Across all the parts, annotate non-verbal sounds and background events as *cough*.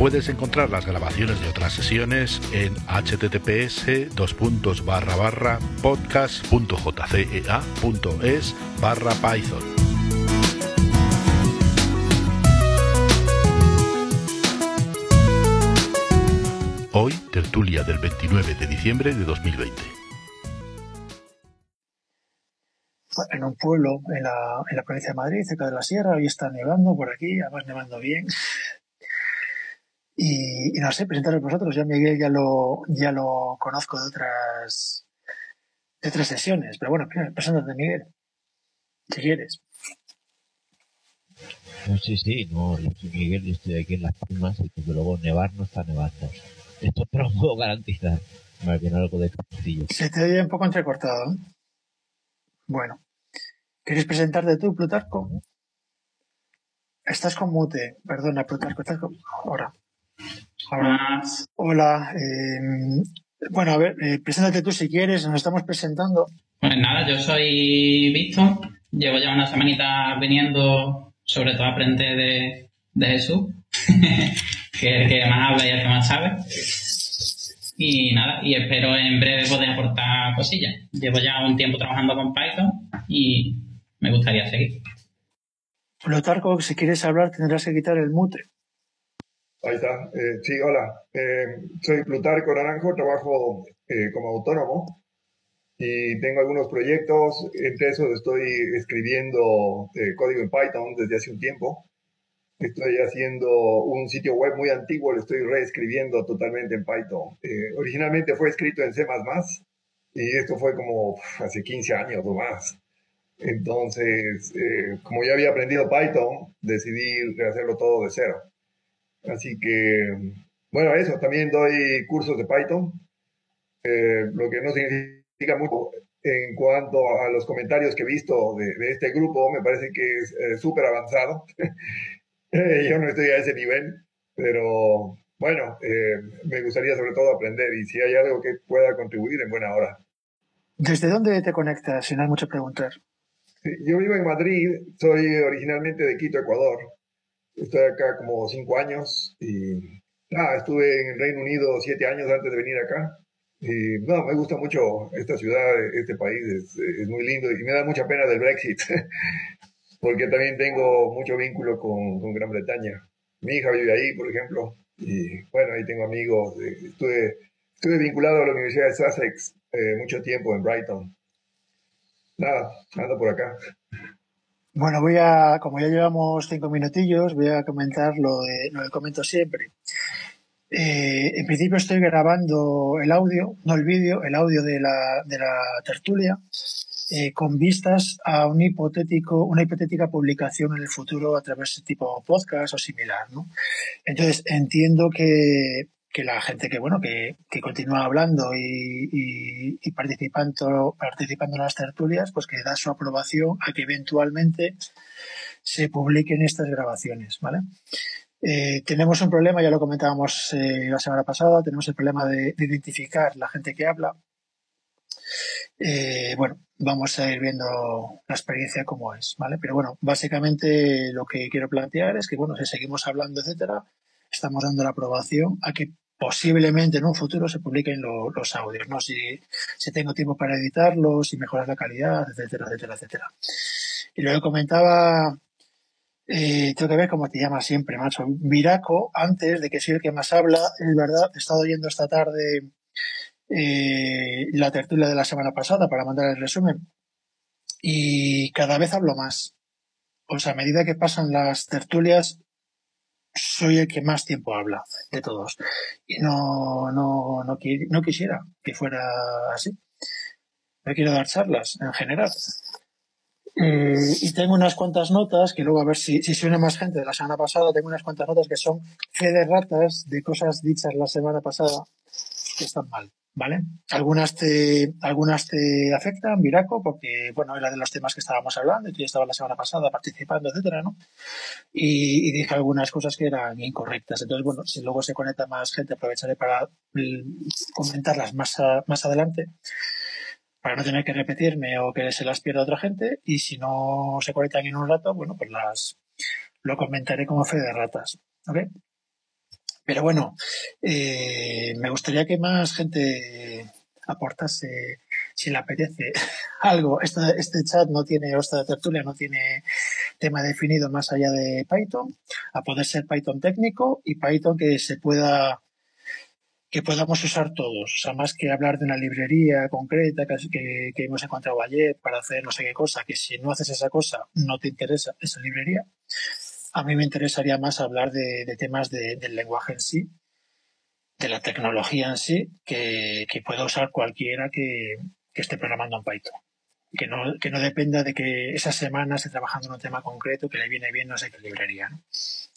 Puedes encontrar las grabaciones de otras sesiones en https podcast.jcea.es barra python. Hoy, tertulia del 29 de diciembre de 2020. En un pueblo en la, en la provincia de Madrid, cerca de la sierra, hoy está nevando por aquí, además nevando bien. Y, no sé, presentaros vosotros. Yo a Miguel ya lo, ya lo conozco de otras, de otras sesiones. Pero bueno, preséntate, Miguel. Si quieres. sí, sí, no, yo soy Miguel y estoy aquí en Las Palmas y desde luego nevar no está nevando. Esto te lo puedo garantizar. Me viene algo de castillo. Se te oye un poco entrecortado. ¿eh? Bueno. ¿Quieres presentarte tú, Plutarco? Estás con mute. Perdona, Plutarco. Estás con... Ahora. Hola. Hola. Eh, bueno, a ver, eh, preséntate tú si quieres, nos estamos presentando. Pues nada, yo soy Víctor, llevo ya una semanita viniendo, sobre todo a aprender de, de Jesús, *laughs* que es el que más habla y el que más sabe. Y nada, y espero en breve poder aportar cosillas. Llevo ya un tiempo trabajando con Python y me gustaría seguir. Plutarco, si quieres hablar tendrás que quitar el mute. Ahí está. Eh, sí, hola. Eh, soy Plutarco Naranjo, trabajo eh, como autónomo y tengo algunos proyectos. Entre esos estoy escribiendo código en Python desde hace un tiempo. Estoy haciendo un sitio web muy antiguo, lo estoy reescribiendo totalmente en Python. originalmente fue escrito en C++ y esto fue como hace 15 años o más. Entonces, como ya había aprendido Python, decidí hacerlo todo de cero. Así que, bueno, eso, también doy cursos de Python, eh, lo que no significa mucho en cuanto a los comentarios que he visto de, este grupo, me parece que es eh, súper avanzado. *laughs* Eh, yo no estoy a ese nivel, pero bueno, me gustaría sobre todo aprender y si hay algo que pueda contribuir en buena hora. ¿Desde dónde te conectas, si no hay mucho preguntar? yo vivo en Madrid, soy originalmente de Quito, Ecuador. Estoy acá como cinco años y nada, estuve en el Reino Unido siete años antes de venir acá. Y no, me gusta mucho esta ciudad, este país, es, es muy lindo y me da mucha pena del Brexit, *laughs* porque también tengo mucho vínculo con, con, Gran Bretaña. Mi hija vive ahí, por ejemplo, y bueno, ahí tengo amigos. Estuve, estuve vinculado a la Universidad de Sussex eh, mucho tiempo en Brighton. Nada, ando por acá. Bueno, voy a, como ya llevamos cinco minutillos, voy a comentar lo, de, lo que comento siempre. Eh, en principio estoy grabando el audio, no el vídeo, el audio de la, de la tertulia, eh, con vistas a un hipotético, una hipotética publicación en el futuro a través de tipo podcast o similar. ¿no? Entonces, entiendo que que la gente que bueno que, que continúa hablando y, y, participando participando en las tertulias pues que da su aprobación a que eventualmente se publiquen estas grabaciones vale eh, tenemos un problema ya lo comentábamos eh, la semana pasada tenemos el problema de, identificar la gente que habla. Eh, bueno vamos a ir viendo la experiencia como es vale pero bueno básicamente lo que quiero plantear es que bueno si seguimos hablando etcétera estamos dando la aprobación a que posiblemente en un futuro se publiquen los audios, ¿no? Si, si, tengo tiempo para editarlos, si mejoras la calidad, etcétera, etcétera, etcétera. Y luego comentaba, eh, tengo que ver cómo te llamas siempre, macho. Viraco, antes de que soy el que más habla, es verdad, he estado oyendo esta tarde eh, la tertulia de la semana pasada para mandar el resumen. Y cada vez hablo más. O sea, a medida que pasan las tertulias, soy el que más tiempo habla de todos. Y no, no, no, no quisiera que fuera así. No quiero dar charlas en general. Eh, y tengo unas cuantas notas que luego a ver si, si suena más gente de la semana pasada. Tengo unas cuantas notas que son fe de ratas de cosas dichas la semana pasada que están mal. ¿Vale? Algunas te, algunas te afectan, Viraco, porque, bueno, era de los temas que estábamos hablando y tú ya estabas la semana pasada participando, etcétera, ¿no? Y, dije algunas cosas que eran incorrectas. Entonces, bueno, si luego se conecta más gente, aprovecharé para mm, comentarlas más, más adelante para no tener que repetirme o que se las pierda otra gente. Y si no se conectan en un rato, bueno, pues las lo comentaré como fe de ratas. ¿Ok? Pero bueno, eh, me gustaría que más gente aportase, si le apetece, *laughs* algo. Este, este chat no tiene, esta tertulia no tiene tema definido más allá de Python, a poder ser Python técnico y Python que se pueda que podamos usar todos. O sea, más que hablar de una librería concreta que, que, hemos encontrado ayer para hacer no sé qué cosa, que si no haces esa cosa no te interesa esa librería. A mí me interesaría más hablar de, de temas de, del lenguaje en sí, de la tecnología en sí, que, que pueda usar cualquiera que, esté programando en Python. Que no, que no dependa de que esa semana esté trabajando en un tema concreto que le viene bien no sé qué librería. ¿no?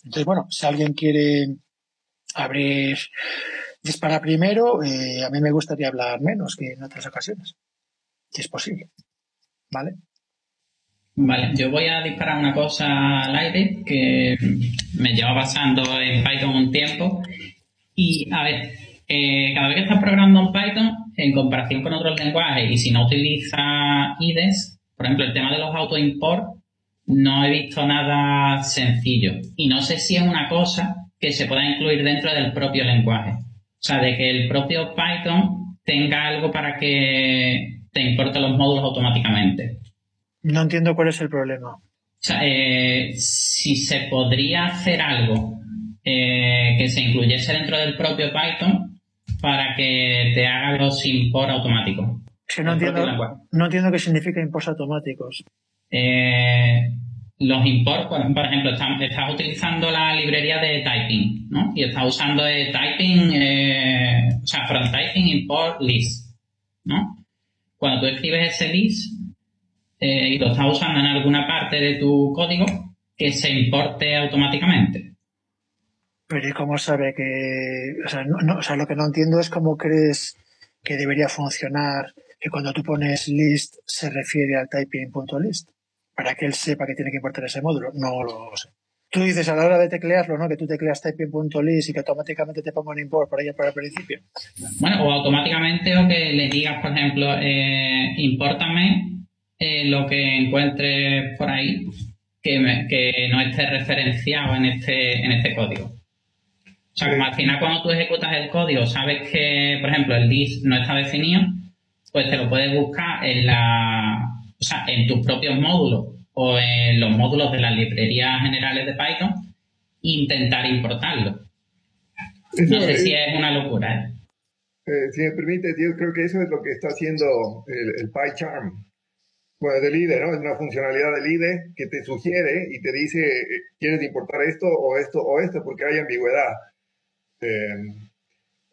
Entonces, bueno, si alguien quiere abrir Dispara primero, eh, a mí me gustaría hablar menos que en otras ocasiones, si es posible. ¿Vale? Vale, yo voy a disparar una cosa al aire que me lleva pasando en Python un tiempo. Y a ver, eh, cada vez que estás programando en Python, en comparación con otros lenguajes, y si no utiliza IDES, por ejemplo, el tema de los auto-import, no he visto nada sencillo. Y no sé si es una cosa que se pueda incluir dentro del propio lenguaje. O sea, de que el propio Python tenga algo para que te importe los módulos automáticamente. No entiendo cuál es el problema. O sea, eh, si se podría hacer algo eh, que se incluyese dentro del propio Python para que te haga los import automáticos. no, entiendo, no entiendo qué significa imports automáticos. Eh, los imports, por, ejemplo, estás, utilizando la librería de typing, ¿no? Y estás usando de typing, eh, o sea, from typing import list, ¿no? Cuando tú escribes ese list eh, y lo estás usando en alguna parte de tu código, que se importe automáticamente. Pero ¿y cómo sabe que, o sea, no, o sea, lo que no entiendo es cómo crees que debería funcionar que cuando tú pones list se refiere al typing.list? para que él sepa que tiene que importar ese módulo. No lo sé. Tú dices a la hora de teclearlo, ¿no? Que tú tecleas typing.list y que automáticamente te ponga un import por allá para el principio. Bueno, o automáticamente o que le digas, por ejemplo, eh, impórtame eh, lo que encuentres por ahí que, que no esté referenciado en este, en este código. O sea, como al final cuando tú ejecutas el código sabes que, por ejemplo, el list no está definido, pues te lo puedes buscar en la, o sea, en tus propios módulos o en los módulos de las librerías generales de Python, intentar importarlo. No sé si es una locura. ¿eh? ¿eh? si me permite, yo creo que eso es lo que está haciendo el, PyCharm. Pues del IDE, ¿no? Es una funcionalidad del IDE que te sugiere y te dice, ¿quieres importar esto o esto o esto? Porque hay ambigüedad. Eh,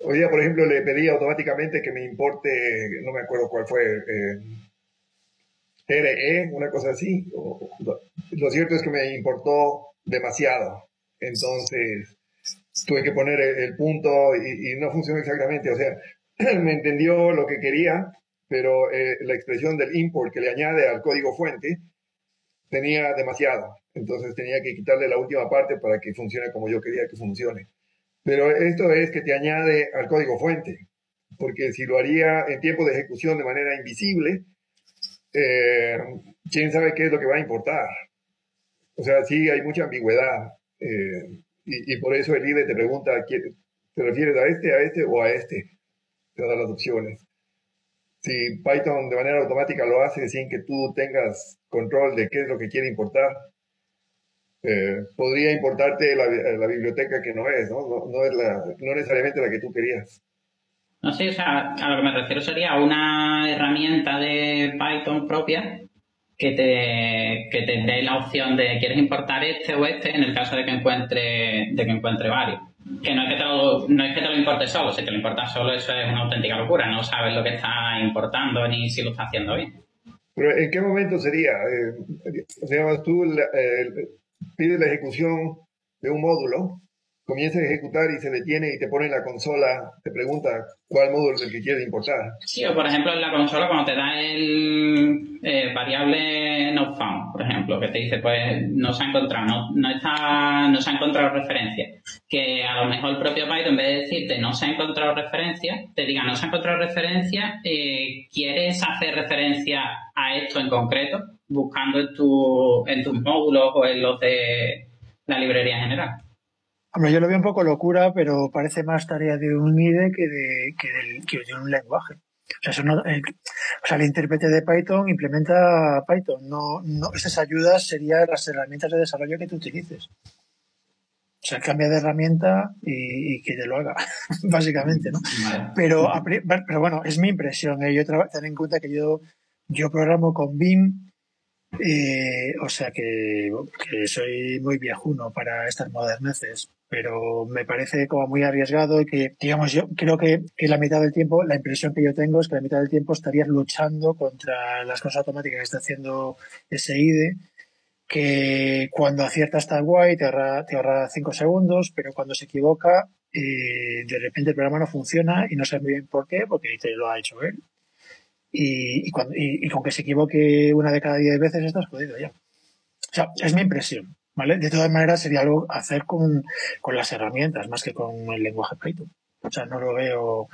hoy día, por ejemplo, le pedí automáticamente que me importe, no me acuerdo cuál fue, eh, RE, una cosa así. Lo cierto es que me importó demasiado. Entonces, tuve que poner el, punto y, no funcionó exactamente. O sea, *clears throat* me entendió lo que quería, pero eh, la expresión del import que le añade al código fuente tenía demasiado. Entonces tenía que quitarle la última parte para que funcione como yo quería que funcione. Pero esto es que te añade al código fuente, porque si lo haría en tiempo de ejecución de manera invisible, eh, quién sabe qué es lo que va a importar. O sea, sí hay mucha ambigüedad. Eh, y, por eso el líder te pregunta, ¿te refieres a este, a este o a este? Te da las opciones. Si Python de manera automática lo hace sin que tú tengas control de qué es lo que quiere importar, eh, podría importarte la, biblioteca que no es, ¿no? No, no es la, no necesariamente la que tú querías. No sé, o sea, a lo que me refiero sería una herramienta de Python propia que te, que te dé la opción de quieres importar este o este en el caso de que encuentre, de que encuentre varios. Que no es que, te lo, no es que te lo importe solo, si te lo importas solo eso es una auténtica locura, no sabes lo que está importando ni si lo está haciendo bien. Pero ¿en qué momento sería? Eh, digamos, tú eh, pides la ejecución de un módulo comienza a ejecutar y se detiene y te pone en la consola, te pregunta cuál módulo es el que quieres importar. Sí, o por ejemplo en la consola cuando te da el eh, variable not found, por ejemplo, que te dice pues no se ha encontrado, no, está, no se ha encontrado referencia. Que a lo mejor el propio Python en vez de decirte no se ha encontrado referencia, te diga no se ha encontrado referencia, eh, ¿quieres hacer referencia a esto en concreto? Buscando en, tu, en tus módulos o en los de la librería general. Hombre, yo lo veo un poco locura, pero parece más tarea de un IDE que de, que de un lenguaje. O sea, el, o sea, el intérprete de Python implementa Python. No, no, esas ayudas serían las herramientas de desarrollo que tú utilices. O sea, cambia de herramienta y, que te lo haga, *laughs* básicamente, ¿no? Pero, pero bueno, es mi impresión. ¿eh? Yo ten en cuenta que yo, yo programo con BIM eh, o sea que, soy muy viejuno para estas moderneces, pero me parece como muy arriesgado y que, digamos, yo creo que, la mitad del tiempo, la impresión que yo tengo es que la mitad del tiempo estarías luchando contra las cosas automáticas que está haciendo ese IDE, que cuando acierta está guay, te ahorra, te ahorra cinco segundos, pero cuando se equivoca, eh, de repente el programa no funciona y no sé muy bien por qué, porque te lo ha hecho él y, y, cuando, y, con que se equivoque una de cada diez veces estás jodido ya. O sea, es mi impresión, ¿vale? De todas maneras sería algo hacer con, con las herramientas más que con el lenguaje Python. O sea, no lo veo,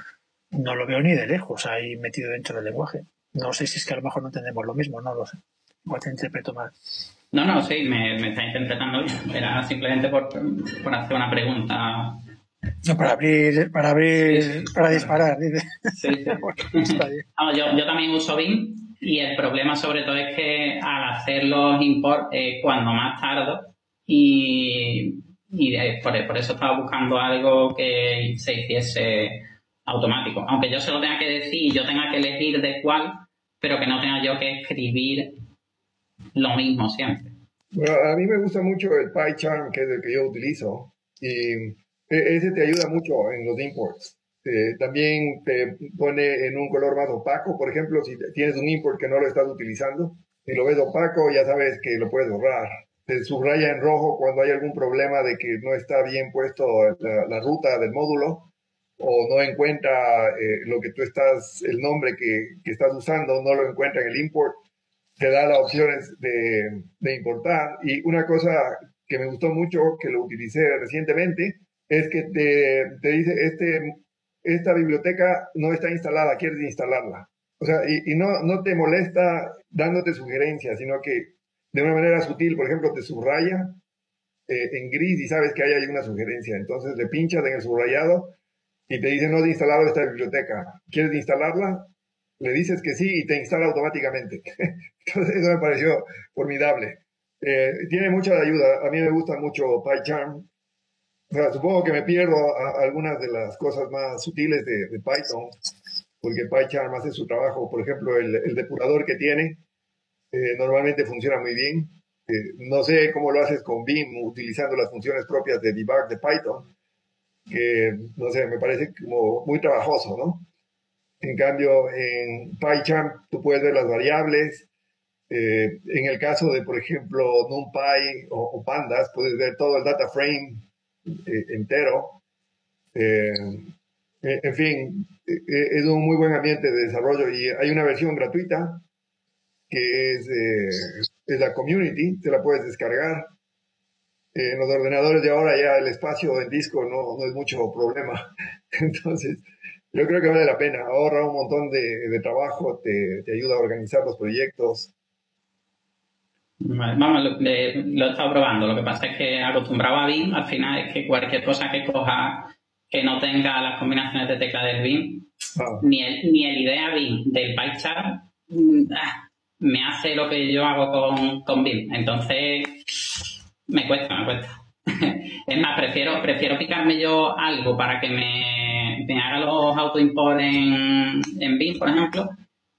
no lo veo ni de lejos ahí metido dentro del lenguaje. No sé si es que a lo mejor no entendemos lo mismo, no lo sé. Igual te interpreto mal. No, no, sí, me, me está interpretando bien. Era simplemente por, por hacer una pregunta no, para abrir, para abrir, para disparar. Sí, *laughs* Vamos, yo, yo, también uso BIM y el problema sobre todo es que al hacer los imports es cuando más tardo y, por, eso estaba buscando algo que se hiciese automático. Aunque yo se lo tenga que decir yo tenga que elegir de cuál, pero que no tenga yo que escribir lo mismo siempre. A mí me gusta mucho el PyCharm, que es el que yo utilizo. Y e, ese te ayuda mucho en los imports. también te pone en un color más opaco. Por ejemplo, si tienes un import que no lo estás utilizando y lo ves opaco, ya sabes que lo puedes borrar. Te subraya en rojo cuando hay algún problema de que no está bien puesto la, ruta del módulo o no encuentra eh, lo que tú estás, el nombre que, que, estás usando, no lo encuentra en el import. Te da las opciones de, de importar. Y una cosa que me gustó mucho, que lo utilicé recientemente, es que te, te dice, este, esta biblioteca no está instalada, quieres instalarla. O sea, y, y, no, no te molesta dándote sugerencias, sino que de una manera sutil, por ejemplo, te subraya eh, en gris y sabes que ahí hay una sugerencia. Entonces le pinchas en el subrayado y te dice no he instalado esta biblioteca. ¿Quieres instalarla? Le dices que sí y te instala automáticamente. *laughs* Entonces eso me pareció formidable. Eh, tiene mucha ayuda. A mí me gusta mucho PyCharm supongo que me pierdo algunas de las cosas más sutiles de, Python, porque PyCharm hace su trabajo, por ejemplo, el, depurador que tiene eh, normalmente funciona muy bien. Eh, no sé cómo lo haces con Vim utilizando las funciones propias de debug de Python, que no sé, me parece como muy trabajoso, ¿no? En cambio, en PyCharm tú puedes ver las variables. Eh, en el caso de, por ejemplo, NumPy o, o Pandas, puedes ver todo el data frame eh, entero. Eh, eh, en fin, es un muy buen ambiente de desarrollo y hay una versión gratuita que es, es la community, te la puedes descargar. en los ordenadores de ahora ya el espacio del disco no, no es mucho problema. *laughs* Entonces, yo creo que vale la pena. Ahorra un montón de, de trabajo, te, te, ayuda a organizar los proyectos. Vamos, lo, he estado probando. Lo que pasa es que acostumbrado a BIM, al final es que cualquier cosa que coja que no tenga las combinaciones de tecla del BIM, ah. ni, el, ni el idea BIM del PyChart ah, me hace lo que yo hago con, con BIM. Entonces, me cuesta, me cuesta. *laughs* es más, prefiero, prefiero picarme yo algo para que me, me haga los auto-import en, en BIM, por ejemplo,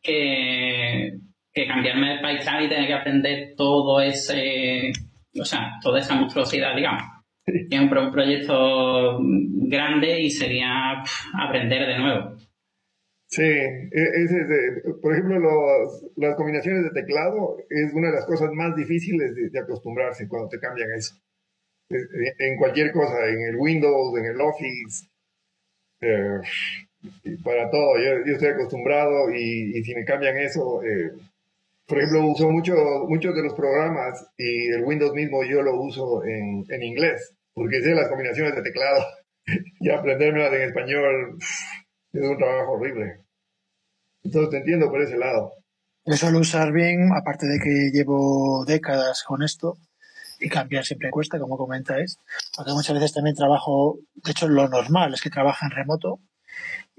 que que cambiarme de paisaje y tener que aprender todo ese, o sea, toda esa monstruosidad, digamos. Es un, proyecto grande y sería aprender de nuevo. Sí, e, es, por ejemplo, las combinaciones de teclado es una de las cosas más difíciles de, acostumbrarse cuando te cambian eso. En cualquier cosa, en el Windows, en el Office, eh, para todo. Yo, estoy acostumbrado y, si me cambian eso, eh, por ejemplo, uso mucho, muchos de los programas y el Windows mismo yo lo uso en, en inglés, porque sé las combinaciones de teclado *laughs* y aprendérmelas en español es un trabajo horrible. Entonces te entiendo por ese lado. Yo suelo usar bien, aparte de que llevo décadas con esto, y cambiar siempre cuesta, como comentáis, porque muchas veces también trabajo, de hecho lo normal es que trabaja en remoto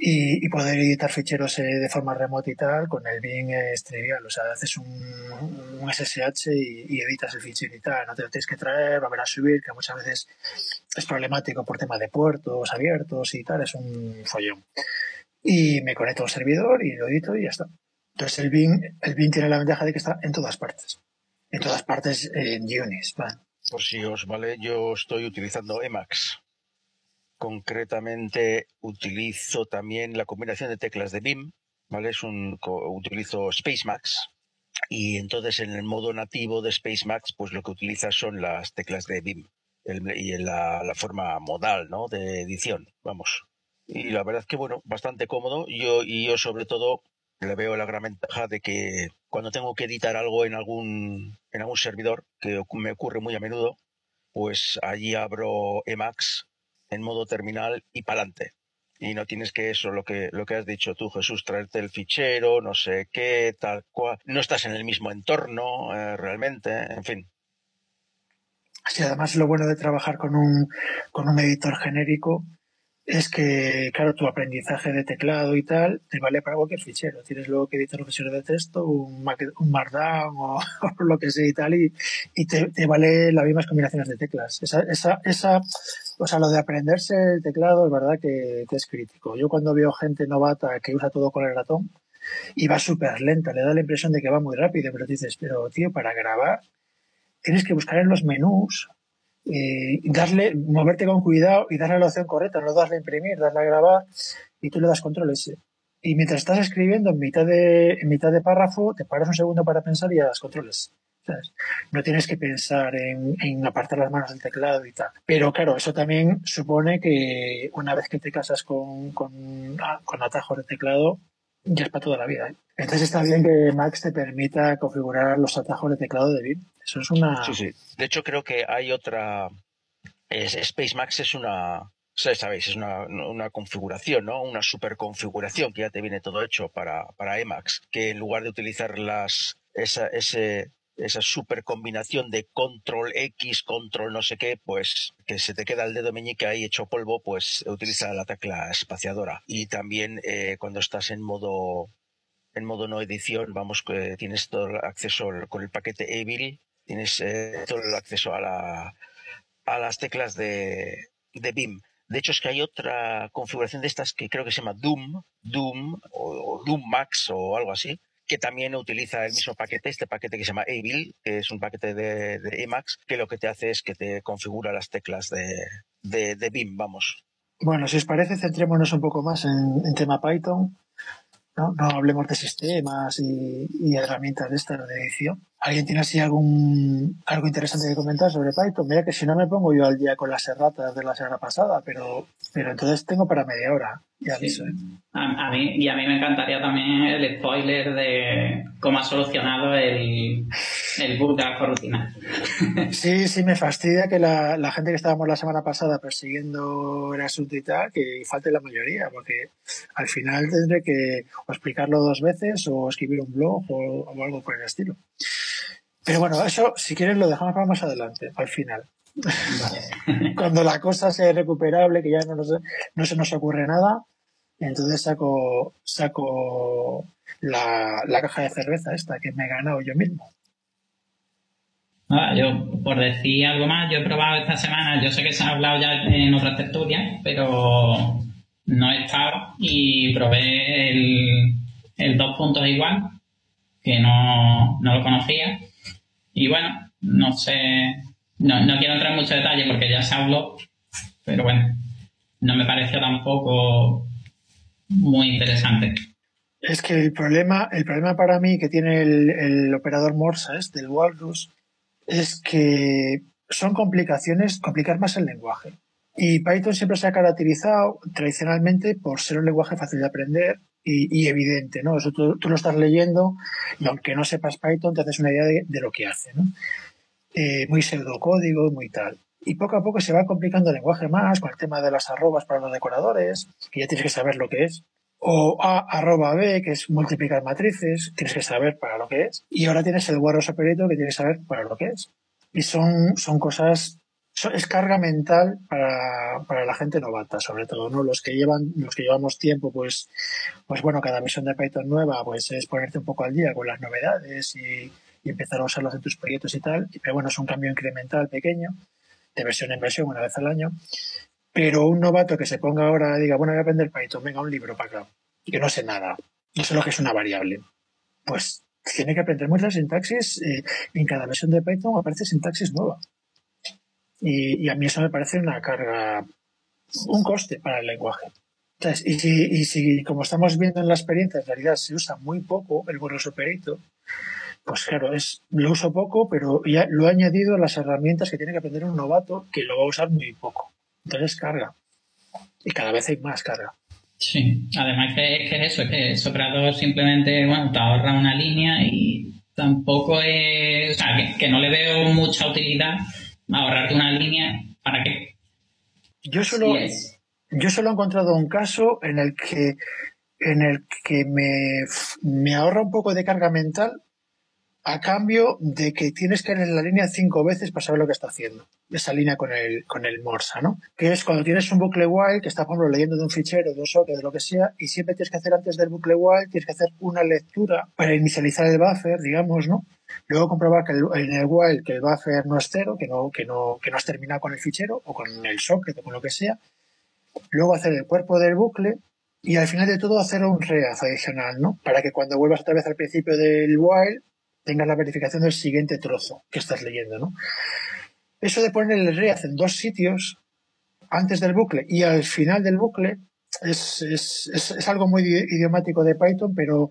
y, poder editar ficheros eh, de forma remota y tal, con el Bing es trivial, o sea, haces un, SSH y, editas el fichero y tal, no te lo tienes que traer, volver a subir, que muchas veces es problemático por tema de puertos abiertos y tal, es un follón. Y me conecto al servidor y lo edito y ya está. Entonces el Bing, el Bing tiene la ventaja de que está en todas partes. En todas partes en Unix. Por si os vale, yo estoy utilizando Emacs. Concretamente utilizo también la combinación de teclas de BIM, ¿vale? Es un, utilizo SpaceMax y entonces en el modo nativo de SpaceMax pues lo que utiliza son las teclas de BIM y en la, forma modal, ¿no? De edición, vamos. Y la verdad es que, bueno, bastante cómodo. Yo, y yo sobre todo le veo la gran ventaja de que cuando tengo que editar algo en algún, en algún servidor, que me ocurre muy a menudo, pues allí abro Emacs en modo terminal y para adelante. Y no tienes que eso, lo que, lo que has dicho tú, Jesús, traerte el fichero, no sé qué, tal cual. No estás en el mismo entorno eh, realmente, en fin. Sí, además lo bueno de trabajar con un, con un editor genérico es que, claro, tu aprendizaje de teclado y tal te vale para cualquier fichero. Tienes luego que editar un fichero de texto, un, un Markdown *laughs* o, lo que sea y tal, y, y te, te, vale las mismas combinaciones de teclas. Esa, esa, esa, o sea, lo de aprenderse el teclado es verdad que, es crítico. Yo cuando veo gente novata que usa todo con el ratón y va súper lenta, le da la impresión de que va muy rápido, pero dices, pero tío, para grabar tienes que buscar en los menús y darle, moverte con cuidado y darle la opción correcta, no darle a imprimir, darle a grabar y tú le das control ese. Y mientras estás escribiendo en mitad de, en mitad de párrafo, te paras un segundo para pensar y ya das controles. No tienes que pensar en, apartar las manos del teclado y tal. Pero claro, eso también supone que una vez que te casas con, con, ah, atajos de teclado, ya es para toda la vida. ¿eh? Entonces está bien que Max te permita configurar los atajos de teclado de BIM. Eso es una... Sí, sí. De hecho, creo que hay otra... Space Max es una... Sabéis, es una, una, configuración, ¿no? Una super configuración que ya te viene todo hecho para, para Emacs, que en lugar de utilizar las, ese, esa super combinación de control X, control no sé qué, pues que se te queda el dedo meñique ahí hecho polvo, pues utiliza la tecla espaciadora. Y también eh, cuando estás en modo en modo no edición, vamos, que tienes todo el acceso con el paquete Evil, tienes eh, todo el acceso a, la, a las teclas de, de BIM. De hecho, es que hay otra configuración de estas que creo que se llama Doom, Doom o Doom Max o algo así, que también utiliza el mismo paquete, este paquete que se llama Evil, que es un paquete de, Emacs, que lo que te hace es que te configura las teclas de, de, BIM, vamos. Bueno, si os parece, centrémonos un poco más en, tema Python. ¿no? Hablemos de sistemas y, herramientas de esta edición. ¿Alguien tiene así algún algo interesante que comentar sobre Python? Mira que si no me pongo yo al día con las erratas de la semana pasada, pero, pero entonces tengo para media hora. Ya aviso, ¿eh? a, mí, y a mí me encantaría también el spoiler de cómo ha solucionado el, el bug de la rutina. *laughs* Sí, sí, me fastidia que la, la, gente que estábamos la semana pasada persiguiendo el asunto y tal, que falte la mayoría, porque al final tendré que o explicarlo dos veces o escribir un blog o, o algo por el estilo. Pero bueno, eso si quieres lo dejamos para más adelante, al final. *laughs* *laughs* Cuando la cosa sea recuperable, que ya no, no se nos ocurre nada, entonces saco, saco la, caja de cerveza esta que me he ganado yo mismo. Ah, yo, por decir algo más, yo he probado esta semana, yo sé que se ha hablado ya en otras tertulias, pero no he estado y probé el, el dos puntos igual, que no, no lo conocía. Y bueno, no sé, no, no quiero entrar en mucho detalle porque ya se habló, pero bueno, no me pareció tampoco muy interesante. Es que el problema, el problema para mí que tiene el, operador Morsa este, el Walrus, es que son complicaciones, complicar más el lenguaje. Y Python siempre se ha caracterizado tradicionalmente por ser un lenguaje fácil de aprender y, evidente, ¿no? Eso tú, lo estás leyendo y aunque no sepas Python te haces una idea de, lo que hace, ¿no? Eh, muy pseudocódigo, muy tal. Y poco a poco se va complicando el lenguaje más con el tema de las arrobas para los decoradores, que ya tienes que saber lo que es. O A arroba B, que es multiplicar matrices, tienes que saber para lo que es. Y ahora tienes el Warros Operator, que tienes que saber para lo que es. Y son, son cosas es carga mental para, para, la gente novata, sobre todo, ¿no? Los que llevan, los que llevamos tiempo, pues, pues bueno, cada versión de Python nueva, pues es ponerte un poco al día con las novedades y, empezar a usarlos en tus proyectos y tal. Pero bueno, es un cambio incremental pequeño, de versión en versión, una vez al año. Pero un novato que se ponga ahora y diga, bueno, voy a aprender Python, venga, un libro para acá, y que no sé nada, no sé lo que es una variable, pues tiene que aprender muchas sintaxis. Eh, en cada versión de Python aparece sintaxis nueva. Y, a mí eso me parece una carga, un coste para el lenguaje. y, si, y si, como estamos viendo en la experiencia, en realidad se usa muy poco el Borrow Operator, pues claro, es, lo uso poco, pero ya lo he añadido a las herramientas que tiene que aprender un novato que lo va a usar muy poco. Entonces carga. Y cada vez hay más carga. Sí, además que, que es eso, que el operador simplemente, bueno, te ahorra una línea y tampoco es, o sea, que, que no le veo mucha utilidad ahorrarte una línea, ¿para qué? Yo solo, yo solo he encontrado un caso en el que, en el que me, me ahorra un poco de carga mental a cambio de que tienes que ir en la línea cinco veces para saber lo que está haciendo. Esa línea con el, con el Morsa, ¿no? Que es cuando tienes un bucle while que está, por ejemplo, leyendo de un fichero, de un socket, de lo que sea, y siempre tienes que hacer antes del bucle while, tienes que hacer una lectura para inicializar el buffer, digamos, ¿no? Luego comprobar que en el while que el buffer no es cero, que no, que no, que no has terminado con el fichero o con el socket o con lo que sea. Luego hacer el cuerpo del bucle y al final de todo hacer un reaz adicional, ¿no? Para que cuando vuelvas otra vez al principio del while tengas la verificación del siguiente trozo que estás leyendo, ¿no? Eso de poner el reaz en dos sitios, antes del bucle y al final del bucle, es, es, es, algo muy idiomático de Python, pero,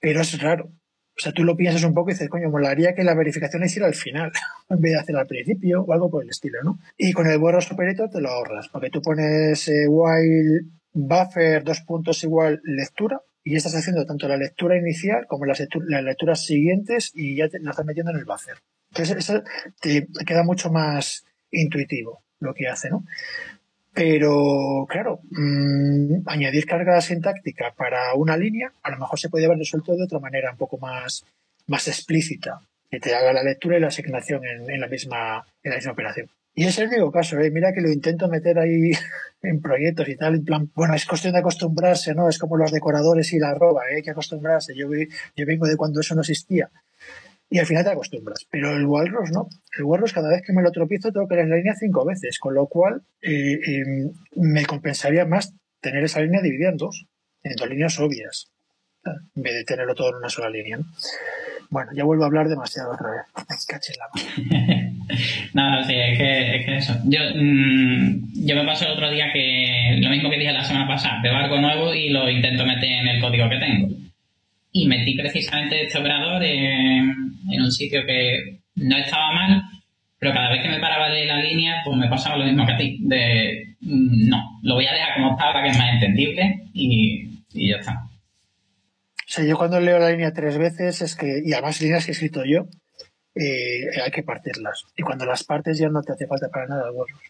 pero es raro. O sea, tú lo piensas un poco y dices, coño, molaría que la verificación hiciera al final, *laughs* en vez de hacerla al principio o algo por el estilo, ¿no? Y con el borros operator te lo ahorras, porque tú pones eh, while buffer dos puntos igual lectura y estás haciendo tanto la lectura inicial como las, lecturas siguientes y ya te, la estás metiendo en el buffer. Entonces, eso te queda mucho más intuitivo lo que hace, ¿no? Pero, claro, mmm, añadir carga sintáctica para una línea, a lo mejor se puede haber resuelto de otra manera un poco más, más explícita, que te haga la lectura y la asignación en, la, misma, en la misma operación. Y es el único caso, ¿eh? mira que lo intento meter ahí *laughs* en proyectos y tal, en plan, bueno, es cuestión de acostumbrarse, ¿no? Es como los decoradores y la arroba, ¿eh? hay que acostumbrarse. Yo, yo vengo de cuando eso no existía. Y al final te acostumbras. Pero el Walrus no. El Walrus cada vez que me lo tropiezo tengo que leer la línea cinco veces, con lo cual eh, em, me compensaría más tener esa línea dividida en dos, en dos líneas obvias, en vez de tenerlo todo en una sola línea. Bueno, ya vuelvo a hablar demasiado otra vez. *laughs* no, no, sí, es que, es que eso. Yo, mm, yo me pasó el otro día que lo mismo que dije la semana pasada, veo algo nuevo y lo intento meter en el código que tengo. Y metí precisamente este operador en, un sitio que no estaba mal, pero cada vez que me paraba de la línea, pues me pasaba lo mismo que a ti. De, mm, no, lo voy a dejar como estaba que es más entendible y, y ya está. O sea, yo cuando leo la línea tres veces es que, y además líneas que he escrito yo, eh, hay que partirlas. Y cuando las partes ya no te hace falta para nada borros.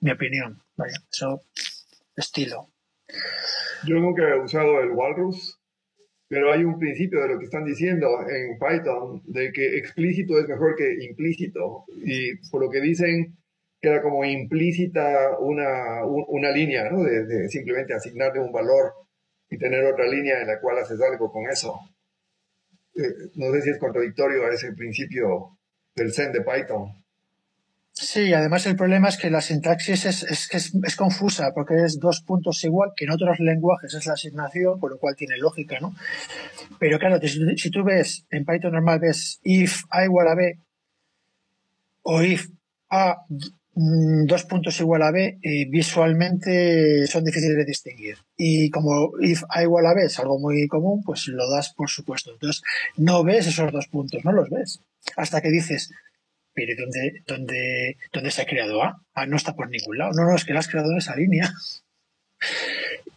Mi opinión, vaya, eso, estilo. Yo nunca he usado el Walrus, pero hay un principio de lo que están diciendo en Python, de que explícito es mejor que implícito. Y por lo que dicen, queda como implícita una, una línea, ¿no? De, simplemente asignarle un valor y tener otra línea en la cual haces algo con eso. Eh, no sé si es contradictorio a ese principio del Zen de Python. Sí, además el problema es que la sintaxis es, es, es, confusa porque es dos puntos igual que en otros lenguajes es la asignación, por lo cual tiene lógica, ¿no? Pero claro, si, tú ves en Python normal ves if a igual a b o if a mm, dos puntos igual a B visualmente son difíciles de distinguir. Y como if A igual a B es algo muy común, pues lo das por supuesto. Entonces no ves esos dos puntos, no los ves. Hasta que dices, pero ¿dónde, dónde, dónde se ha creado A? A no está por ningún lado. No, no, es que lo has creado en esa línea. *laughs*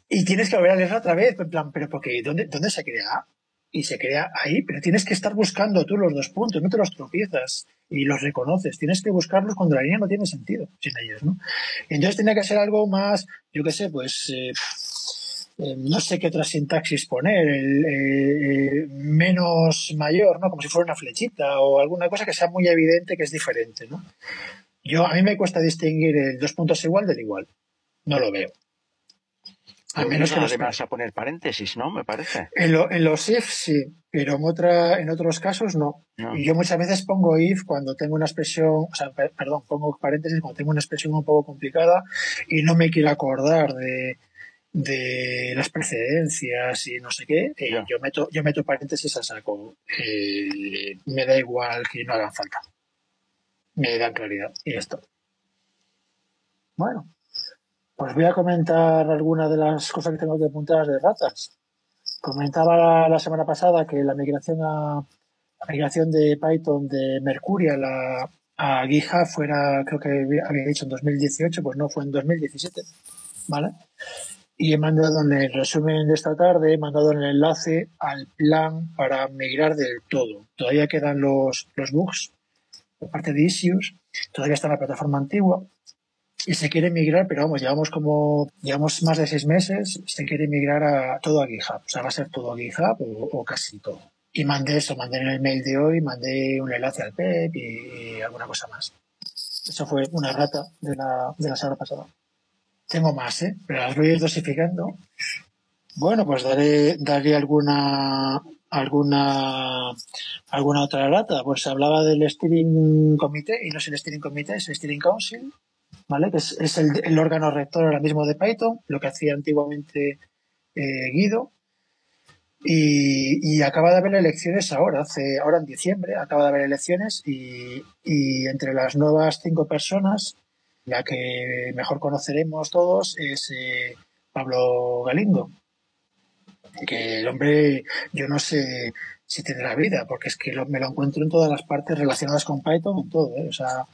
Y tienes que volver a leerla otra vez, en plan, pero porque ¿dónde, dónde se crea A? y se crea ahí, pero tienes que estar buscando tú los dos puntos, no te los tropiezas y los reconoces, tienes que buscarlos cuando la línea no tiene sentido sin ellos, ¿no? entonces tiene que ser algo más, yo qué sé, pues eh, eh, no sé qué otra sintaxis poner, el, eh, menos mayor, ¿no? Como si fuera una flechita o alguna cosa que sea muy evidente que es diferente, ¿no? Yo, a mí me cuesta distinguir el dos puntos igual del igual. No lo veo. Al menos que además a poner paréntesis, ¿no? Me parece. En, los if sí, pero en, otra, en otros casos no. Y yo muchas veces pongo if cuando tengo una expresión, o sea, perdón, pongo paréntesis cuando tengo una expresión un poco complicada y no me quiero acordar de, las precedencias y no sé qué, eh, yo meto yo meto paréntesis a saco. Eh, me da igual que no hagan falta. Me dan claridad y esto. Bueno, pues voy a comentar algunas de las cosas que tengo que apuntar de ratas. Comentaba la, semana pasada que la migración a la migración de Python de Mercury a, a GitHub fuera, creo que había dicho en 2018, pues no, fue en 2017, ¿vale? Y he mandado en el resumen de esta tarde, he mandado el enlace al plan para migrar del todo. Todavía quedan los, los bugs por parte de issues, todavía está en la plataforma antigua, y se quiere migrar, pero vamos, llevamos como, llevamos más de seis meses, se quiere migrar a todo a GitHub. O sea, va a ser todo a GitHub o, casi todo. Y mandé eso, mandé en el mail de hoy, mandé un enlace al PEP y, alguna cosa más. Eso fue una rata de la, de la semana pasada. Tengo más, ¿eh? Pero las voy a ir dosificando. Bueno, pues daré, daré alguna, alguna, alguna otra rata. Pues se hablaba del Steering Committee, y no es el Steering Committee, es el Steering Council, ¿vale? Que es, el, órgano rector ahora mismo de Python, lo que hacía antiguamente eh, Guido. Y, acaba de haber elecciones ahora, hace, ahora en diciembre, acaba de haber elecciones y, entre las nuevas cinco personas, la que mejor conoceremos todos es eh, Pablo Galindo. Que el hombre, yo no sé si tendrá vida, porque es que me lo encuentro en todas las partes relacionadas con Python, en todo, ¿eh? o sea,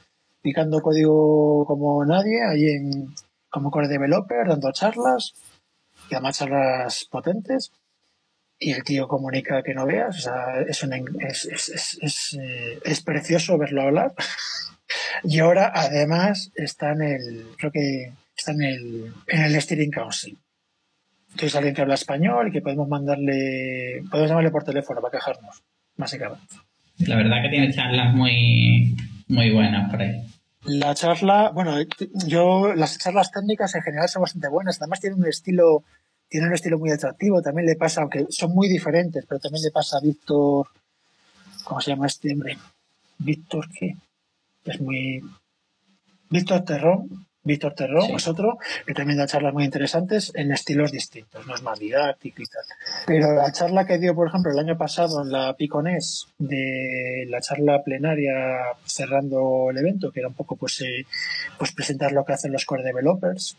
picando código como nadie, ahí en, como core developer, dando charlas, y además charlas potentes. Y el tío comunica que no veas, o sea, es, es, es, eh, es, precioso verlo hablar. *laughs* y ahora, además, está en el, creo que está en el, en el Steering Council. Entonces, alguien que habla español y que podemos mandarle, podemos llamarle por teléfono para quejarnos, básicamente. La verdad que tiene charlas muy, muy buenas por ahí. La charla, bueno, yo las charlas técnicas en general son bastante buenas. Además tiene un estilo, tiene un estilo muy atractivo. También le pasa, aunque son muy diferentes, pero también le pasa a Víctor, ¿cómo se llama este hombre? Víctor qué? Es muy Víctor Terrón, Víctor Terrón es otro, que también da charlas muy interesantes en estilos distintos, no es más didáctico y tal. Pero la charla que dio, por ejemplo, el año pasado en la Piconés, de la charla plenaria cerrando el evento, que era un poco pues, eh, pues presentar lo que hacen los core developers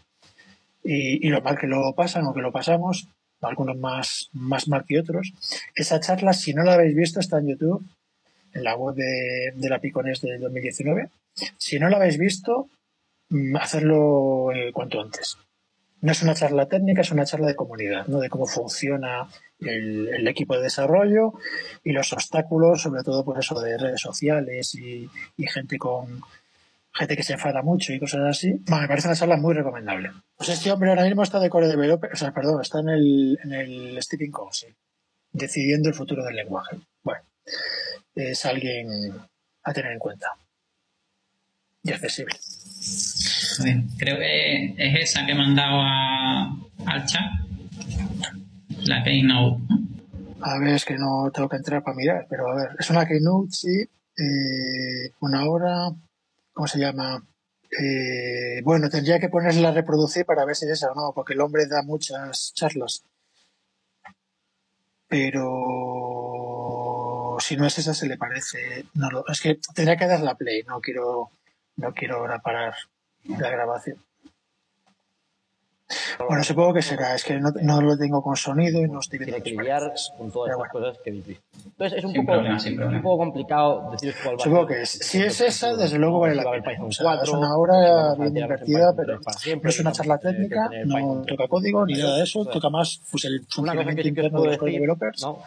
y, lo mal que lo pasan o que lo pasamos, algunos más, más mal que otros. Esa charla, si no la habéis visto, está en YouTube, en la web de, de la Piconés del 2019. Si no la habéis visto, Mm, hacerlo cuanto antes. No es una charla técnica, es una charla de comunidad, ¿no? de cómo funciona el, equipo de desarrollo y los obstáculos, sobre todo por eso de redes sociales y, gente con gente que se enfada mucho y cosas así. me parece una charla muy recomendable. Pues este hombre ahora mismo está de core developer, o sea, perdón, está en el, en el Stepping Council, decidiendo el futuro del lenguaje. Es alguien a tener en cuenta y accesible. Creo que es esa que he mandado al chat. La Keynote. A ver, es que no tengo que entrar para mirar, pero a ver, es una Keynote, sí. Eh, una hora. ¿Cómo se llama? Eh, bueno, tendría que ponerla a reproducir para ver si es esa o no, porque el hombre da muchas charlas. Pero si no es esa, se le parece. No, es que tendría que dar la play, no quiero no quiero ahora parar la grabación. Bueno, supongo que será, es que no, no lo tengo con sonido y no estoy viendo Tiene que lidiar con todas estas bueno. cosas que. Entonces es un, Sin poco, problema, sin un poco complicado decir cuál va a Supongo que es- si es esa, desde luego vale la pena. O sea, 4, es una hora bien Python pero 3 para siempre, no es una charla que técnica, no Python toca código ni nada de eso, toca más pues, el que funcionamiento que interno de los core decir, developers ¿no?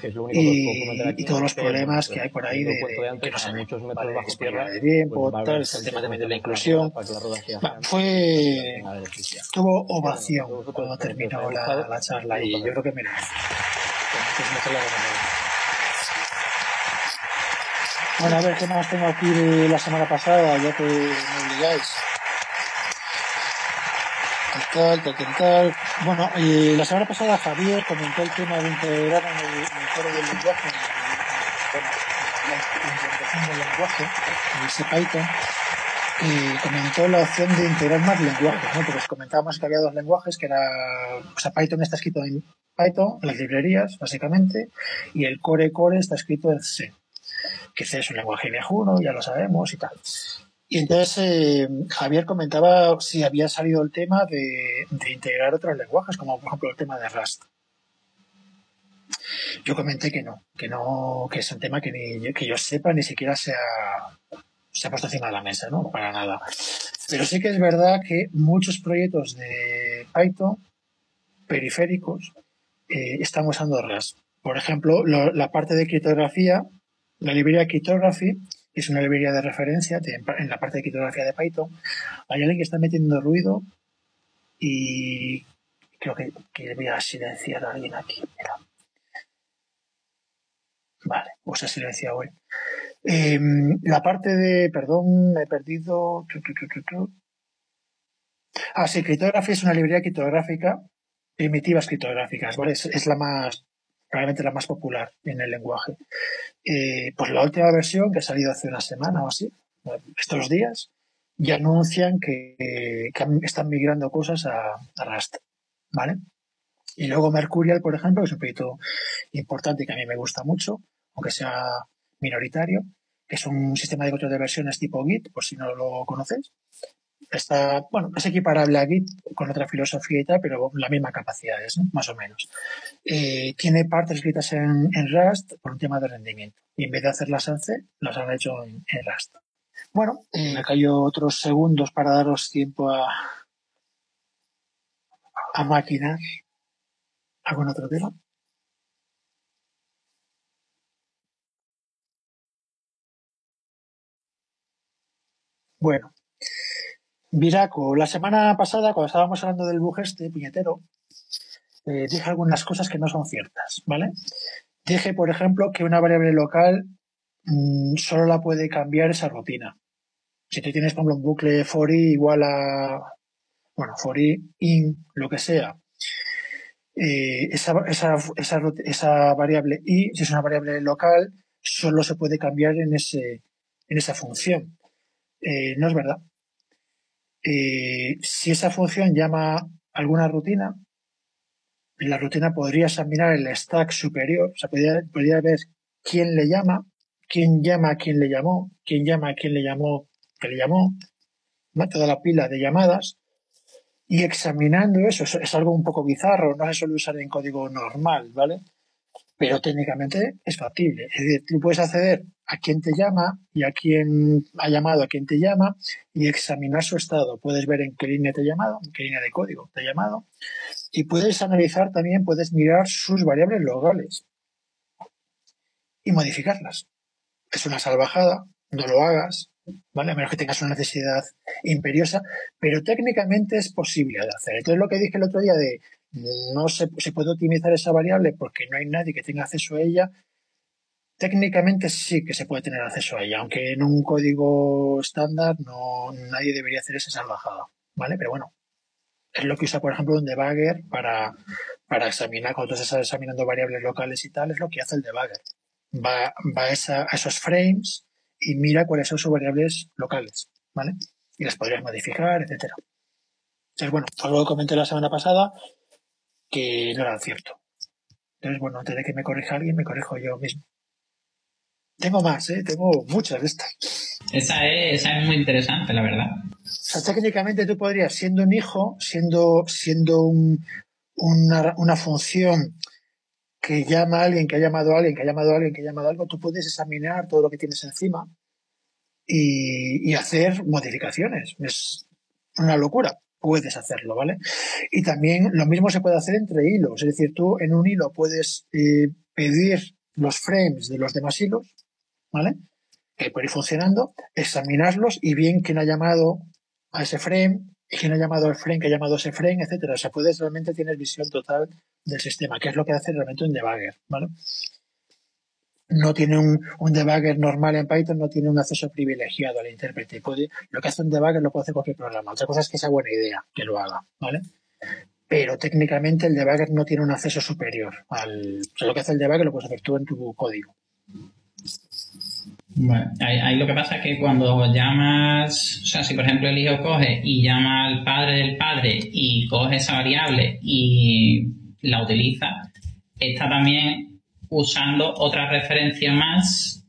que es lo único que y, aquí, y todos los que, problemas que hay por ahí de, que no ven. muchos metros bajo tierra, de tiempo, pues tal, el tema también de la que inclusión. que fue, tuvo ovación cuando terminó la, la charla y yo creo que la recomiendo. Bueno, a ver, ¿qué más tengo aquí de la semana pasada? Ya que me obligáis. Tal, tal, tal, tal. Bueno, eh, la semana pasada Javier comentó el tema de integrar en el, en el core del lenguaje, en, el- bueno, la implementación del lenguaje, en ese Python, y comentó la opción de integrar más lenguajes, ¿no? Porque os comentábamos que había dos lenguajes, que era, o sea, Python está escrito en Python, las librerías, básicamente, y el core core está escrito en C, que C es un lenguaje viejuno, ya lo sabemos y tal. Y entonces eh, Javier comentaba si había salido el tema de, integrar otros lenguajes, como por ejemplo el tema de Rust. Yo comenté que no, que no, que es un tema que ni que yo sepa ni siquiera se ha, se ha puesto encima de la mesa, ¿no? Para nada. Pero sí que es verdad que muchos proyectos de Python periféricos eh, están usando Rust. Por ejemplo, lo- la parte de criptografía, la librería Cryptography, que es una librería de referencia en la parte de criptografía de Python, hay alguien que está metiendo ruido y creo que, que voy a silenciar a alguien aquí. Mira. Vale, pues he silenciado hoy. Eh, la parte de, perdón, me he perdido. Ah, sí, Cryptography es una librería criptográfica, primitivas criptográficas, ¿vale? Es, la más, probablemente la más popular en el lenguaje. Eh, pues la última versión, que ha salido hace una semana o así, estos días, ya anuncian que, que están migrando cosas a, a Rust, ¿vale? Y luego Mercurial, por ejemplo, que es un proyecto importante que a mí me gusta mucho, aunque sea minoritario, que es un sistema de control de versiones tipo Git, por si no lo conocéis. Está, bueno, es equiparable a Git con otra filosofía y tal, pero la misma capacidad es, ¿no? más o menos. Eh, tiene partes escritas en, en Rust por un tema de rendimiento. Y en vez de hacerlas en C, las han hecho en, en Rust. Bueno, eh, me cayó otros segundos para daros tiempo a, a maquinar algún otro tema. Bueno, Viraco, la semana pasada, cuando estábamos hablando del bug este puñetero, eh, dije algunas cosas que no son ciertas, ¿vale? Dije, por ejemplo, que una variable local mm, solo la puede cambiar esa rutina. Si tú tienes, por ejemplo, un bucle for i igual a, bueno, for i in, lo que sea, eh, esa, esa, esa, esa variable i, si es una variable local, solo se puede cambiar en, ese, en esa función. Eh, no es verdad. Eh, si esa función llama alguna rutina, la rutina podría examinar el stack superior, o sea, podría, podría ver quién le llama, quién llama a quién le llamó, quién llama a quién le llamó, que le llamó, toda la pila de llamadas, y examinando eso es algo un poco bizarro, no se suele usar en código normal, ¿vale? Pero técnicamente es factible. Es decir, tú puedes acceder a quién te llama y a quién ha llamado a quién te llama y examinar su estado. Puedes ver en qué línea te ha llamado, en qué línea de código te ha llamado y puedes analizar también, puedes mirar sus variables locales y modificarlas. Es una salvajada, no lo hagas, ¿vale? A menos que tengas una necesidad imperiosa, pero técnicamente es posible de hacer. Entonces, lo que dije el otro día de no se, se puede optimizar esa variable porque no hay nadie que tenga acceso a ella, técnicamente sí que se puede tener acceso a ella, aunque en un código estándar no nadie debería hacer esa salvajada, ¿vale? Pero bueno, es lo que usa, por ejemplo, un debugger para, para examinar, cuando tú estás examinando variables locales y tal, es lo que hace el debugger. Va, va a, esos frames y mira cuáles son sus variables locales, ¿vale? Y las podrías modificar, etcétera. Entonces, bueno, algo que comenté la semana pasada que no era cierto. Entonces, bueno, antes de que me corrija alguien, me corrijo yo mismo. Tengo más, ¿eh? tengo muchas de estas. Esa es, esa es muy interesante, la verdad. O sea, técnicamente tú podrías, siendo un hijo, siendo, siendo un, una, una función que llama a alguien, que ha llamado a alguien, que ha llamado a alguien, que ha llamado a algo, tú puedes examinar todo lo que tienes encima y, y hacer modificaciones. Es una locura. Puedes hacerlo, ¿vale? Y también lo mismo se puede hacer entre hilos. Es decir, tú en un hilo puedes eh, pedir los frames de los demás hilos, ¿vale? Que puede ir funcionando, examinarlos y bien quién ha llamado a ese frame y quién ha llamado al frame, que ha llamado a ese frame, etcétera. O sea, puedes realmente tener visión total del sistema, que es lo que hace realmente un debugger, ¿vale? No tiene un, un, debugger normal en Python, no tiene un acceso privilegiado al intérprete. Puede, lo que hace un debugger lo puede hacer cualquier programa. Otra cosa es que sea buena idea que lo haga, ¿vale? Pero técnicamente el debugger no tiene un acceso superior. Al, o sea, lo que hace el debugger lo puedes hacer tú en tu código. Bueno, ahí, lo que pasa es que cuando llamas, o sea, si por ejemplo el hijo coge y llama al padre del padre y coge esa variable y la utiliza, está también usando otra referencia más,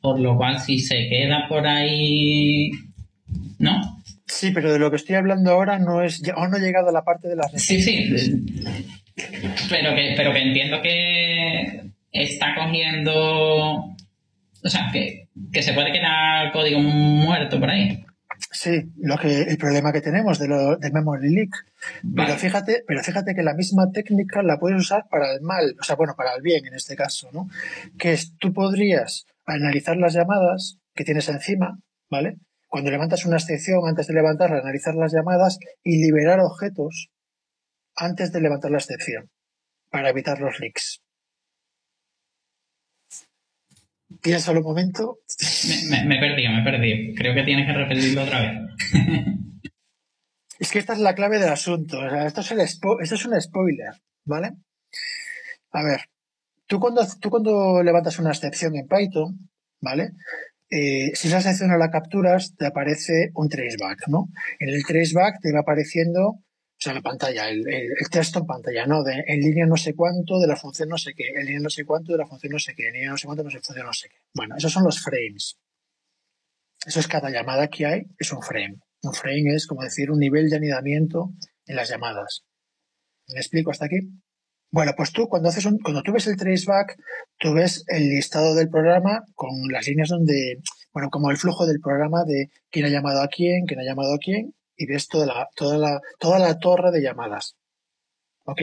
por lo cual si se queda por ahí, ¿no? Sí, pero de lo que estoy hablando ahora no es, aún no he llegado a la parte de las Sí, sí, pero que, pero que entiendo que está cogiendo, o sea, que, que se puede quedar código muerto por ahí. Sí, lo que, el problema que tenemos de lo, del memory leak. Vale. Pero fíjate, pero fíjate que la misma técnica la puedes usar para el mal, o sea, bueno, para el bien en este caso, ¿no? Que es, tú podrías analizar las llamadas que tienes encima, ¿vale? Cuando levantas una excepción, antes de levantarla, analizar las llamadas y liberar objetos antes de levantar la excepción para evitar los leaks. Piénsalo un momento. Me, me, me he perdido, me he perdido. Creo que tienes que repetirlo otra vez. es que esta es la clave del asunto. O sea, esto, es el esto es un spoiler, ¿vale? A ver, tú cuando, tú cuando levantas una excepción en Python, ¿vale? Eh, si esa excepción no la capturas, te aparece un traceback, ¿no? En el traceback te va apareciendo, o sea, la pantalla, el, el, el texto en pantalla, ¿no? De, en línea no sé cuánto, de la función no sé qué, en línea no sé cuánto, de la función no sé qué, en línea no sé cuánto, no sé función no sé qué. Bueno, esos son los frames. Eso es cada llamada que hay, es un frame. Un frame es como decir un nivel de anidamiento en las llamadas. ¿Me explico hasta aquí? Bueno, pues tú cuando haces un, cuando tú ves el traceback, tú ves el listado del programa con las líneas donde, bueno, como el flujo del programa de quién ha llamado a quién, quién ha llamado a quién, y ves toda la, toda la, toda la torre de llamadas. ¿Ok?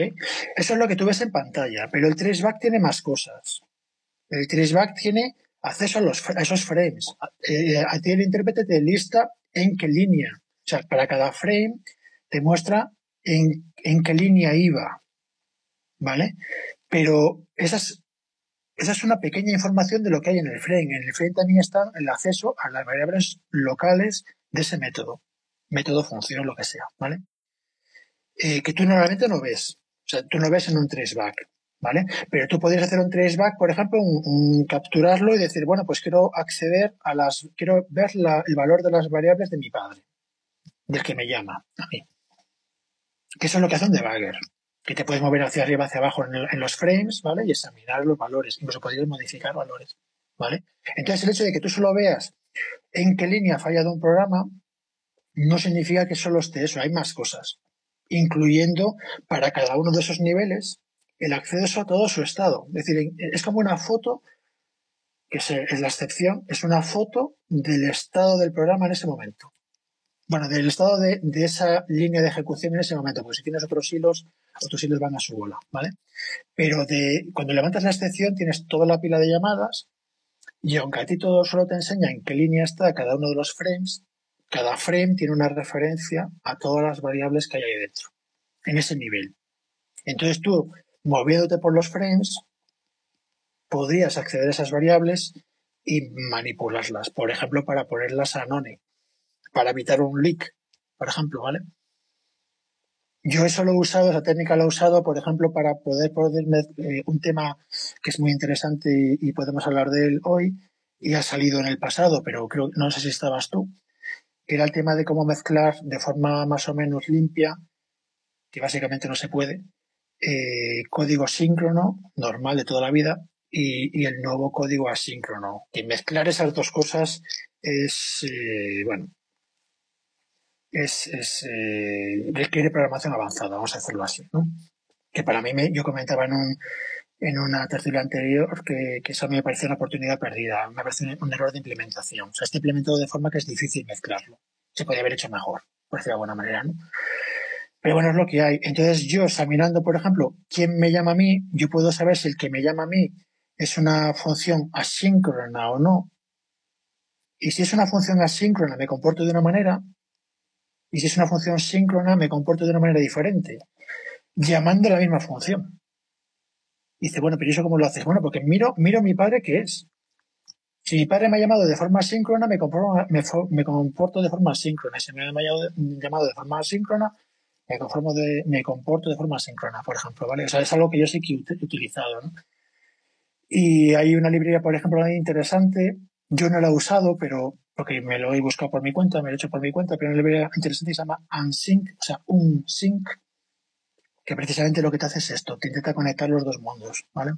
Eso es lo que tú ves en pantalla, pero el traceback tiene más cosas. El traceback tiene acceso a, esos frames. Eh, a el intérprete te lista en qué línea. O sea, para cada frame te muestra en, en qué línea iba. ¿Vale? Pero esas, esa es una pequeña información de lo que hay en el frame. En el frame también está el acceso a las variables locales de ese método. Método, función, lo que sea, ¿vale? Eh, que tú normalmente no ves. O sea, tú no ves en un traceback, ¿vale? Pero tú podrías hacer un traceback, por ejemplo, un, capturarlo y decir, bueno, pues quiero acceder a las, quiero ver la, el valor de las variables de mi padre, del que me llama a *laughs* mí. Que eso es lo que hace un debugger que te puedes mover hacia arriba, hacia abajo en, los frames, ¿vale? Y examinar los valores. Incluso podrías modificar valores, ¿vale? Entonces, el hecho de que tú solo veas en qué línea ha fallado un programa no significa que solo esté eso. Hay más cosas, incluyendo para cada uno de esos niveles el acceso a todo su estado. Es decir, es como una foto, que es la excepción, es una foto del estado del programa en ese momento bueno, del estado de, de, esa línea de ejecución en ese momento, porque si tienes otros hilos, otros hilos van a su bola, ¿vale? Pero de, cuando levantas la excepción tienes toda la pila de llamadas y aunque a ti todo solo te enseña en qué línea está cada uno de los frames, cada frame tiene una referencia a todas las variables que hay ahí dentro, en ese nivel. Entonces tú, moviéndote por los frames, podrías acceder a esas variables y manipularlas, por ejemplo, para ponerlas a none para evitar un leak, por ejemplo, ¿vale? Yo eso lo he usado, esa técnica la he usado, por ejemplo, para poder poner eh, un tema que es muy interesante y, y, podemos hablar de él hoy y ha salido en el pasado, pero creo no sé si estabas tú, que era el tema de cómo mezclar de forma más o menos limpia, que básicamente no se puede, eh, código síncrono normal de toda la vida y, el nuevo código asíncrono. Y mezclar esas dos cosas es, eh, bueno, es, es eh, requiere programación avanzada, vamos a hacerlo así, ¿no? Que para mí, me, yo comentaba en, un, en una tertulia anterior que, que eso me parecía una oportunidad perdida, me parece un, error de implementación. O sea, está implementado de forma que es difícil mezclarlo. Se podría haber hecho mejor, por decirlo de alguna manera, ¿no? Pero bueno, es lo que hay. Entonces, yo examinando, por ejemplo, quién me llama a mí, yo puedo saber si el que me llama a mí es una función asíncrona o no. Y si es una función asíncrona, me comporto de una manera. Y si es una función síncrona, me comporto de una manera diferente, llamando la misma función. Y dice, bueno, pero ¿eso cómo lo haces? Bueno, porque miro, miro mi padre qué es. Si mi padre me ha llamado de forma síncrona, me comporto, me, comporto de forma síncrona. Si me ha llamado de forma asíncrona, me, conformo de, me comporto de forma síncrona, por ejemplo, ¿vale? O sea, es algo que yo sí que he utilizado, ¿no? Y hay una librería, por ejemplo, muy interesante. Yo no la he usado, pero porque me lo he buscado por mi cuenta, me lo he hecho por mi cuenta, pero una librería interesante que se llama Unsync, o sea, Unsync, que precisamente lo que te hace es esto, te intenta conectar los dos mundos, ¿vale?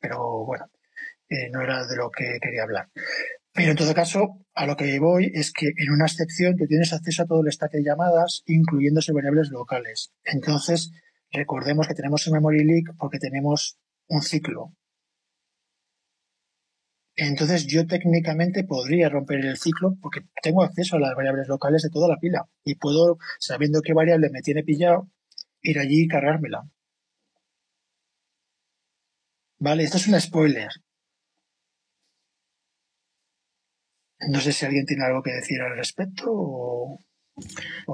Pero bueno, eh, no era de lo que quería hablar. Pero en todo caso, a lo que voy es que en una excepción tú tienes acceso a todo el stack de llamadas, incluyéndose variables locales. Entonces, recordemos que tenemos un memory leak porque tenemos un ciclo. Entonces yo técnicamente podría romper el ciclo porque tengo acceso a las variables locales de toda la pila y puedo, sabiendo qué variable me tiene pillado, ir allí y cargármela. Vale, esto es un spoiler. No sé si alguien tiene algo que decir al respecto o...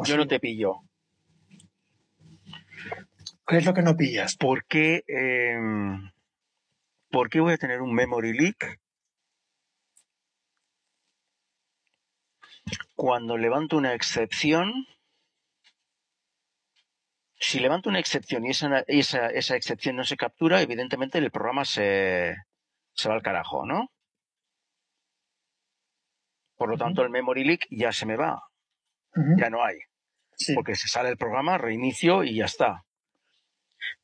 yo no te pillo. ¿Qué es lo que no pillas? ¿Por qué, em, ¿Por qué voy a tener un memory leak cuando levanto una excepción? Si levanto una excepción y esa, esa, esa excepción no se captura, evidentemente el programa se, se va al carajo, ¿no? Por lo tanto, el memory leak ya se me va. Ya no hay. Porque se sale el programa, reinicio y ya está.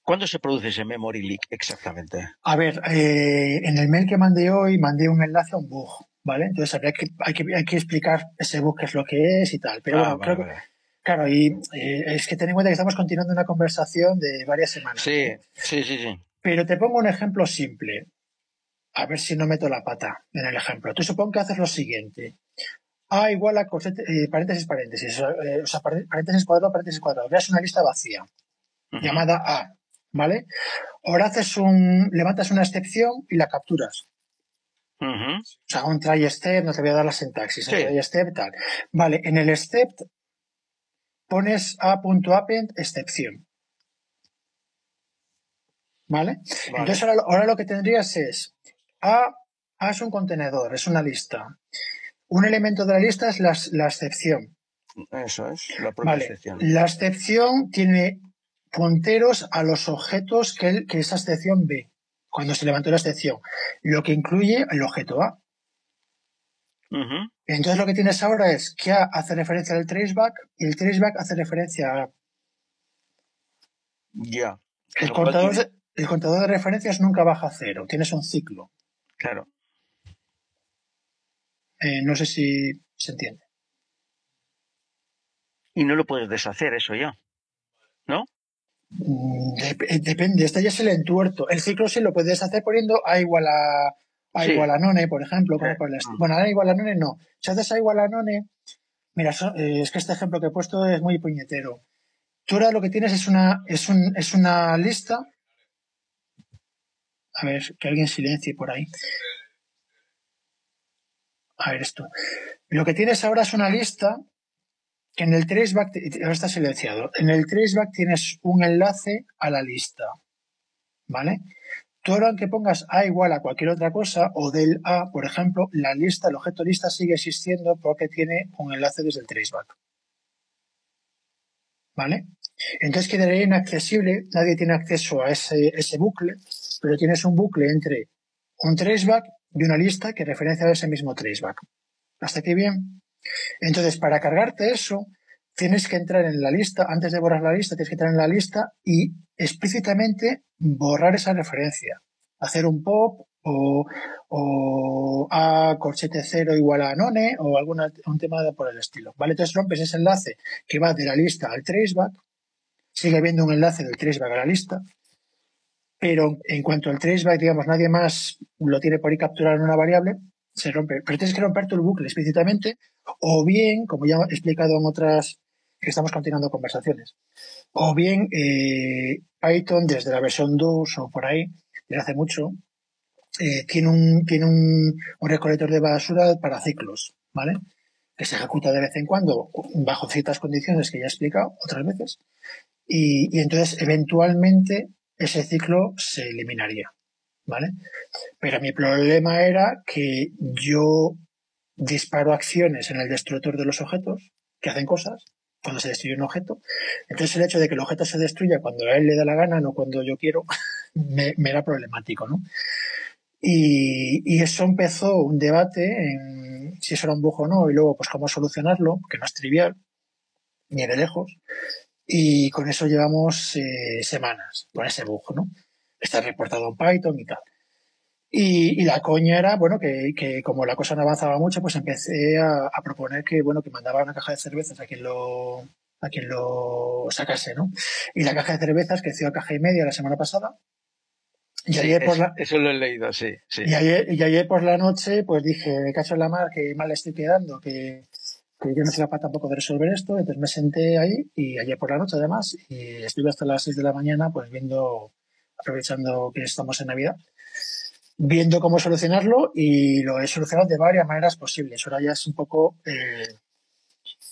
¿Cuándo se produce ese memory leak exactamente? A ver, eh, en el mail que mandé hoy mandé un enlace a un bug, ¿vale? Entonces habría que, hay, que, hay que explicar ese bug qué es lo que es y tal. Pero ah, bueno, creo que, claro, y eh, es que ten en cuenta que estamos continuando una conversación de varias semanas. Sí, sí, sí, sí. Pero te pongo un ejemplo simple. A ver si no meto la pata en el ejemplo. Tú supongo que haces lo siguiente. A igual a eh, paréntesis, paréntesis. o sea, paréntesis cuadrado, paréntesis cuadrado. Veas una lista vacía llamada A, ¿vale? Ahora haces un, levantas una excepción y la capturas. O sea, un try step, no te voy a dar la sintaxis, un try step tal. Vale, en el step pones a.append excepción. ¿Vale? Entonces ahora, lo que tendrías es a, a es un contenedor, es una lista. Un elemento de la lista es la, excepción. Eso es, la propia excepción. La excepción tiene punteros a los objetos que, esa excepción ve cuando se levantó la excepción, lo que incluye el objeto A. Entonces lo que tienes ahora es que A hace referencia al traceback y el traceback hace referencia a Ya. El, contador de, el contador de referencias nunca baja a cero, tienes un ciclo. Claro. Eh, no sé si se entiende. Y no lo puedes deshacer eso ya, ¿no? Mm, depende, este ya es el entuerto. El ciclo sí lo puedes hacer poniendo A igual a, a igual a none, por ejemplo. Como por mm. Bueno, A igual a none no. Si haces A igual a none, mira, eh, es que este ejemplo que he puesto es muy puñetero. Tú ahora lo que tienes es una, es un, es una lista. A ver, que alguien silencie por ahí. A ver esto. Lo que tienes ahora es una lista en el traceback, ahora está silenciado, en el traceback tienes un enlace a la lista, ¿vale? Tú ahora que pongas A igual a cualquier otra cosa, o del A, por ejemplo, la lista, el objeto lista sigue existiendo porque tiene un enlace desde el traceback. ¿Vale? Entonces quedaría inaccesible, nadie tiene acceso a ese, ese bucle, pero tienes un bucle entre un traceback y una lista que referencia a ese mismo traceback. ¿Hasta aquí bien? Entonces, para cargarte eso, tienes que entrar en la lista, antes de borrar la lista, tienes que entrar en la lista y explícitamente borrar esa referencia. hacer un pop o, A corchete cero igual a none o alguna, un tema por el estilo. ¿Vale? Entonces rompes ese enlace que va de la lista al traceback, sigue habiendo un enlace del traceback a la lista, pero en cuanto al traceback, digamos, nadie más lo tiene por ahí capturado en una variable, se rompe. Pero tienes que romper tu bucle explícitamente, o bien, como ya he explicado en otras que estamos continuando conversaciones, o bien eh, Python desde la versión 2 o por ahí, desde hace mucho, eh, tiene, un, tiene un, recolector de basura para ciclos, ¿vale? Que se ejecuta de vez en cuando bajo ciertas condiciones que ya he explicado otras veces. Y, y entonces, eventualmente, ese ciclo se eliminaría, ¿vale? Pero mi problema era que yo disparo acciones en el destructor de los objetos que hacen cosas cuando se destruye un objeto. Entonces el hecho de que el objeto se destruya cuando a él le da la gana, no cuando yo quiero, *laughs* me, era problemático, ¿no? Y, eso empezó un debate en si eso era un bug o no, y luego, pues, cómo solucionarlo, que no es trivial, ni de lejos. Y con eso llevamos eh, semanas, con ese bug, ¿no? Está reportado en Python y tal. Y, la coña era, bueno, que, que, como la cosa no avanzaba mucho, pues empecé a, a, proponer que, bueno, que mandaba una caja de cervezas a quien lo, a quien lo sacase, ¿no? Y la caja de cervezas creció a caja y media la semana pasada y ayer por la... Eso lo he leído, sí. sí. Y, ayer, y ayer por la noche, pues dije, me cacho en la mar, que mal estoy quedando, que, que yo no soy capaz tampoco de resolver esto. Entonces me senté ahí y ayer por la noche además, y estuve hasta las 6 de la mañana, pues viendo, aprovechando que estamos en Navidad, viendo cómo solucionarlo y lo he solucionado de varias maneras posibles. Ahora ya es un poco eh,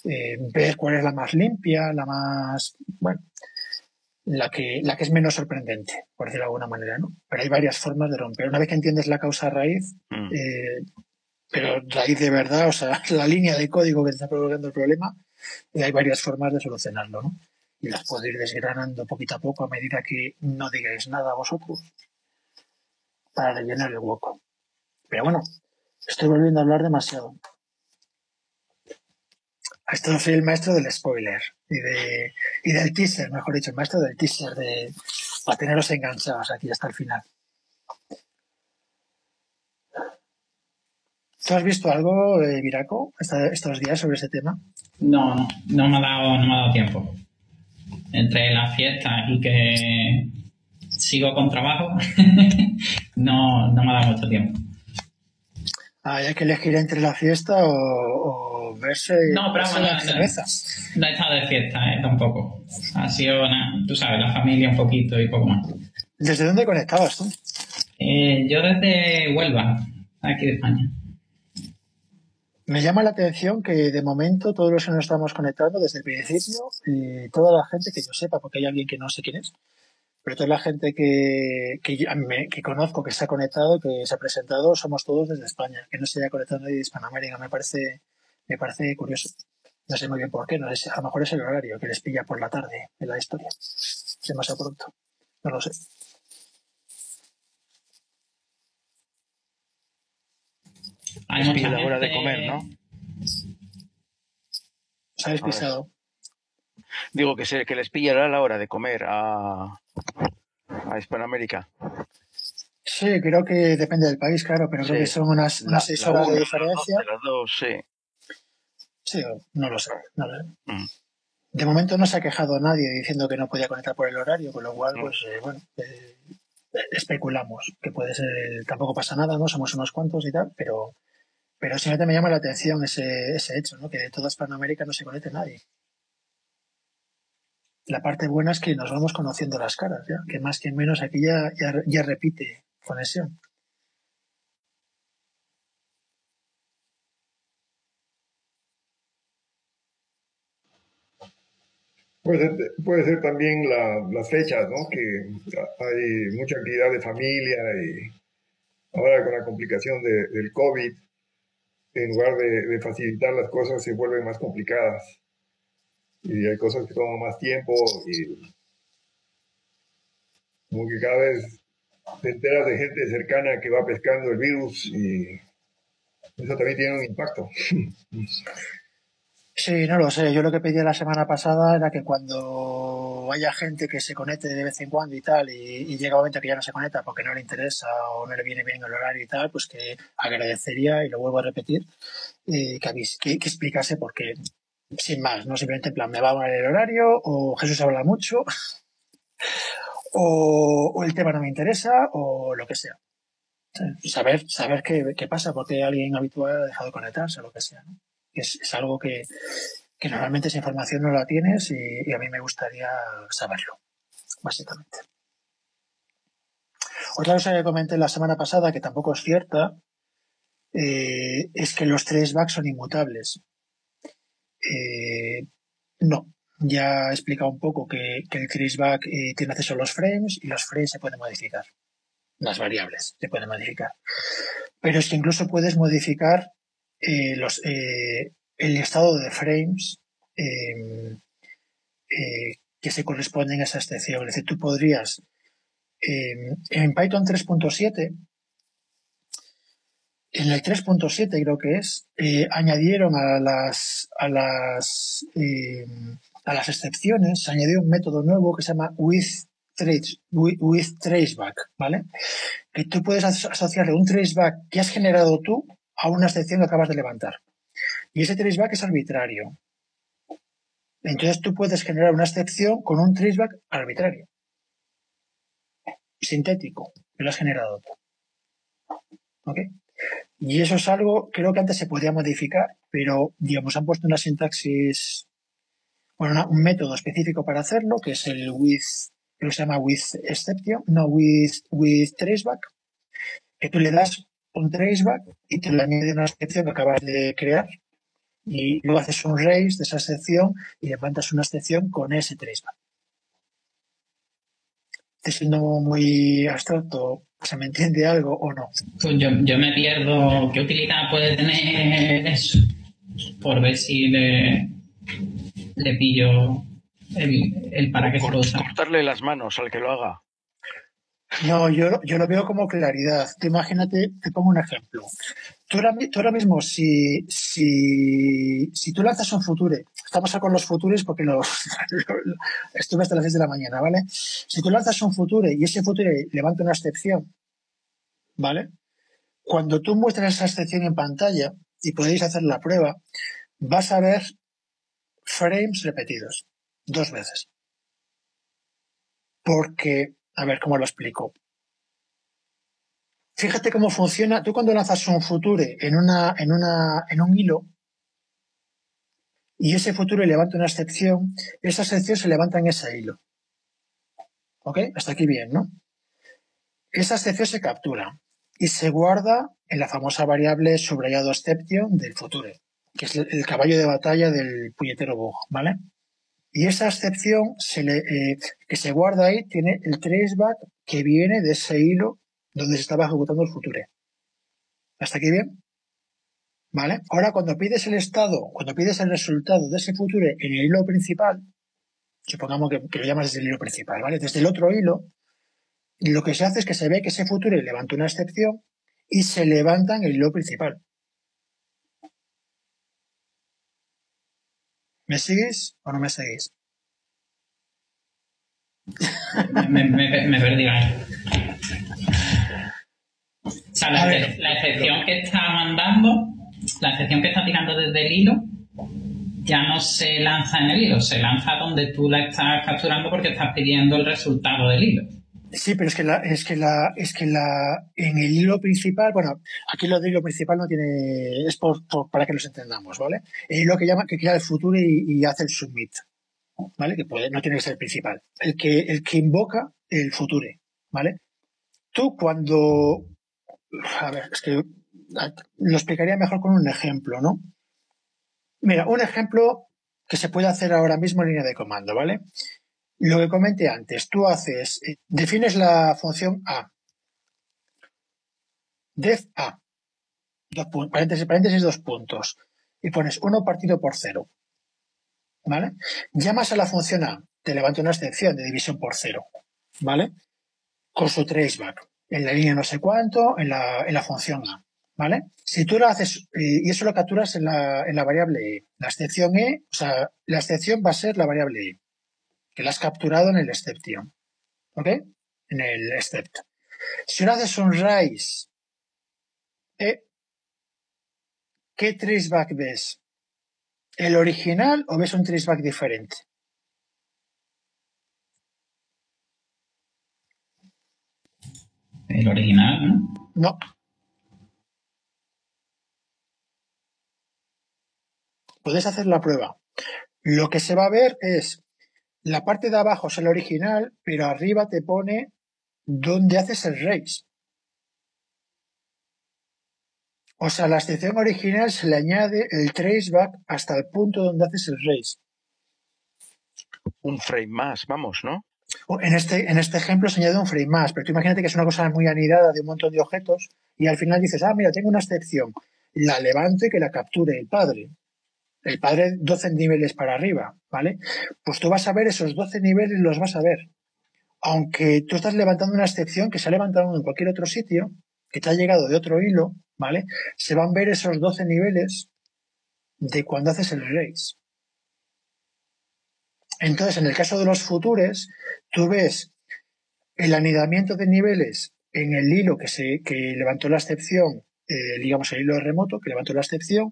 eh, ver cuál es la más limpia, la más, bueno, la que, la que es menos sorprendente, por decirlo de alguna manera, ¿no? Pero hay varias formas de romper. Una vez que entiendes la causa raíz, mm. eh, pero raíz de verdad, o sea, *laughs* la línea de código que te está provocando el problema, eh, hay varias formas de solucionarlo, ¿no? Y las puedo ir desgranando poquito a poco a medida que no digáis nada a vosotros para rellenar el hueco. Pero bueno, estoy volviendo a hablar demasiado. Esto soy el maestro del spoiler y, de, y del teaser, mejor dicho, el maestro del teaser de, para teneros enganchados aquí hasta el final. ¿Tú has visto algo, eh, Viraco, estos días sobre ese tema? No, no, no me ha dado, no me ha dado tiempo. Entre la fiesta y que sigo con trabajo, *laughs* no, no me ha dado mucho tiempo. Ah, hay que elegir entre la fiesta o verse no, pero bueno, la cerveza. No he estado de fiesta, ¿eh? Tampoco. Ha sido, tú sabes, la familia un poquito y poco más. ¿Desde dónde conectabas tú? Eh, yo desde Huelva, aquí de España. Me llama la atención que de momento todos los que nos estamos conectando desde el principio, y toda la gente que yo sepa, porque hay alguien que no sé quién es, pero toda la gente que, que, que conozco que se ha conectado, que se ha presentado, somos todos desde España, que no se haya conectado nadie de Hispanoamérica. Me parece me parece curioso. No sé muy bien por qué, no sé, a lo mejor es el horario que les pilla por la tarde en la historia. Es demasiado pronto. No lo sé. Hay mucha la hora de comer, ¿no? Os habéis pisado. Digo que, se, que les pillará la hora de comer a, a Hispanoamérica. Sí, creo que depende del país, claro, pero creo que son unas, unas seis horas de diferencia. Las dos, sí. Sí, no lo sé. Mm. De momento no se ha quejado nadie diciendo que no podía conectar por el horario, con lo cual, mm. pues, eh, bueno, eh, especulamos que puede ser, tampoco pasa nada, ¿no? Somos unos cuantos y tal, pero, pero simplemente me llama la atención ese, ese hecho, ¿no? Que de toda Hispanoamérica no se conecte nadie. La parte buena es que nos vamos conociendo las caras, ¿ya? Que más que menos aquí ya, ya repite conexión. Puede ser, también las fechas, ¿no? Que hay mucha actividad de familia y ahora con la complicación del COVID, en lugar de, facilitar las cosas, se vuelven más complicadas. Y hay cosas que toman más tiempo y como que cada vez te enteras de gente cercana que va pescando el virus y eso también tiene un impacto. *laughs* Sí, no lo sé. Yo lo que pedí la semana pasada era que cuando haya gente que se conecte de vez en cuando y tal, y, llega un momento que ya no se conecta porque no le interesa o no le viene bien el horario y tal, pues que agradecería, y lo vuelvo a repetir, eh, que, que, explicase porque sin más, no simplemente en plan, me va a poner el horario, o Jesús habla mucho, *laughs* o, el tema no me interesa, o lo que sea. Saber, saber qué, qué pasa, porque alguien habitual ha dejado de conectarse, o lo que sea. Es, es algo que, que normalmente esa información no la tienes y, a mí me gustaría saberlo, básicamente. Otra cosa que comenté la semana pasada, que tampoco es cierta, eh, es que los tres backs son inmutables. Eh, no, ya he explicado un poco que, el traceback eh, tiene acceso a los frames y los frames se pueden modificar. Las variables se pueden modificar. Pero es que incluso puedes modificar los, el estado de frames em, eh, que se corresponden a esa excepción. Es decir, tú podrías, em, en Python 3.7, en el 3.7 creo que es, eh, añadieron a las, a las, em, a las excepciones, se añadió un método nuevo que se llama with trace, with, traceback, ¿vale? Que tú puedes asociarle un traceback que has generado tú a una excepción que acabas de levantar. Y ese traceback es arbitrario. Entonces tú puedes generar una excepción con un traceback arbitrario. Sintético, que lo has generado tú. ¿Ok? Y eso es algo, creo que antes se podía modificar, pero digamos, han puesto una sintaxis, bueno, un método específico para hacerlo, que es el with, que se llama with exception, no with, with traceback, que tú le das un traceback y te le añade una excepción que acabas de crear y luego haces un raise de esa sección y levantas una sección con ese traceback. Estoy siendo muy abstracto, ¿se me entiende algo o no? Pues yo, me pierdo qué utilidad puede tener eso, por ver si le, le pillo el, el para qué se lo usa. Cortarle las manos al que lo haga. No, yo, yo lo veo como claridad. imagínate, te pongo un ejemplo. Tú ahora, mismo, si, si, si tú lanzas un future, estamos con los futures porque *laughs* estuve hasta las 6 de la mañana, ¿vale? Si tú lanzas un future y ese future levanta una excepción, ¿vale? Cuando tú muestras esa excepción en pantalla y podéis hacer la prueba, vas a ver frames repetidos, dos veces. Porque a ver cómo lo explico. Fíjate cómo funciona. Tú cuando lanzas un future en, una, en, una, en un hilo y ese future levanta una excepción, esa excepción se levanta en ese hilo. ¿Ok? Hasta aquí bien, ¿no? Esa excepción se captura y se guarda en la famosa variable subrayado exception del future, que es el caballo de batalla del puñetero bug, ¿vale? Y esa excepción se le, eh, que se guarda ahí tiene el traceback que viene de ese hilo donde se estaba ejecutando el future. ¿Hasta aquí bien? ¿Vale? Ahora, cuando pides el estado, cuando pides el resultado de ese future en el hilo principal, supongamos que, que lo llamas desde el hilo principal, ¿vale? Desde el otro hilo, lo que se hace es que se ve que ese future levanta una excepción y se levanta en el hilo principal. ¿Me sigues o no me seguís? me, me, perdí ahí. O sea, la, excepción que está mandando, la excepción que está tirando desde el hilo, ya no se lanza en el hilo, se lanza donde tú la estás capturando porque estás pidiendo el resultado del hilo. Sí, pero es que es que es que en el hilo principal, bueno, aquí lo del hilo principal no tiene, es para que nos entendamos, ¿vale? El hilo que llama, que crea el futuro y, hace el submit, ¿vale? Que puede, no tiene que ser el principal. El que, el que invoca el future, ¿vale? Tú cuando, a ver, es que lo explicaría mejor con un ejemplo, ¿no? Mira, un ejemplo que se puede hacer ahora mismo en línea de comando, ¿vale? Lo que comenté antes, tú haces, eh, defines la función A. Def A. Paréntesis, paréntesis, dos puntos. Y pones 1 partido por 0. ¿Vale? Llamas a la función A, te levanta una excepción de división por 0. ¿Vale? Con su traceback. En la línea no sé cuánto, en la, en la función A. ¿Vale? Si tú lo haces, eh, y eso lo capturas en la, en la variable E. La excepción E, o sea, la excepción va a ser la variable E que la has capturado en el exception. ¿Ok? En el except. Si ahora haces un raise, ¿eh? ¿qué traceback ves? ¿El original o ves un traceback diferente? El original, ¿no? No. Puedes hacer la prueba. Lo que se va a ver es la parte de abajo es el original, pero arriba te pone dónde haces el raise. O sea, la excepción original se le añade el traceback hasta el punto donde haces el raise. Un frame más, vamos, ¿no? En este, en este ejemplo se añade un frame más, pero tú imagínate que es una cosa muy anidada de un montón de objetos y al final dices, ah, mira, tengo una excepción, la levante que la capture el padre. El padre 12 niveles para arriba, ¿vale? Pues tú vas a ver esos 12 niveles, los vas a ver. Aunque tú estás levantando una excepción que se ha levantado en cualquier otro sitio, que te ha llegado de otro hilo, ¿vale? Se van a ver esos 12 niveles de cuando haces el raise. Entonces, en el caso de los futures, tú ves el anidamiento de niveles en el hilo que, se, que levantó la excepción, eh, digamos el hilo remoto que levantó la excepción,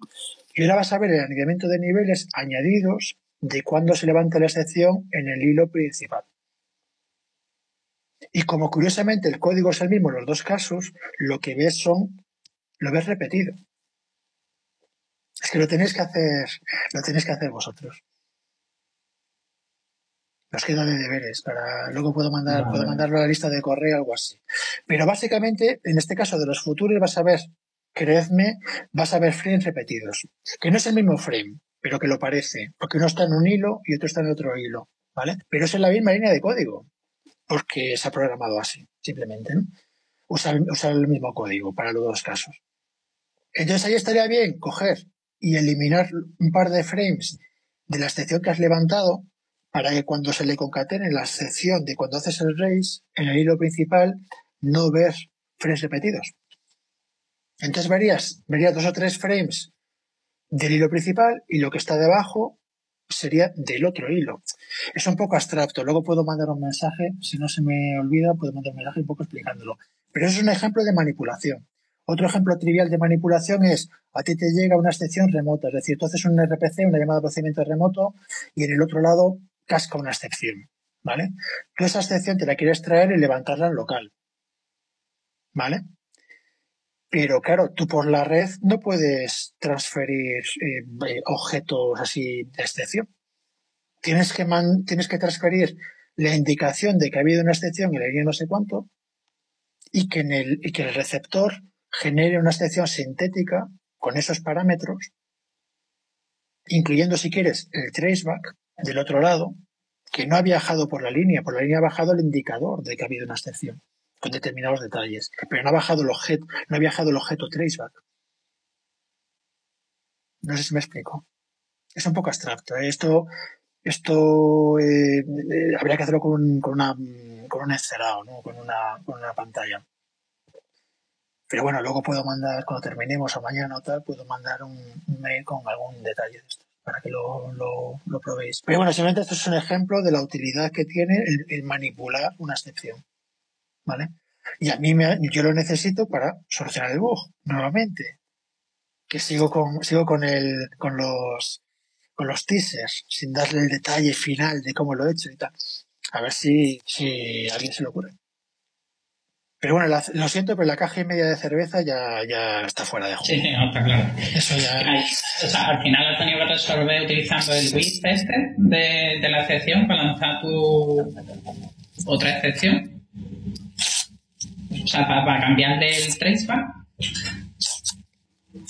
y ahora vas a ver el anidamiento de niveles añadidos de cuando se levanta la excepción en el hilo principal. Y como curiosamente el código es el mismo en los dos casos, lo que ves son, lo ves repetido. Es que lo tenéis que hacer, lo tenéis que hacer vosotros. Nos queda de deberes para luego puedo mandar, puedo mandarlo a la lista de correo o algo así. Pero básicamente, en este caso de los futuros, vas a ver, creedme, vas a ver frames repetidos. Que no es el mismo frame, pero que lo parece. Porque uno está en un hilo y otro está en otro hilo. ¿Vale? Pero es en la misma línea de código. Porque se ha programado así, simplemente, ¿no? Usar, el mismo código para los dos casos. Entonces ahí estaría bien coger y eliminar un par de frames de la excepción que has levantado para que cuando se le concatene la sección de cuando haces el raise en el hilo principal no ver frames repetidos. Entonces verías, verías dos o tres frames del hilo principal y lo que está debajo sería del otro hilo. Es un poco abstracto. Luego puedo mandar un mensaje, si no se me olvida, puedo mandar un mensaje un poco explicándolo. Pero eso es un ejemplo de manipulación. Otro ejemplo trivial de manipulación es a ti te llega una excepción remota, es decir, tú haces un RPC, una llamada de procedimiento remoto, y en el otro lado casca una excepción, ¿vale? Tú esa excepción te la quieres traer y levantarla en local, ¿vale? Pero claro, tú por la red no puedes transferir eh, eh, objetos así de excepción. Tienes que, tienes que transferir la indicación de que ha habido una excepción en la línea no sé cuánto y que, el, y que el receptor genere una excepción sintética con esos parámetros, incluyendo si quieres el traceback, del otro lado, que no ha viajado por la línea, por la línea ha bajado el indicador de que ha habido una excepción con determinados detalles, pero no ha bajado el objeto, no ha viajado el objeto traceback. No sé si me explico. Es un poco abstracto. ¿eh? Esto, esto eh, eh, habría que hacerlo con, con, una, con un encerado, ¿no? con, una, con una pantalla. Pero bueno, luego puedo mandar, cuando terminemos o mañana o tal, puedo mandar un mail con algún detalle de esto para que lo, lo, probéis. Pero bueno, simplemente esto es un ejemplo de la utilidad que tiene el, manipular una excepción. ¿Vale? Y a mí me, yo lo necesito para solucionar el bug, nuevamente. Que sigo con, sigo con el, con los, con los teasers, sin darle el detalle final de cómo lo he hecho y tal. A ver si, si a alguien se le ocurre. Pero bueno, lo siento, pero la caja y media de cerveza ya, ya está fuera de juego. Sí, no, está claro. Eso ya... *laughs* O sea, al final has tenido que resolver utilizando el width este de, de la excepción para lanzar tu otra excepción. O sea, para, para cambiarle el traceback.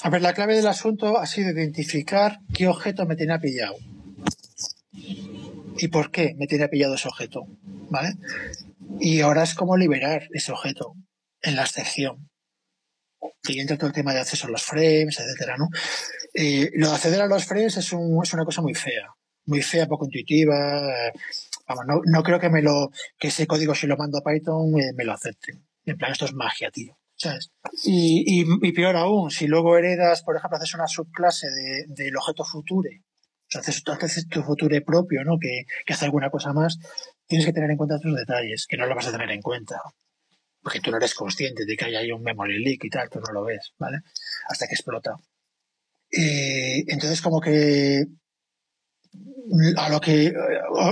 A ver, la clave del asunto ha sido identificar qué objeto me tenía pillado. ¿Y por qué me tenía pillado ese objeto? ¿Vale? Y ahora es como liberar ese objeto en la excepción. Y entra todo el tema de acceso a los frames, etcétera, ¿no? lo de acceder a los frames es, un, es una cosa muy fea. Muy fea, poco intuitiva. vamos, no, creo que me lo, que ese código si lo mando a Python me lo acepte. En plan, esto es magia, tío. ¿Sabes? Y, y, peor aún, si luego heredas, por ejemplo, haces una subclase de, del objeto future sea, haces, haces tu futuro propio, ¿no? Que, que hace alguna cosa más, tienes que tener en cuenta tus detalles, que no lo vas a tener en cuenta. Porque tú no eres consciente de que hay ahí un memory leak y tal, tú no lo ves, ¿vale? Hasta que explota. Entonces, como que a lo que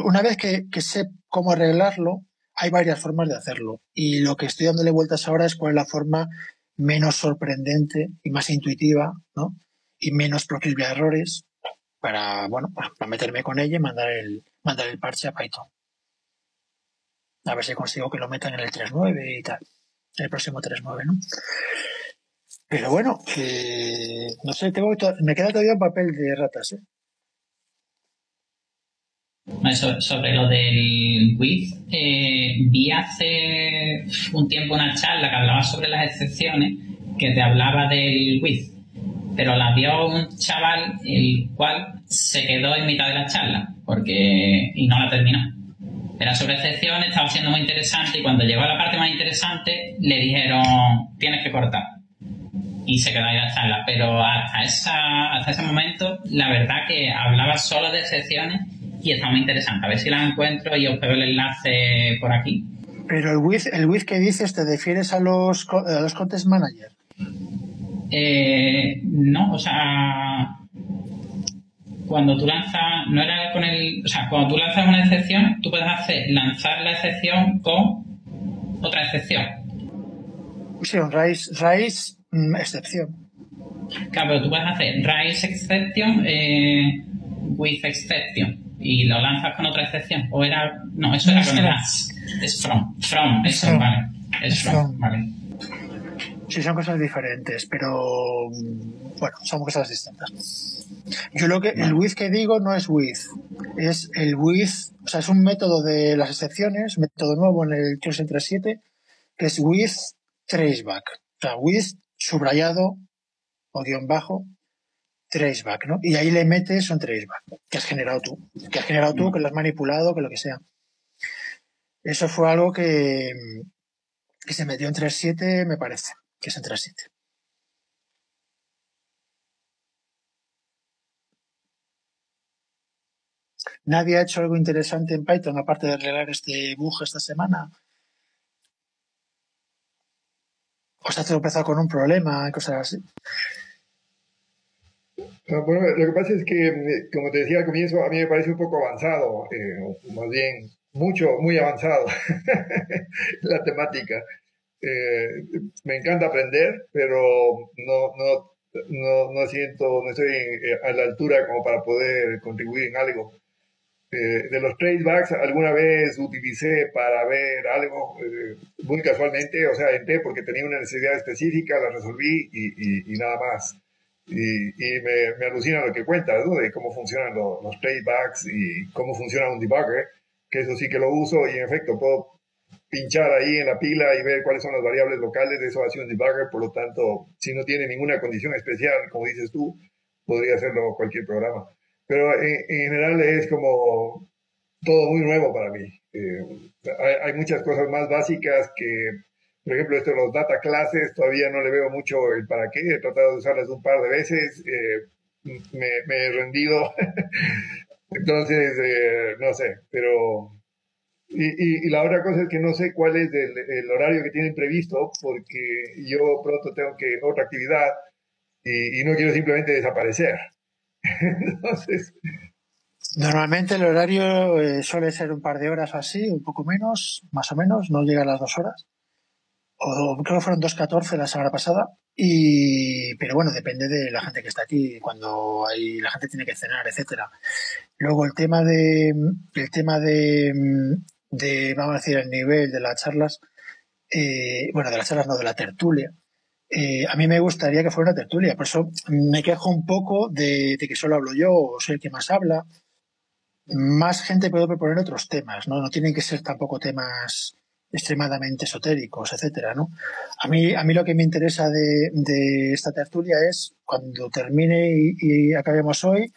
una vez que, que, sé cómo arreglarlo, hay varias formas de hacerlo. Y lo que estoy dándole vueltas ahora es cuál es la forma menos sorprendente y más intuitiva, ¿no? Y menos proclive a errores para, bueno, para meterme con ella y mandar el, mandar el parche a Python. A ver si consigo que lo metan en el 3.9 y tal. El próximo 3.9, ¿no? Pero bueno, no sé, tengo, me queda todavía un papel de ratas, ¿eh? Sobre lo del quiz, eh, vi hace un tiempo una charla que hablaba sobre las excepciones, que te hablaba del quiz, pero la vio un chaval el cual se quedó en mitad de la charla porque y no la terminó. Era sobre excepciones, estaba siendo muy interesante y cuando llegó a la parte más interesante le dijeron tienes que cortar y se quedó ahí la charla. Pero hasta, esa, hasta ese momento, la verdad que hablaba solo de excepciones y está muy interesante. A ver si la encuentro y os pego el enlace por aquí. Pero el with, el with que dices, ¿te refieres a los, a los content manager? Eh, no, o sea, cuando tú lanzas, no era con el, o sea, cuando tú lanzas una excepción, tú puedes hacer lanzar la excepción con otra excepción. Sí, un raíz, raíz mm, excepción. Claro, pero tú puedes hacer raíz exception eh, with exception y lo lanzas con otra excepción. O era. No, eso era con el as. Es from. From, eso, from. vale. Es, from. vale. Sí, son cosas diferentes, pero mm, bueno, son cosas distintas. Yo lo que, el with que digo no es with, es el with, o sea, es un método de las excepciones, método nuevo en el 337, que es with traceback. O sea, with subrayado o guion bajo traceback, ¿no? Y ahí le metes un traceback que has generado tú, que has generado tú, que lo has manipulado, que lo que sea. Eso fue algo que, que se metió en 3.7, me parece, que es en 3.7. ¿Nadie ha hecho algo interesante en Python aparte de arreglar este bug esta semana? ¿O se ha tropezado con un problema cosas así? Ah, lo que pasa es que, eh, como te decía al comienzo, a mí me parece un poco avanzado, eh, más bien mucho, muy avanzado *laughs* la temática. Eh, me encanta aprender, pero no, no, no, no siento, no estoy a la altura como para poder contribuir en algo. de los tradebacks alguna vez utilicé para ver algo muy casualmente, o sea, entré porque tenía una necesidad específica, la resolví y nada más. Y, y me, me, alucina lo que cuentas, ¿no? De cómo funcionan los, los playbacks y cómo funciona un debugger, que eso sí que lo uso y en efecto puedo pinchar ahí en la pila y ver cuáles son las variables locales, eso hace un debugger, por lo tanto, si no tiene ninguna condición especial, como dices tú, podría hacerlo cualquier programa. Pero en, en general es como todo muy nuevo para mí. Eh, hay, hay, muchas cosas más básicas que por ejemplo, esto de los data classes, todavía no le veo mucho el para qué. He tratado de usarlas un par de veces. Eh, me, he rendido. *laughs* Entonces, eh, no sé, pero... Y, la otra cosa es que no sé cuál es el, horario que tienen previsto, porque yo pronto tengo que otra actividad y, no quiero simplemente desaparecer. *laughs* Normalmente el horario eh, suele ser un par de horas o así, un poco menos, más o menos, no llega a las dos horas o creo que fueron 2.14 la semana pasada, y, pero bueno, depende de la gente que está aquí, cuando hay, la gente tiene que cenar, etcétera. Luego el tema de, el tema de, de vamos a decir, el nivel de las charlas, eh, bueno, de las charlas no, de la tertulia, eh, a mí me gustaría que fuera una tertulia, por eso me quejo un poco de, de que solo hablo yo, o soy el que más habla. Más gente puede proponer otros temas, ¿no? No tienen que ser tampoco temas extremadamente esotéricos, etcétera, ¿no? A mí, a mí lo que me interesa de, de esta tertulia es, cuando termine y, y, acabemos hoy,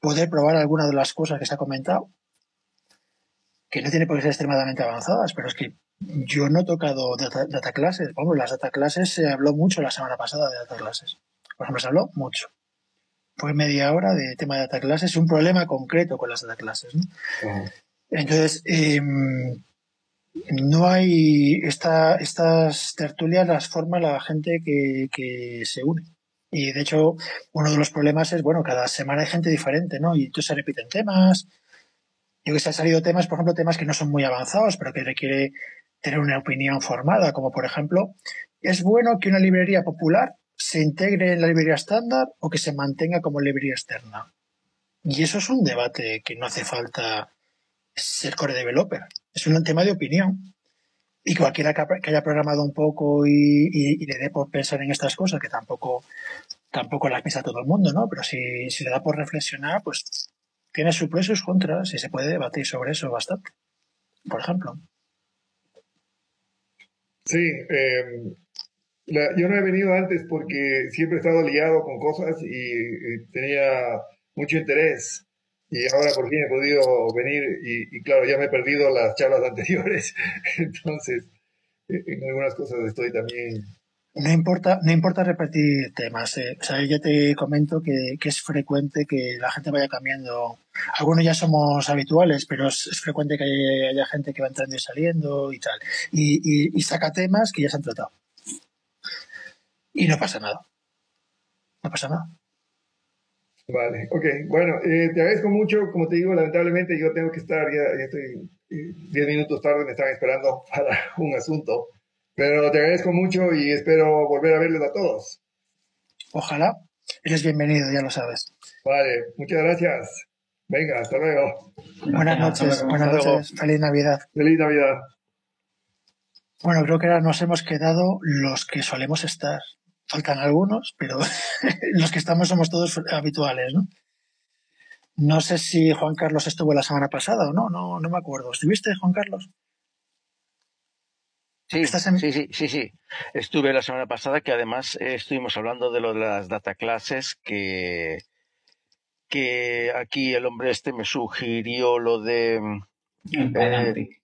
poder probar alguna de las cosas que se ha comentado, que no tiene por qué ser extremadamente avanzadas, pero es que yo no he tocado data, data classes. Vamos, las data classes se habló mucho la semana pasada de data classes. Por ejemplo, se habló mucho. fue media hora de tema de data classes, un problema concreto con las data classes. ¿no? Entonces, em, no hay esta, estas tertulias las forma la gente que, se une. Y de hecho, uno de los problemas es, bueno, cada semana hay gente diferente, ¿no? Y entonces se repiten temas. Yo que se han salido temas, por ejemplo, temas que no son muy avanzados, pero que requiere tener una opinión formada, como por ejemplo, ¿es bueno que una librería popular se integre en la librería estándar o que se mantenga como librería externa? Y eso es un debate que no hace falta ser core developer. Es un tema de opinión. Y cualquiera que haya programado un poco y, le dé por pensar en estas cosas, que tampoco, tampoco las piensa todo el mundo, ¿no? Pero si, si le da por reflexionar, pues tiene sus pros y sus contras y se puede debatir sobre eso bastante. Por ejemplo. Sí, eh, yo no he venido antes porque siempre he estado liado con cosas y tenía mucho interés y ahora por fin he podido venir y, claro, ya me he perdido las charlas anteriores, *laughs* entonces en algunas cosas estoy también... No importa, no importa repetir temas. Eh. O sea, yo te comento que, que, es frecuente que la gente vaya cambiando. Algunos ya somos habituales, pero es, frecuente que haya, gente que va entrando y saliendo y tal. Y saca temas que ya se han tratado. Y no pasa nada. No pasa nada. Vale, ok. Bueno, eh, te agradezco mucho. Como te digo, lamentablemente yo tengo que estar, ya, ya estoy 10 minutos tarde, me están esperando *laughs* para un asunto. Pero te agradezco mucho y espero volver a verles a todos. Ojalá. Eres bienvenido, ya lo sabes. Vale, muchas gracias. Venga, hasta luego. Buenas noches, buenas noches. Feliz Navidad. Feliz Navidad. Bueno, creo que ahora nos hemos quedado los que solemos estar faltan algunos, pero *laughs* los que estamos somos todos habituales, ¿no? No sé si Juan Carlos estuvo la semana pasada o no, no, no me acuerdo. ¿Estuviste, Juan Carlos? Sí, sí, sí, sí, sí. Estuve la semana pasada que además eh, estuvimos hablando de lo de las data classes que, que aquí el hombre este me sugirió lo de... Eh,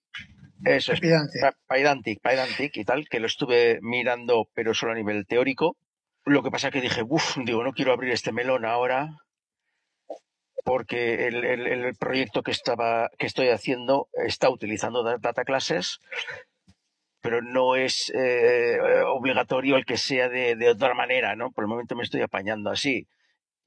eso es, Pydantic, Pydantic y tal, que lo estuve mirando, pero solo a nivel teórico. Lo que pasa que dije, uff, digo, no quiero abrir este melón ahora, porque el, proyecto que, estaba, que estoy haciendo está utilizando data classes, pero no es eh, obligatorio el que sea de, de, otra manera, ¿no? Por el momento me estoy apañando así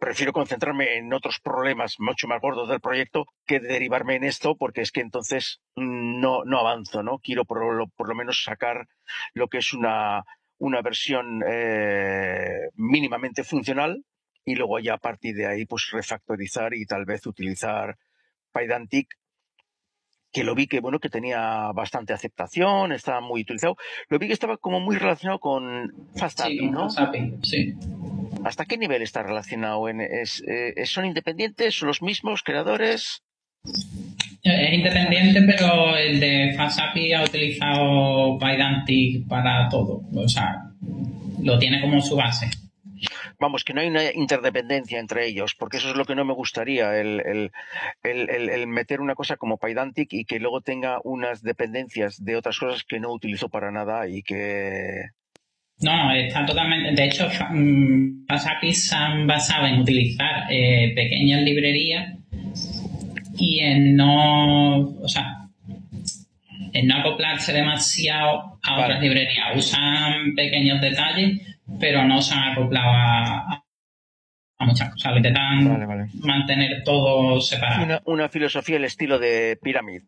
prefiero concentrarme en otros problemas mucho más gordos del proyecto que derivarme en esto, porque es que entonces no, no avanzo, ¿no? Quiero por lo, por lo menos sacar lo que es una, una versión eh, mínimamente funcional y luego ya a partir de ahí pues refactorizar y tal vez utilizar Pydantic que lo vi que bueno que tenía bastante aceptación, estaba muy utilizado. Lo vi que estaba como muy relacionado con FastAPI, sí, ¿no? sí. ¿Hasta qué nivel está relacionado? En, es, eh, ¿Son independientes? ¿Son los mismos creadores? Es independiente, pero el de FastAPI ha utilizado Pydantic para todo. O sea, lo tiene como su base vamos, que no hay una interdependencia entre ellos, porque eso es lo que no me gustaría, el, meter una cosa como Pydantic y que luego tenga unas dependencias de otras cosas que no utilizo para nada y que... No, está totalmente. De hecho, FastAPI mm, se han basado en utilizar eh, pequeñas librerías y en no. O sea, en no acoplarse demasiado a otras librerías. Usan pequeños detalles pero no se han acoplado a, muchas cosas. Intentan mantener todo separado. Una, una filosofía el estilo de Pyramid.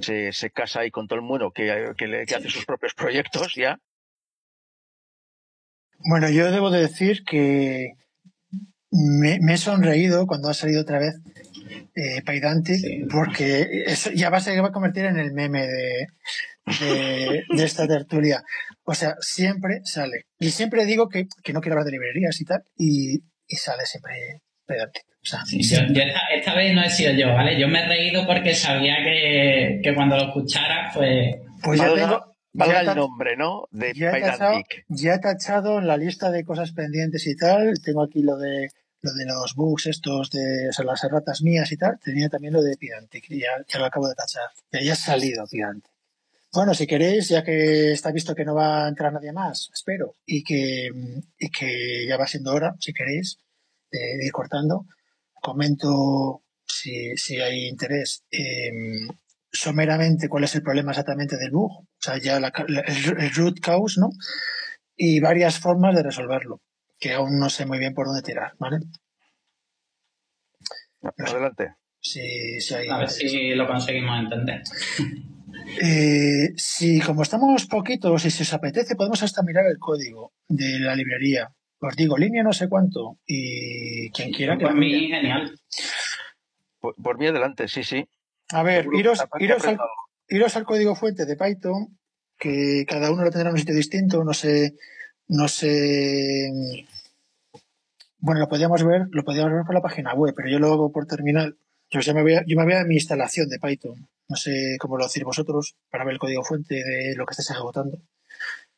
Se, se, casa ahí con todo el mundo que, que, hace sus propios proyectos ya. Bueno, yo debo de decir que me, he sonreído cuando ha salido otra vez eh, porque eso ya va a, se va a convertir en el meme de, de, esta tertulia. O sea, siempre sale. Y siempre digo que, no quiero hablar de librerías y tal, y, sale siempre pedante. esta, vez no he sido yo, ¿vale? Yo me he reído porque sabía que, cuando lo escuchara, pues. Pues ya tengo. Valga el nombre, ¿no? De ya he, tachado, ya he tachado en la lista de cosas pendientes y tal. Tengo aquí lo de lo de los bugs estos de o las erratas mías y tal. Tenía también lo de Pidantic, ya, ya lo acabo de tachar. Ya, ha salido Pidantic. Bueno, si queréis, ya que está visto que no va a entrar nadie más, espero, y que, y que ya va siendo hora, si queréis, de, ir cortando, comento si, si hay interés. Eh, someramente cuál es el problema exactamente del bug, o sea, ya la, el, root cause, ¿no? Y varias formas de resolverlo, que aún no sé muy bien por dónde tirar, ¿vale? Adelante. Si, si hay A ver si lo conseguimos entender. *laughs* Eh, si como estamos poquitos y si os apetece, podemos hasta mirar el código de la librería. Os digo, línea no sé cuánto y quien quiera que... Por mí, genial. Por, por, mí adelante, sí, sí. A ver, iros, iros, al, iros, al, código fuente de Python, que cada uno lo tendrá en un sitio distinto, no sé, no sé. Bueno, lo podríamos ver, lo podríamos ver por la página web, pero yo lo hago por terminal. Yo, ya me voy a, yo me voy a mi instalación de Python. No sé cómo lo decir vosotros para ver el código fuente de lo que estés ejecutando.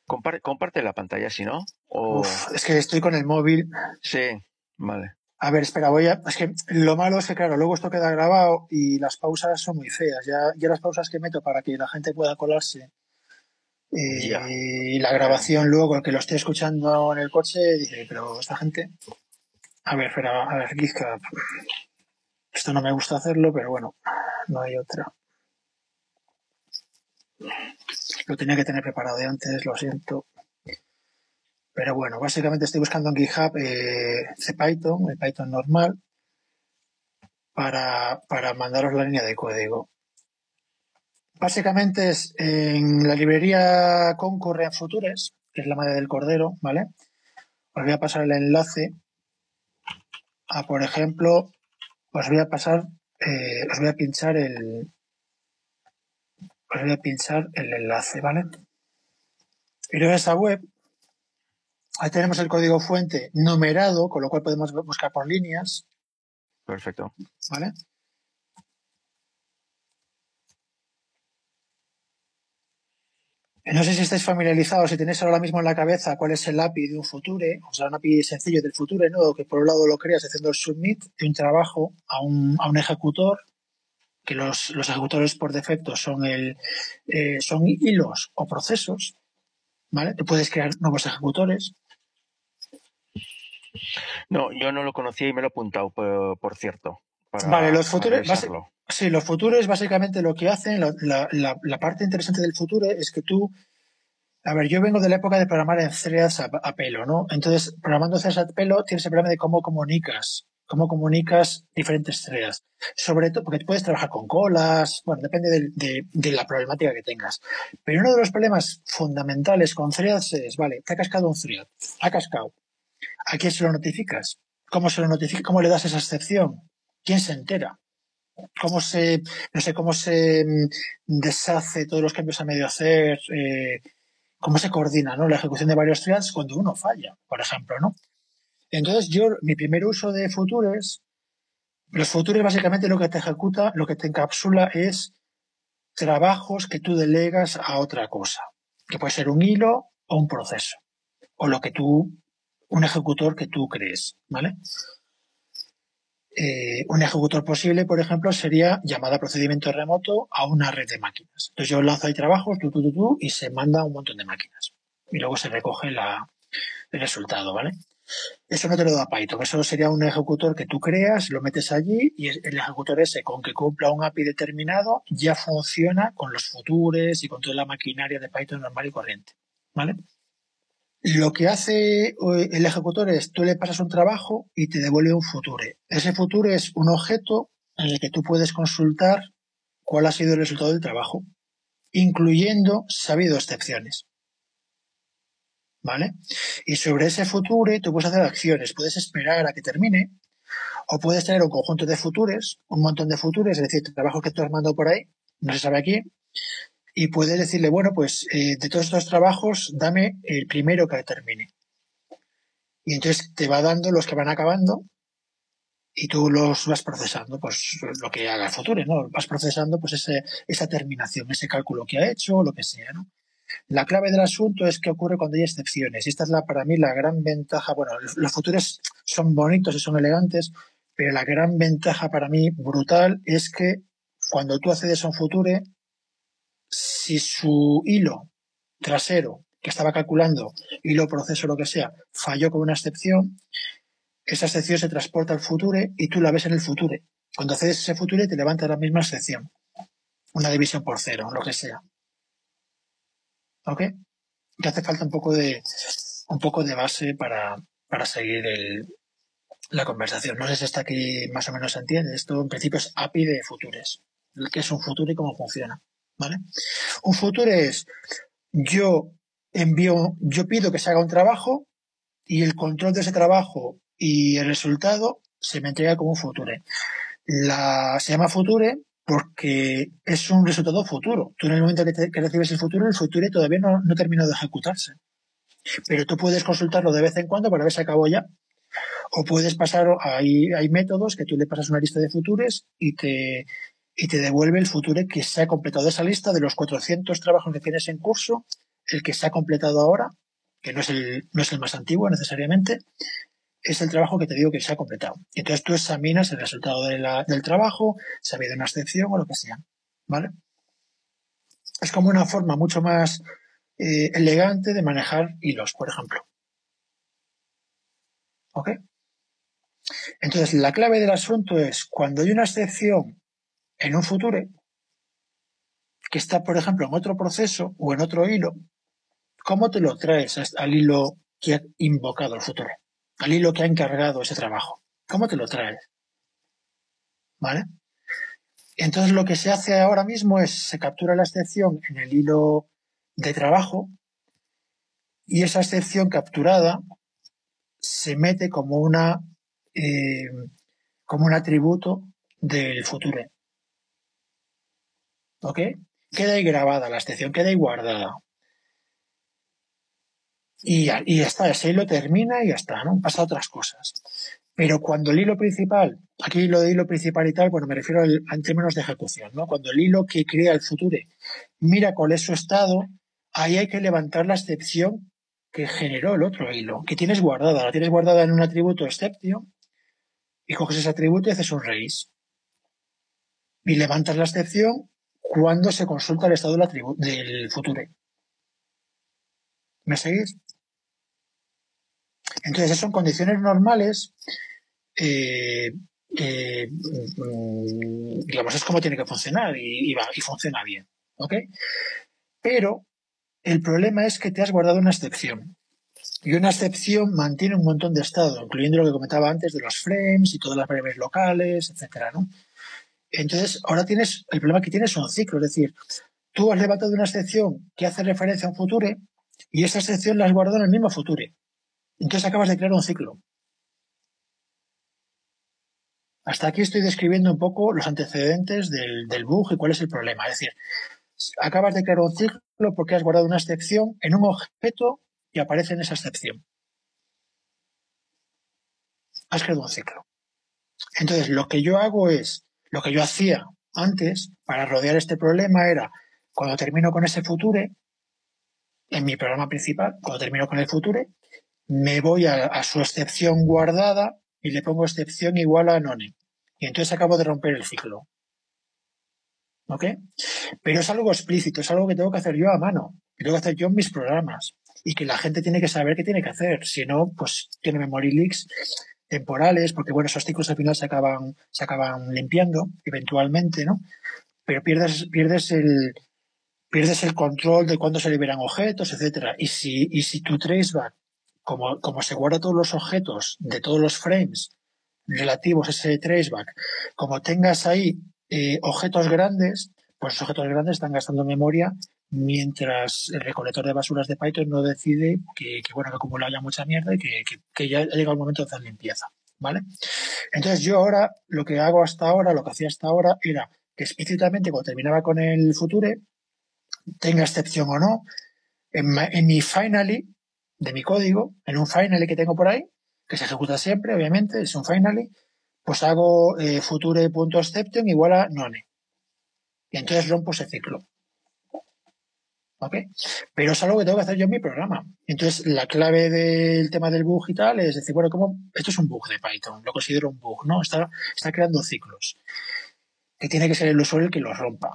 Comparte, comparte la pantalla, si no. O... Uf, es que estoy con el móvil. Sí, vale. A ver, espera, voy a. Es que lo malo es que, claro, luego esto queda grabado y las pausas son muy feas. Ya, ya las pausas que meto para que la gente pueda colarse. Eh, y la grabación luego, el que lo esté escuchando en el coche, dice, pero esta gente. A ver, espera, a ver, GitHub. Esto no me gusta hacerlo, pero bueno, no hay otra. Lo tenía que tener preparado de antes, lo siento. Pero bueno, básicamente estoy buscando en GitHub eh, CPython, el Python normal, para, para mandaros la línea de código. Básicamente es en la librería Concurre Futures, que es la madre del cordero, ¿vale? Os voy a pasar el enlace a, por ejemplo, os voy a pasar, eh, os voy a pinchar el, os voy a pinchar el enlace, ¿vale? Pero esa web Ahí tenemos el código fuente numerado, con lo cual podemos buscar por líneas. Perfecto. ¿Vale? No sé si estáis familiarizados, si tenéis ahora mismo en la cabeza cuál es el API de un Future, o sea, un API sencillo del Future, ¿no? Que por un lado lo creas haciendo el submit de un trabajo a un, a un ejecutor, que los, los, ejecutores por defecto son, el, eh, son hilos o procesos, ¿vale? Tú puedes crear nuevos ejecutores. No, yo no lo conocía y me lo he apuntado, por, por cierto. vale, los futuros. Sí, los futuros básicamente lo que hacen, la, la, la, parte interesante del futuro es que tú. A ver, yo vengo de la época de programar en threads a, a pelo, ¿no? Entonces, programando threads a pelo tienes el problema de cómo comunicas, cómo comunicas diferentes threads. Sobre todo, porque puedes trabajar con colas, bueno, depende de, de, de, la problemática que tengas. Pero uno de los problemas fundamentales con threads es, vale, te ha cascado un thread, ha cascado. ¿A quién se lo notificas? ¿Cómo se lo notifica? ¿Cómo le das esa excepción? ¿Quién se entera? ¿Cómo se, no sé, cómo se mm, deshace todos los cambios a medio hacer? Eh, ¿Cómo se coordina, no? La ejecución de varios threads cuando uno falla, por ejemplo, ¿no? Entonces, yo, mi primer uso de futures, los futures básicamente lo que te ejecuta, lo que te encapsula es trabajos que tú delegas a otra cosa, que puede ser un hilo o un proceso, o lo que tú un ejecutor que tú crees, ¿vale? Eh, un ejecutor posible, por ejemplo, sería llamada procedimiento remoto a una red de máquinas. Entonces yo lanzo ahí trabajos, tú, tú, tú, tú, y se manda a un montón de máquinas. Y luego se recoge la, el resultado, ¿vale? Eso no te lo da Python, eso sería un ejecutor que tú creas, lo metes allí y el ejecutor ese, con que cumpla un API determinado, ya funciona con los futures y con toda la maquinaria de Python normal y corriente, ¿vale? Lo que hace eh, el ejecutor es, tú le pasas un trabajo y te devuelve un future. Ese future es un objeto en el que tú puedes consultar cuál ha sido el resultado del trabajo, incluyendo habido excepciones. ¿Vale? Y sobre ese future tú puedes hacer acciones, puedes esperar a que termine, o puedes tener un conjunto de futures, un montón de futures, es decir, trabajo que tú has mandado por ahí, no se sabe aquí, y puedes decirle, bueno, pues eh, de todos estos trabajos, dame el primero que termine. Y entonces te va dando los que van acabando y tú los vas procesando, pues lo que haga el futuro, ¿no? Vas procesando pues ese, esa terminación, ese cálculo que ha hecho, lo que sea, ¿no? La clave del asunto es qué ocurre cuando hay excepciones. Y esta es la, para mí la gran ventaja. Bueno, los futuros son bonitos y son elegantes, pero la gran ventaja para mí brutal es que cuando tú accedes a un future, si su hilo trasero que estaba calculando, hilo, proceso, lo que sea, falló con una excepción, esa excepción se transporta al future y tú la ves en el future. Cuando haces ese future te levanta la misma excepción. Una división por cero, lo que sea. ¿Ok? Que hace falta un poco de, un poco de base para, para seguir el, la conversación. No sé si está aquí más o menos se entiende. Esto en principio es API de futures. ¿Qué es un future y cómo funciona? ¿Vale? Un future es yo envío, yo pido que se haga un trabajo y el control de ese trabajo y el resultado se me entrega como un future. La, se llama future porque es un resultado futuro. Tú en el momento que, recibes el futuro, el future todavía no, no terminado de ejecutarse. Pero tú puedes consultarlo de vez en cuando para ver si acabó ya. O puedes pasar, hay, hay métodos que tú le pasas una lista de futures y te, y te devuelve el future que se ha completado esa lista de los 400 trabajos que tienes en curso, el que se ha completado ahora, que no es el, no es el más antiguo necesariamente, es el trabajo que te digo que se ha completado. Entonces tú examinas el resultado del trabajo, si ha habido una excepción o lo que sea. ¿Vale? Es como una forma mucho más eh, elegante de manejar hilos, por ejemplo. ¿Ok? Entonces, la clave del asunto es cuando hay una excepción en un futuro que está, por ejemplo, en otro proceso o en otro hilo, ¿cómo te lo traes al hilo que ha invocado el futuro? Al hilo que ha encargado ese trabajo. ¿Cómo te lo traes? ¿Vale? Entonces lo que se hace ahora mismo es se captura la excepción en el hilo de trabajo y esa excepción capturada se mete como una eh, como un atributo del futuro. ¿Ok? Queda ahí grabada la excepción, queda ahí guardada. Y ya, y está, ese hilo termina y ya está, ¿no? Pasa otras cosas. Pero cuando el hilo principal, aquí lo de hilo principal y tal, bueno, me refiero al, en términos de ejecución, ¿no? Cuando el hilo que crea el futuro mira cuál es su estado, ahí hay que levantar la excepción que generó el otro hilo, que tienes guardada. La tienes guardada en un atributo exception y coges ese atributo y haces un raise. Y levantas la excepción cuando se consulta el estado del, del futuro. ¿Me seguís? Entonces, eso en condiciones normales, eh, mm, digamos, es como tiene que funcionar y, y funciona bien. ¿Ok? Pero el problema es que te has guardado una excepción. Y una excepción mantiene un montón de estado, incluyendo lo que comentaba antes de los frames y todas las variables locales, etcétera, ¿no? Entonces, ahora tienes, el problema que tienes es un ciclo, es decir, tú has levantado una excepción que hace referencia a un futuro y esa excepción la has guardado en el mismo futuro. Entonces acabas de crear un ciclo. Hasta aquí estoy describiendo un poco los antecedentes del bug y cuál es el problema. Es decir, acabas de crear un ciclo porque has guardado una excepción en un objeto y aparece en esa excepción. Has creado un ciclo. Entonces, lo que yo hago es, lo que yo hacía antes para rodear este problema era, cuando termino con ese future, en mi programa principal, cuando termino con el future, me voy a, su excepción guardada y le pongo excepción igual a none. Y entonces acabo de romper el ciclo. ¿Ok? Pero es algo explícito, es algo que tengo que hacer yo a mano, que tengo que hacer yo en mis programas y que la gente tiene que saber qué tiene que hacer. Si no, pues tiene memory leaks temporales, porque bueno, esos ciclos al final se acaban, se acaban limpiando eventualmente, ¿no? Pero pierdes, pierdes el, pierdes el control de cuándo se liberan objetos, etcétera. Y si, y si tu traceback, como, como se guarda todos los objetos de todos los frames relativos a ese traceback, como tengas ahí eh, objetos grandes, pues los objetos grandes están gastando memoria mientras el recolector de basuras de Python no decide que, bueno, que acumula ya mucha mierda y que, ya ha llegado el momento de hacer limpieza. ¿Vale? Entonces yo ahora, lo que hago hasta ahora, lo que hacía hasta ahora, era que explícitamente cuando terminaba con el future, tenga excepción o no, en, mi finally de mi código, en un finally que tengo por ahí, que se ejecuta siempre, obviamente, es un finally, pues hago eh, future.exception igual a none. Y entonces rompo ese ciclo. ¿Ok? Pero es algo que tengo que hacer yo en mi programa. Entonces, la clave del tema del bug y tal es decir, bueno, como esto es un bug de Python, lo considero un bug, ¿no? Está, está creando ciclos. Que tiene que ser el usuario el que los rompa.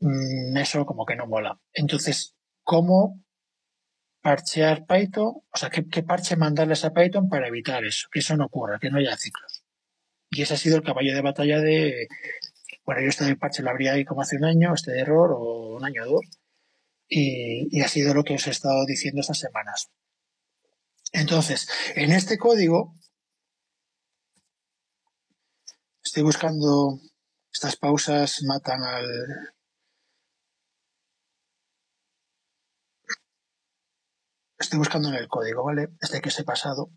mm, eso como que no mola. Entonces, ¿cómo parchear Python? O sea, ¿qué, parche mandarles a Python para evitar eso? Que eso no ocurra, que no haya ciclos. Y ese ha sido el caballo de batalla de, bueno, yo este parche lo abrí ahí como hace un año, este error, o un año o dos, y, ha sido lo que os he estado diciendo estas semanas. Entonces, en este código, estoy buscando, estas pausas matan al... Estoy buscando en el código, ¿vale? Este que se he pasado.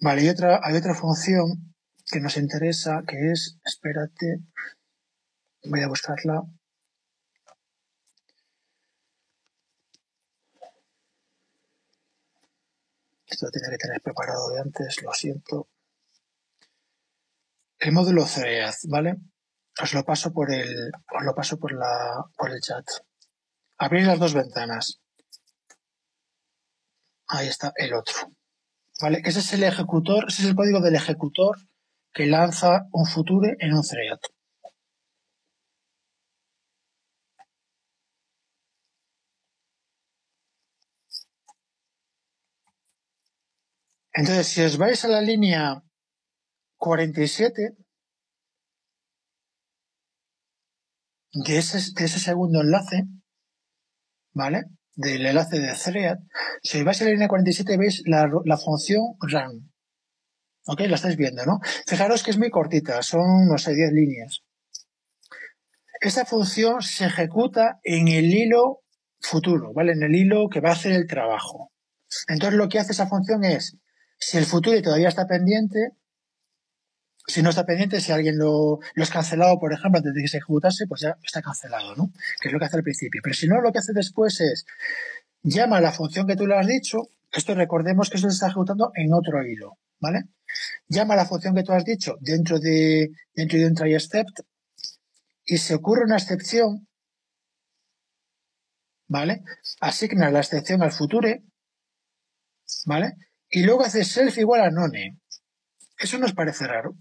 Vale, hay otra, hay otra función que nos interesa que es, espérate, voy a buscarla. Esto lo tenía que tener preparado de antes, lo siento. El módulo CREAD, ¿vale? Os lo paso por el, os lo paso por la, por el chat. Abrir las dos ventanas. Ahí está el otro. ¿Vale? Ese es el ejecutor, ese es el código del ejecutor que lanza un future en un thread. Entonces, si os vais a la línea 47 de ese, de ese segundo enlace, ¿vale? Del enlace de thread, si os vais a la línea 47 veis la, la función run. ¿Ok? La estáis viendo, ¿no? Fijaros que es muy cortita, son, no sé, 10 líneas. Esta función se ejecuta en el hilo futuro, ¿vale? En el hilo que va a hacer el trabajo. Entonces lo que hace esa función es, si el futuro todavía está pendiente, si no está pendiente, si alguien lo, lo cancelado, por ejemplo, antes de que se ejecutase, pues ya está cancelado, ¿no? Que es lo que hace al principio. Pero si no, lo que hace después es, llama a la función que tú le has dicho, esto recordemos que eso se está ejecutando en otro hilo, ¿vale? Llama a la función que tú has dicho dentro de, dentro de un try except y se ocurre una excepción, ¿vale? Asigna la excepción al future, ¿vale? Y luego hace self igual a none. Eso nos parece raro.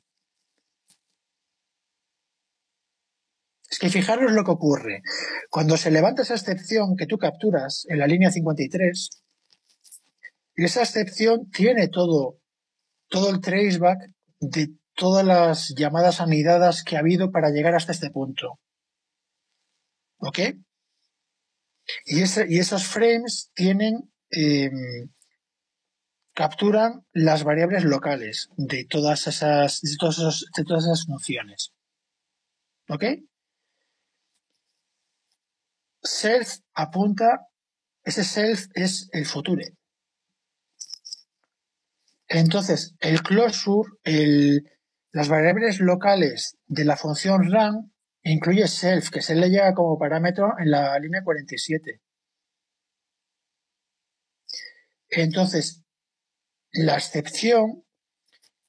Es que fijaros lo que ocurre. Cuando se levanta esa excepción que tú capturas en la línea 53, esa excepción tiene todo, todo el traceback de todas las llamadas anidadas que ha habido para llegar hasta este punto. ¿Ok? Y, ese, y esos frames tienen, eh, capturan las variables locales de todas esas, de todas esas, de todas esas funciones. ¿Ok? Self apunta, ese self es el future. Entonces, el closure, las variables locales de la función run incluye self, que se le llega como parámetro en la línea 47. Entonces, la excepción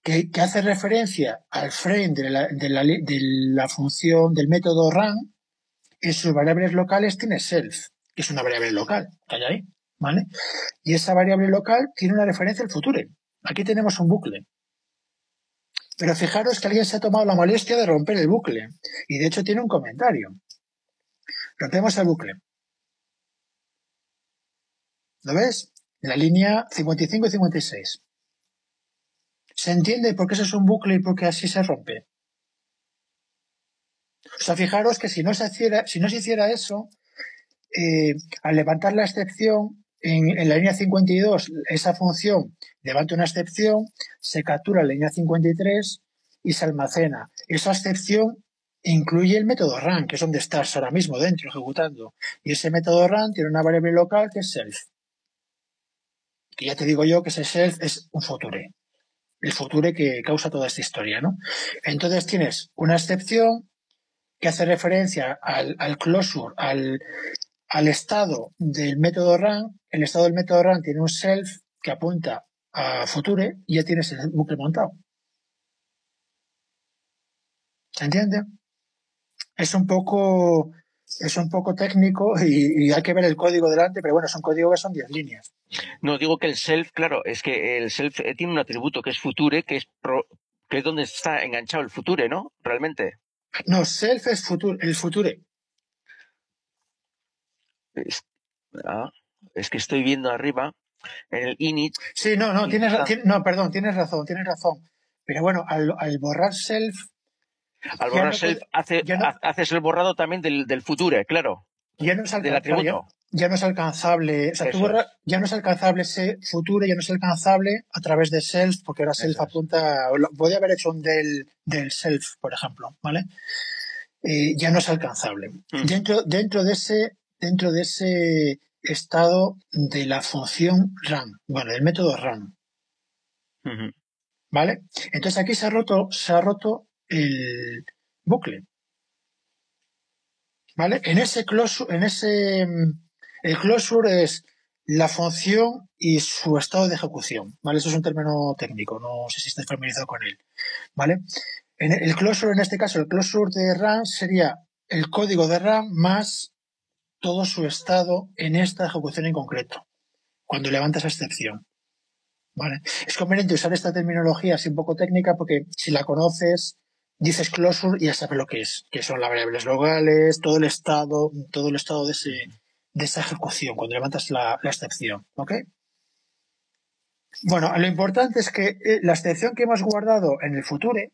que, hace referencia al frame de la, función del método run en sus variables locales tiene self, que es una variable local, que hay ahí, ¿vale? Y esa variable local tiene una referencia al future. Aquí tenemos un bucle. Pero fijaros que alguien se ha tomado la molestia de romper el bucle. Y de hecho tiene un comentario. Rompemos el bucle. ¿Lo ves? En la línea 55 y 56. ¿Se entiende por qué eso es un bucle y por qué así se rompe? O sea, fijaros que si no se hiciera, si no se hiciera eso, eh, al levantar la excepción en, la línea 52, esa función levanta una excepción, se captura la línea 53 y se almacena. Esa excepción incluye el método run, que es donde estás ahora mismo dentro ejecutando. Y ese método run tiene una variable local que es self. Que ya te digo yo que ese self es un future. El future que causa toda esta historia, ¿no? Entonces tienes una excepción que hace referencia al closure, al, al estado del método run. El estado del método run tiene un self que apunta a future y ya tienes el bucle montado. ¿Se entiende? Es un poco, es un poco técnico y, y, hay que ver el código delante, pero bueno, es un código que son 10 líneas. No, digo que el self, claro, es que el self tiene un atributo que es future, que es pro, que es donde está enganchado el Future, ¿no? Realmente. No, self es futuro, el Future. Es, ah, es que estoy viendo arriba en el init. Sí, no, no, tienes, está- no, perdón, tienes razón, tienes razón. Pero bueno, al, al borrar self, Al borrar no self, hace, no- haces el borrado también del, del Future, claro. ya no es alcanzable. Ya, ya no es alcanzable. O sea, tú borra- ya no es alcanzable ese futuro, ya no es alcanzable a través de self, porque ahora self Eso apunta. Podría haber hecho un del, del self, por ejemplo, ¿vale? Eh, ya no es alcanzable. Mm. Dentro, dentro de ese, dentro de ese estado de la función run, bueno, del método Ujú. ¿vale? Entonces aquí se ha roto, se ha roto el bucle. ¿Vale? En ese closure, en ese, el closure es la función y su estado de ejecución, ¿vale? Eso es un término técnico, no sé si estáis familiarizado con él, ¿vale? En el el closure, en este caso, el closure de RAM sería el código de RAM más todo su estado en esta ejecución en concreto, cuando levantas excepción. ¿Vale? Es conveniente usar esta terminología así un poco técnica porque si la conoces, dices closure y ya sabes lo que es, que son las variables locales, todo el estado, todo el estado de, esa ejecución, cuando levantas la, excepción. ¿Ok? Bueno, lo importante es que eh, la excepción que hemos guardado en el Future,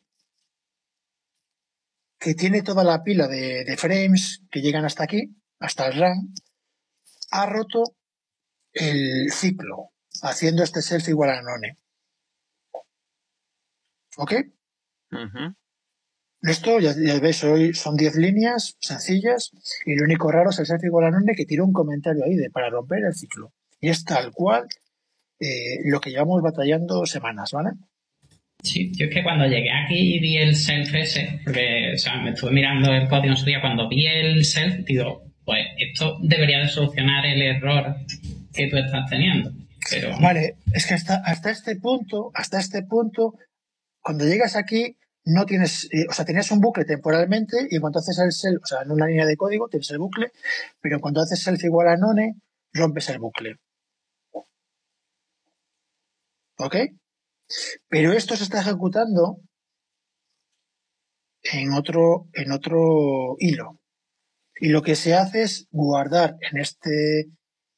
que tiene toda la pila de frames que llegan hasta aquí, hasta el RAM, ha roto el ciclo, haciendo este self igual a none. ¿Ok? Esto, ya, ya veis, hoy son 10 líneas sencillas y lo único raro es el self igual a none que tira un comentario ahí de para romper el ciclo. Y es tal cual eh, lo que llevamos batallando semanas, ¿vale? Sí, yo es que cuando llegué aquí y vi el self ese, porque o sea, me estuve mirando el código en su día, cuando vi el self, digo, pues esto debería de solucionar el error que tú estás teniendo. Vale, es que hasta, hasta este punto, hasta este punto, cuando llegas aquí, no tienes, eh, o sea, tenías un bucle temporalmente y cuando haces el self, o sea, en una línea de código tienes el bucle, pero cuando haces self igual a none, rompes el bucle. ¿Ok? Pero esto se está ejecutando en otro, en otro hilo. Y lo que se hace es guardar en este,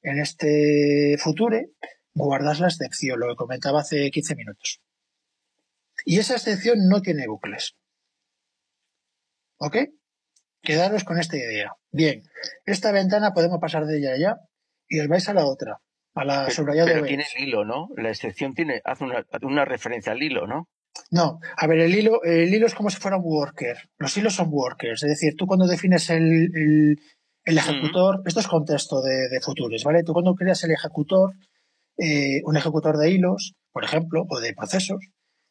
en este future, guardas la excepción, lo que comentaba hace 15 minutos. Y esa excepción no tiene bucles. ¿Ok? Quedaros con esta idea. Bien, esta ventana podemos pasar de ella ya y os vais a la otra, a la Pero, subrayado pero tiene el hilo, ¿no? La excepción tiene, hace una, una referencia al hilo, ¿no? No, a ver, el hilo, el hilo es como si fuera un worker. Los hilos son workers, es decir, tú cuando defines el, el, el ejecutor, esto es contexto de, de futuros, ¿vale? Tú cuando creas el ejecutor, eh, un ejecutor de hilos, por ejemplo, o de procesos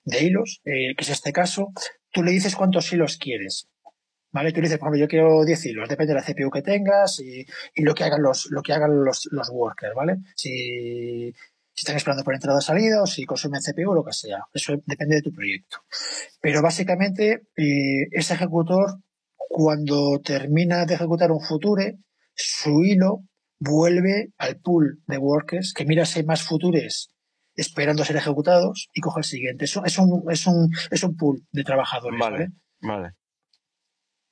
de hilos, eh, que es este caso, tú le dices cuántos hilos quieres. ¿Vale? Tú le dices, por ejemplo, yo quiero 10 hilos, depende de la CPU que tengas y, y lo que hagan los, lo que hagan los, los workers, ¿vale? Si, si están esperando por entrada o salida o si consumen CPU o lo que sea. Eso depende de tu proyecto. Pero básicamente, eh, ese ejecutor, cuando termina de ejecutar un future, su hilo vuelve al pool de workers que mira si hay más futures esperando a ser ejecutados y coge el siguiente. Eso es un, es un, es un pool de trabajadores, ¿vale? Vale, vale.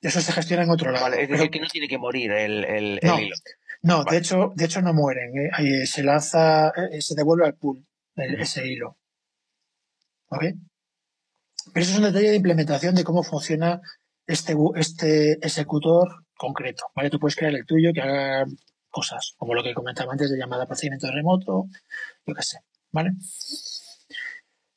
Eso se gestiona en otro lado. Vale, es Pero- decir, que no tiene que morir el, el, el hilo. No, Vale. de hecho, de hecho no mueren. ¿eh? Ahí se lanza, eh, se devuelve al pool el- ese hilo. ¿Ok? Pero eso es un detalle de implementación de cómo funciona este, este ejecutor concreto. ¿Vale? Tú puedes crear el tuyo que haga cosas, como lo que comentaba antes de llamada a procedimiento remoto, yo qué sé. ¿Vale?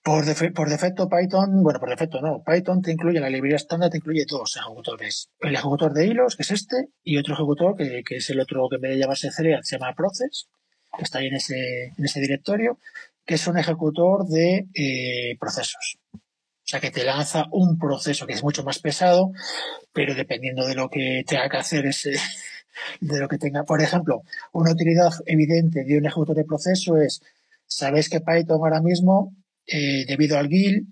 Por, defe- por defecto Python, bueno, por defecto no, Python te incluye, la librería estándar te incluye dos ejecutores. El ejecutor de hilos, que es este, y otro ejecutor, que, que es el otro que en vez de llamarse Cereal, se llama Process, que está ahí en ese, en ese directorio, que es un ejecutor de eh, procesos. O sea, que te lanza un proceso que es mucho más pesado, pero dependiendo de lo que tenga que hacer ese, *laughs* de lo que tenga. Por ejemplo, una utilidad evidente de un ejecutor de proceso es, sabéis que Python ahora mismo, eh, debido al GIL,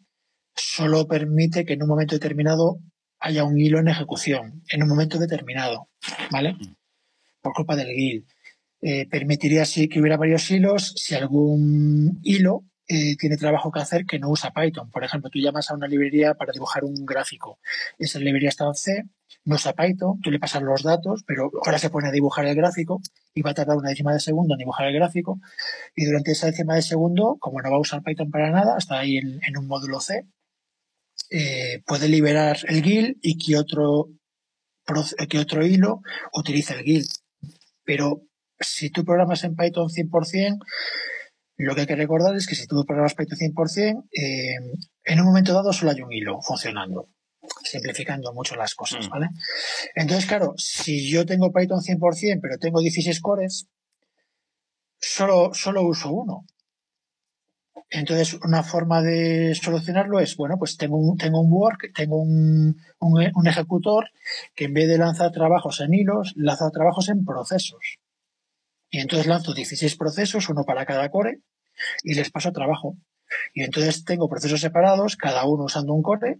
solo permite que en un momento determinado haya un hilo en ejecución, en un momento determinado, ¿vale? Por culpa del GIL. Eh, permitiría sí que hubiera varios hilos si algún hilo eh, tiene trabajo que hacer que no usa Python. Por ejemplo, tú llamas a una librería para dibujar un gráfico. Esa librería está en C, no usa Python, tú le pasas los datos, pero ahora se pone a dibujar el gráfico y va a tardar una décima de segundo en dibujar el gráfico. Y durante esa décima de segundo, como no va a usar Python para nada, está ahí en, un módulo C, eh, puede liberar el GIL y que otro, que otro hilo utilice el GIL. Pero si tú programas en Python 100%, lo que hay que recordar es que si tú programas Python 100%, eh, en un momento dado solo hay un hilo funcionando, simplificando mucho las cosas, mm. ¿vale? Entonces, claro, si yo tengo Python 100%, pero tengo 16 cores, solo, solo uso uno. Entonces, una forma de solucionarlo es, bueno, pues tengo un, tengo un work, tengo un, un ejecutor que en vez de lanzar trabajos en hilos, lanza trabajos en procesos. Y entonces lanzo 16 procesos, uno para cada core, y les paso trabajo. Y entonces tengo procesos separados, cada uno usando un core.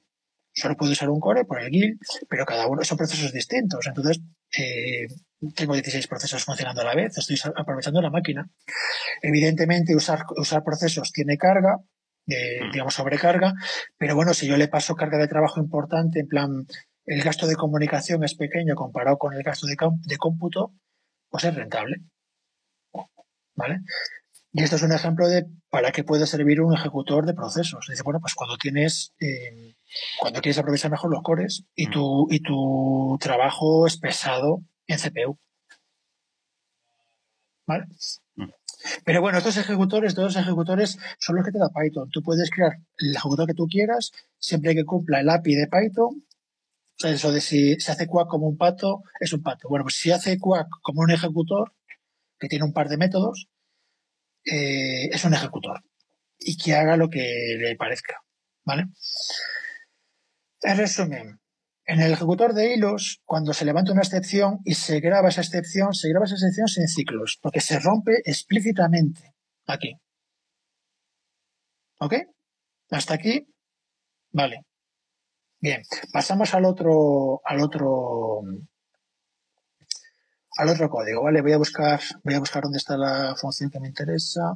Solo puedo usar un core por el guild, pero cada uno son procesos distintos. Entonces, eh, tengo 16 procesos funcionando a la vez, estoy aprovechando la máquina. Evidentemente, usar, usar procesos tiene carga, mm. digamos sobrecarga, pero bueno, si yo le paso carga de trabajo importante, en plan, el gasto de comunicación es pequeño comparado con el gasto de, de cómputo, pues es rentable. ¿Vale? Y esto es un ejemplo de para qué puede servir un ejecutor de procesos. Dice, bueno, pues cuando tienes, eh, cuando quieres aprovechar mejor los cores y tu, y tu trabajo es pesado en CPU. ¿Vale? Mm. Pero bueno, estos ejecutores, todos los ejecutores son los que te da Python. Tú puedes crear el ejecutor que tú quieras, siempre que cumpla el API de Python. O sea, eso de si se hace Quack como un pato, es un pato. Bueno, pues si hace Quack como un ejecutor, que tiene un par de métodos, eh, es un ejecutor y que haga lo que le parezca. ¿Vale? En resumen, en el ejecutor de hilos, cuando se levanta una excepción y se graba esa excepción, se graba esa excepción sin ciclos, porque se rompe explícitamente aquí. ¿Ok? Hasta aquí. Vale. Bien, pasamos al otro, al otro, al otro código, ¿vale? Voy a buscar, voy a buscar dónde está la función que me interesa.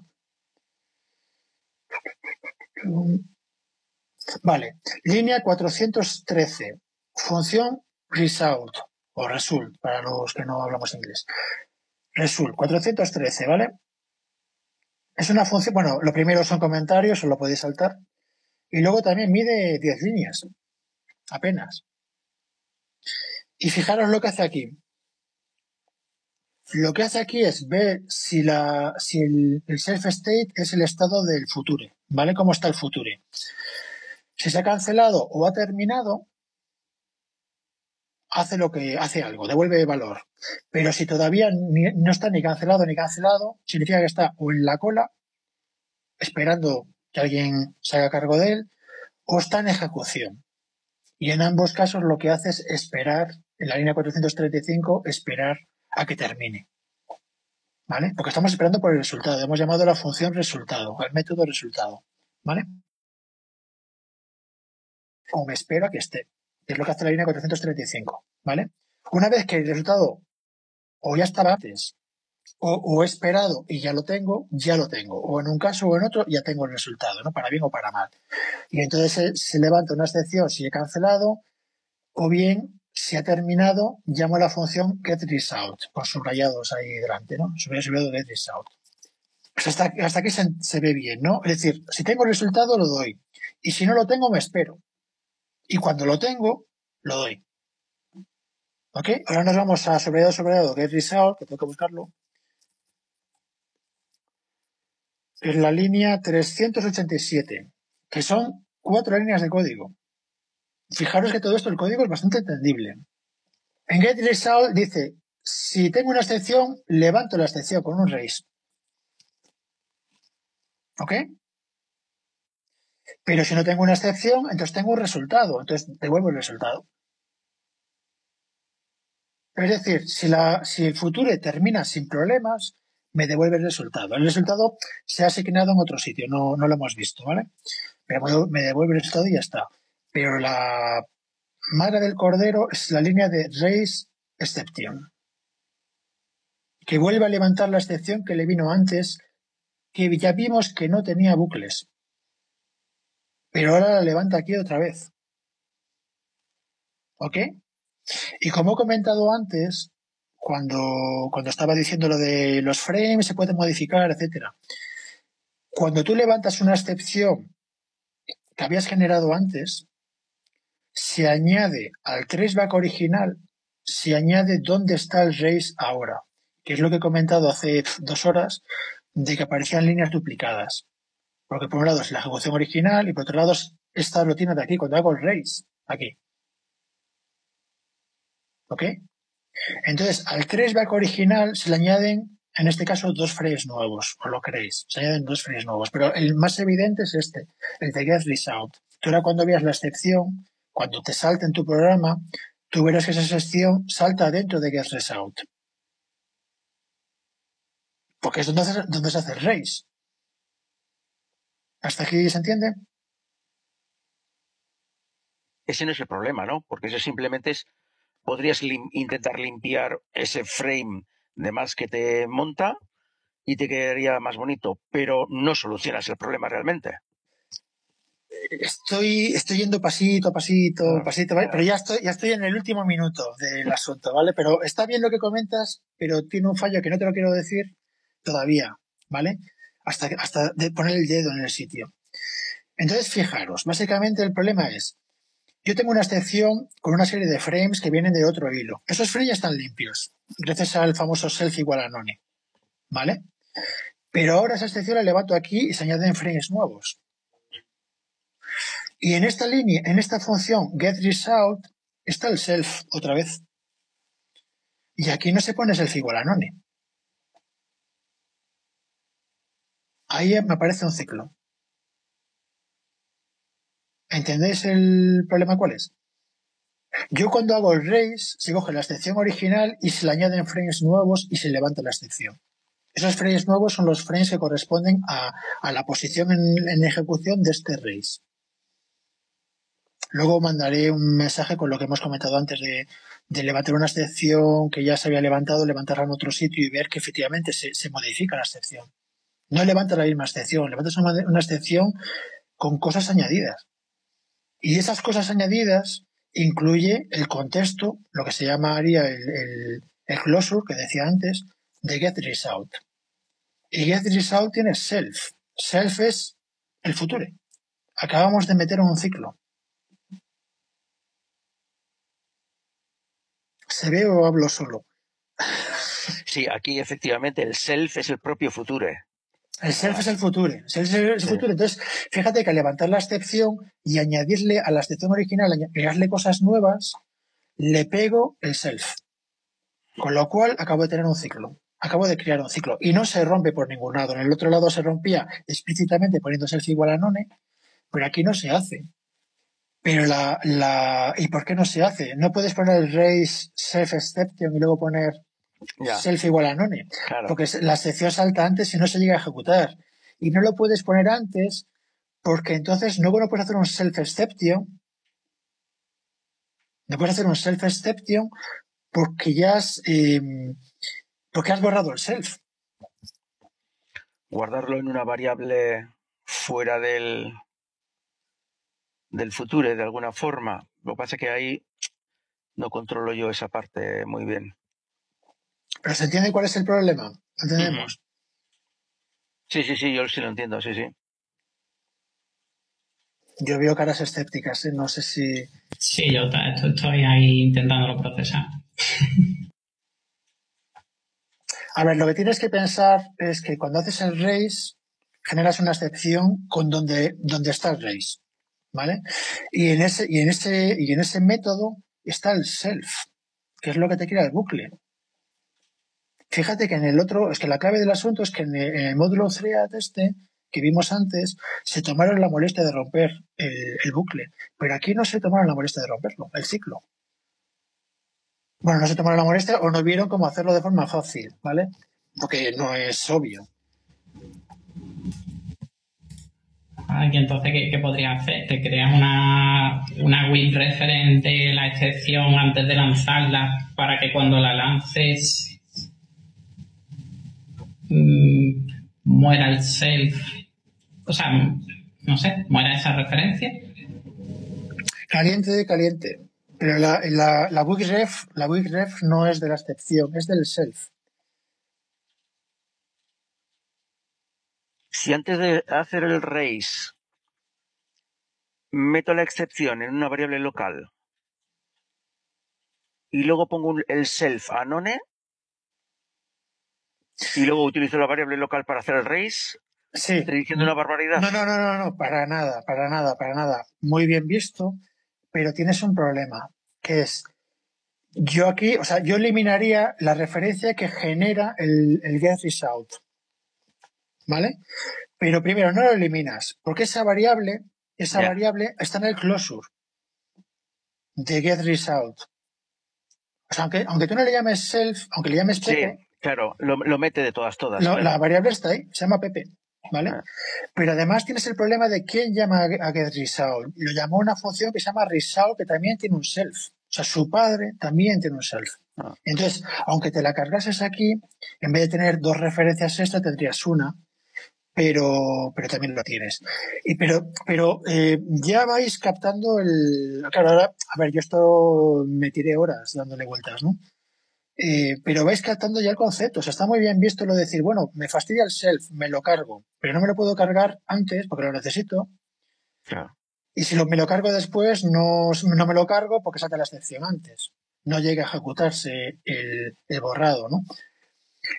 Vale, línea 413, función result o result para los que no hablamos inglés. Result 413, ¿vale? Es una función, bueno, lo primero son comentarios, os lo podéis saltar. Y luego también mide 10 líneas, apenas. Y fijaros lo que hace aquí. Lo que hace aquí es ver si, la, si el, self-state es el estado del futuro, ¿vale? ¿Cómo está el futuro? Si se ha cancelado o ha terminado, hace lo que hace algo, devuelve valor. Pero si todavía no está ni cancelado ni cancelado, significa que está o en la cola, esperando que alguien se haga cargo de él, o está en ejecución. Y en ambos casos lo que hace es esperar, en la línea 435, esperar a que termine. ¿Vale? Porque estamos esperando por el resultado. Hemos llamado la función resultado, el método resultado. ¿Vale? O me espero a que esté. es lo que hace la línea 435. ¿Vale? Una vez que el resultado o ya estaba antes o, he esperado y ya lo tengo, ya lo tengo. O en un caso o en otro ya tengo el resultado, ¿no? Para bien o para mal. Y entonces se, se levanta una excepción si he cancelado o bien si ha terminado, llamo a la función getResult, con subrayados ahí delante, ¿no? Subrayado getResult. Pues hasta, hasta aquí se, ve bien, ¿no? Es decir, si tengo el resultado, lo doy. Y si no lo tengo, me espero. Y cuando lo tengo, lo doy. ¿Ok? Ahora nos vamos a subrayado, subrayado, getResult, que tengo que buscarlo. En la línea 387, que son cuatro líneas de código. Fijaros que todo esto, el código es bastante entendible. En getResult dice, si tengo una excepción, levanto la excepción con un raise. ¿Ok? Pero si no tengo una excepción, entonces tengo un resultado, entonces devuelvo el resultado. Es decir, si, la, si el futuro termina sin problemas, me devuelve el resultado. El resultado se ha asignado en otro sitio, no, no lo hemos visto, ¿vale? Pero me devuelve el resultado y ya está pero la madre del cordero es la línea de raise exception, que vuelve a levantar la excepción que le vino antes que ya vimos que no tenía bucles. Pero ahora la levanta aquí otra vez. ¿Ok? Y como he comentado antes, cuando, cuando estaba diciendo lo de los frames se pueden modificar, etcétera. Cuando tú levantas una excepción que habías generado antes, se añade al traceback original, se añade dónde está el race ahora, que es lo que he comentado hace dos horas, de que aparecían líneas duplicadas. Porque por un lado es la ejecución original y por otro lado es esta rutina de aquí, cuando hago el race, aquí. ¿Ok? Entonces, al traceback original se le añaden, en este caso, dos frames nuevos, o lo queréis. Se añaden dos frames nuevos, pero el más evidente es este, el de get result. Tú ahora cuando veas la excepción, cuando te salte en tu programa, tú verás que esa excepción salta dentro de get result. Porque es donde, donde se hace el race. ¿Hasta aquí se entiende? Ese no es el problema, ¿no? Porque eso simplemente es, podrías lim- intentar limpiar ese frame de más que te monta y te quedaría más bonito, pero no solucionas el problema realmente. Estoy, estoy yendo pasito a pasito, Ah, pasito, ¿vale? pero ya estoy, ya estoy en el último minuto del asunto, ¿vale? Pero está bien lo que comentas, pero tiene un fallo que no te lo quiero decir todavía, ¿vale? Hasta, hasta de poner el dedo en el sitio. Entonces, fijaros, básicamente el problema es, yo tengo una excepción con una serie de frames que vienen de otro hilo. Esos frames ya están limpios, gracias al famoso self igual a none, ¿vale? Pero ahora esa excepción la levanto aquí y se añaden frames nuevos. Y en esta línea, en esta función getResult, está el self otra vez. Y aquí no se pone self igual a none. Ahí me aparece un ciclo. ¿Entendéis el problema cuál es? Yo cuando hago el raise, se coge la excepción original y se le añaden frames nuevos y se levanta la excepción. Esos frames nuevos son los frames que corresponden a, la posición en, ejecución de este raise. Luego mandaré un mensaje con lo que hemos comentado antes de, levantar una excepción que ya se había levantado, levantarla en otro sitio y ver que efectivamente se, modifica la excepción. No levanta la misma excepción, levantas una, una excepción con cosas añadidas. Y esas cosas añadidas incluye el contexto, lo que se llamaría el, el, el closure que decía antes, de getResult. Y getResult tiene self. Self es el futuro. Acabamos de meter un ciclo. ¿Se ve o hablo solo? Sí, aquí efectivamente el self es el propio future. El self es el futuro. El self es el futuro. Entonces, fíjate que al levantar la excepción y añadirle a la excepción original, agregarle cosas nuevas, le pego el self. Con lo cual acabo de tener un ciclo. Acabo de crear un ciclo. Y no se rompe por ningún lado. En el otro lado se rompía explícitamente poniendo self igual a none, pero aquí no se hace. Pero la, la, ¿y por qué no se hace? No puedes poner el raise self exception y luego poner self igual a none. claro. Porque la excepción salta antes y no se llega a ejecutar. Y no lo puedes poner antes porque entonces no no puedes hacer un self-exception. No puedes hacer un self-exception porque ya has, eh, porque has borrado el self. Guardarlo en una variable fuera del, del future de alguna forma. Lo que pasa es que ahí no controlo yo esa parte muy bien. Pero se entiende cuál es el problema. ¿Entendemos? Sí, sí, sí, yo sí lo entiendo, sí, sí. Yo veo caras escépticas. ¿eh? No sé si. Sí, yo estoy ahí intentándolo procesar. A ver, lo que tienes que pensar es que cuando haces el raise, generas una excepción con donde, donde está el raise. ¿Vale? Y en ese, y en ese, y en ese método está el self, que es lo que te crea el bucle. Fíjate que en el otro, es que la clave del asunto es que en el, en el módulo este que vimos antes, se tomaron la molestia de romper el, el bucle, pero aquí no se tomaron la molestia de romperlo, el ciclo. Bueno, no se tomaron la molestia o no vieron cómo hacerlo de forma fácil, ¿vale? Porque no es obvio. Aquí entonces, ¿qué, qué podrías hacer? ¿Te creas una, una win reference de la excepción antes de lanzarla para que cuando la lances mm, muera el self, o sea, no sé, muera esa referencia. Caliente caliente. Pero la, la, la Wigref, la Wigref no es de la excepción, es del self. Si antes de hacer el raise meto la excepción en una variable local y luego pongo un- el self anone y luego utilizo la variable local para hacer el raise, Sí. estoy diciendo una barbaridad. No, no, no, no, no, para nada, para nada, para nada. Muy bien visto, pero tienes un problema, que es, yo aquí, o sea, yo eliminaría la referencia que genera el, el get result. ¿Vale? Pero primero no lo eliminas, porque esa variable, esa variable está en el closure de get result. O sea, aunque, aunque tú no le llames self, aunque le llames Sí, Pepe, claro, lo, lo mete de todas, todas. lo- la variable está ahí, se llama Pepe, ¿vale? Ah. Pero además tienes el problema de quién llama a getResult. Lo llamó una función que se llama result, que también tiene un self. O sea, su padre también tiene un self. Ah. Entonces, aunque te la cargases aquí, en vez de tener dos referencias extra, tendrías una, pero, pero también lo tienes. Y pero pero eh, ya vais captando el... Claro, ahora, a ver, yo esto me tiré horas dándole vueltas, ¿no? Eh, pero vais captando ya el concepto. O sea, está muy bien visto lo de decir, bueno, me fastidia el self, me lo cargo, pero no me lo puedo cargar antes porque lo necesito. Claro. Y si lo, me lo cargo después, no, no me lo cargo porque saca la excepción antes. No llega a ejecutarse el, el borrado, ¿no?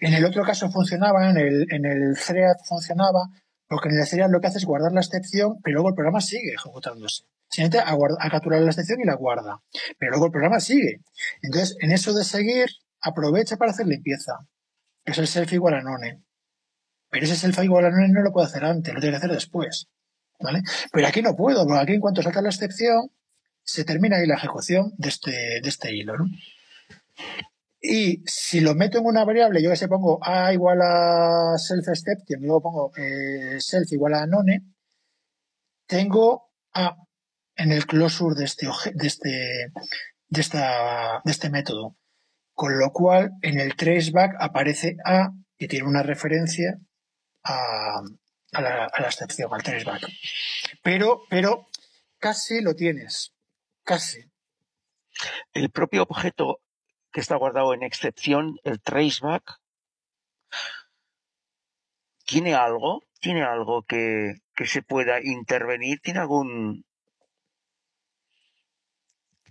En el otro caso funcionaba, en el, en el thread funcionaba, porque en el thread lo que hace es guardar la excepción, pero luego el programa sigue ejecutándose. Simplemente a, a capturar la excepción y la guarda. Pero luego el programa sigue. Entonces, en eso de seguir, aprovecha para hacer limpieza. Es el self igual a none. Pero ese self igual a none no lo puedo hacer antes, lo tengo que hacer después. ¿Vale? Pero aquí no puedo, porque aquí en cuanto salta la excepción, se termina ahí la ejecución de este, de este hilo. Y si lo meto en una variable, yo que sé, pongo a igual a self exception y luego pongo eh, self igual a none, tengo a en el closure de este, de este, de esta, de este método. Con lo cual, en el traceback aparece a y tiene una referencia a, a la excepción, al traceback. Pero, pero casi lo tienes. Casi. El propio objeto que está guardado en excepción, el traceback, ¿tiene algo? ¿Tiene algo que, que se pueda intervenir? ¿Tiene algún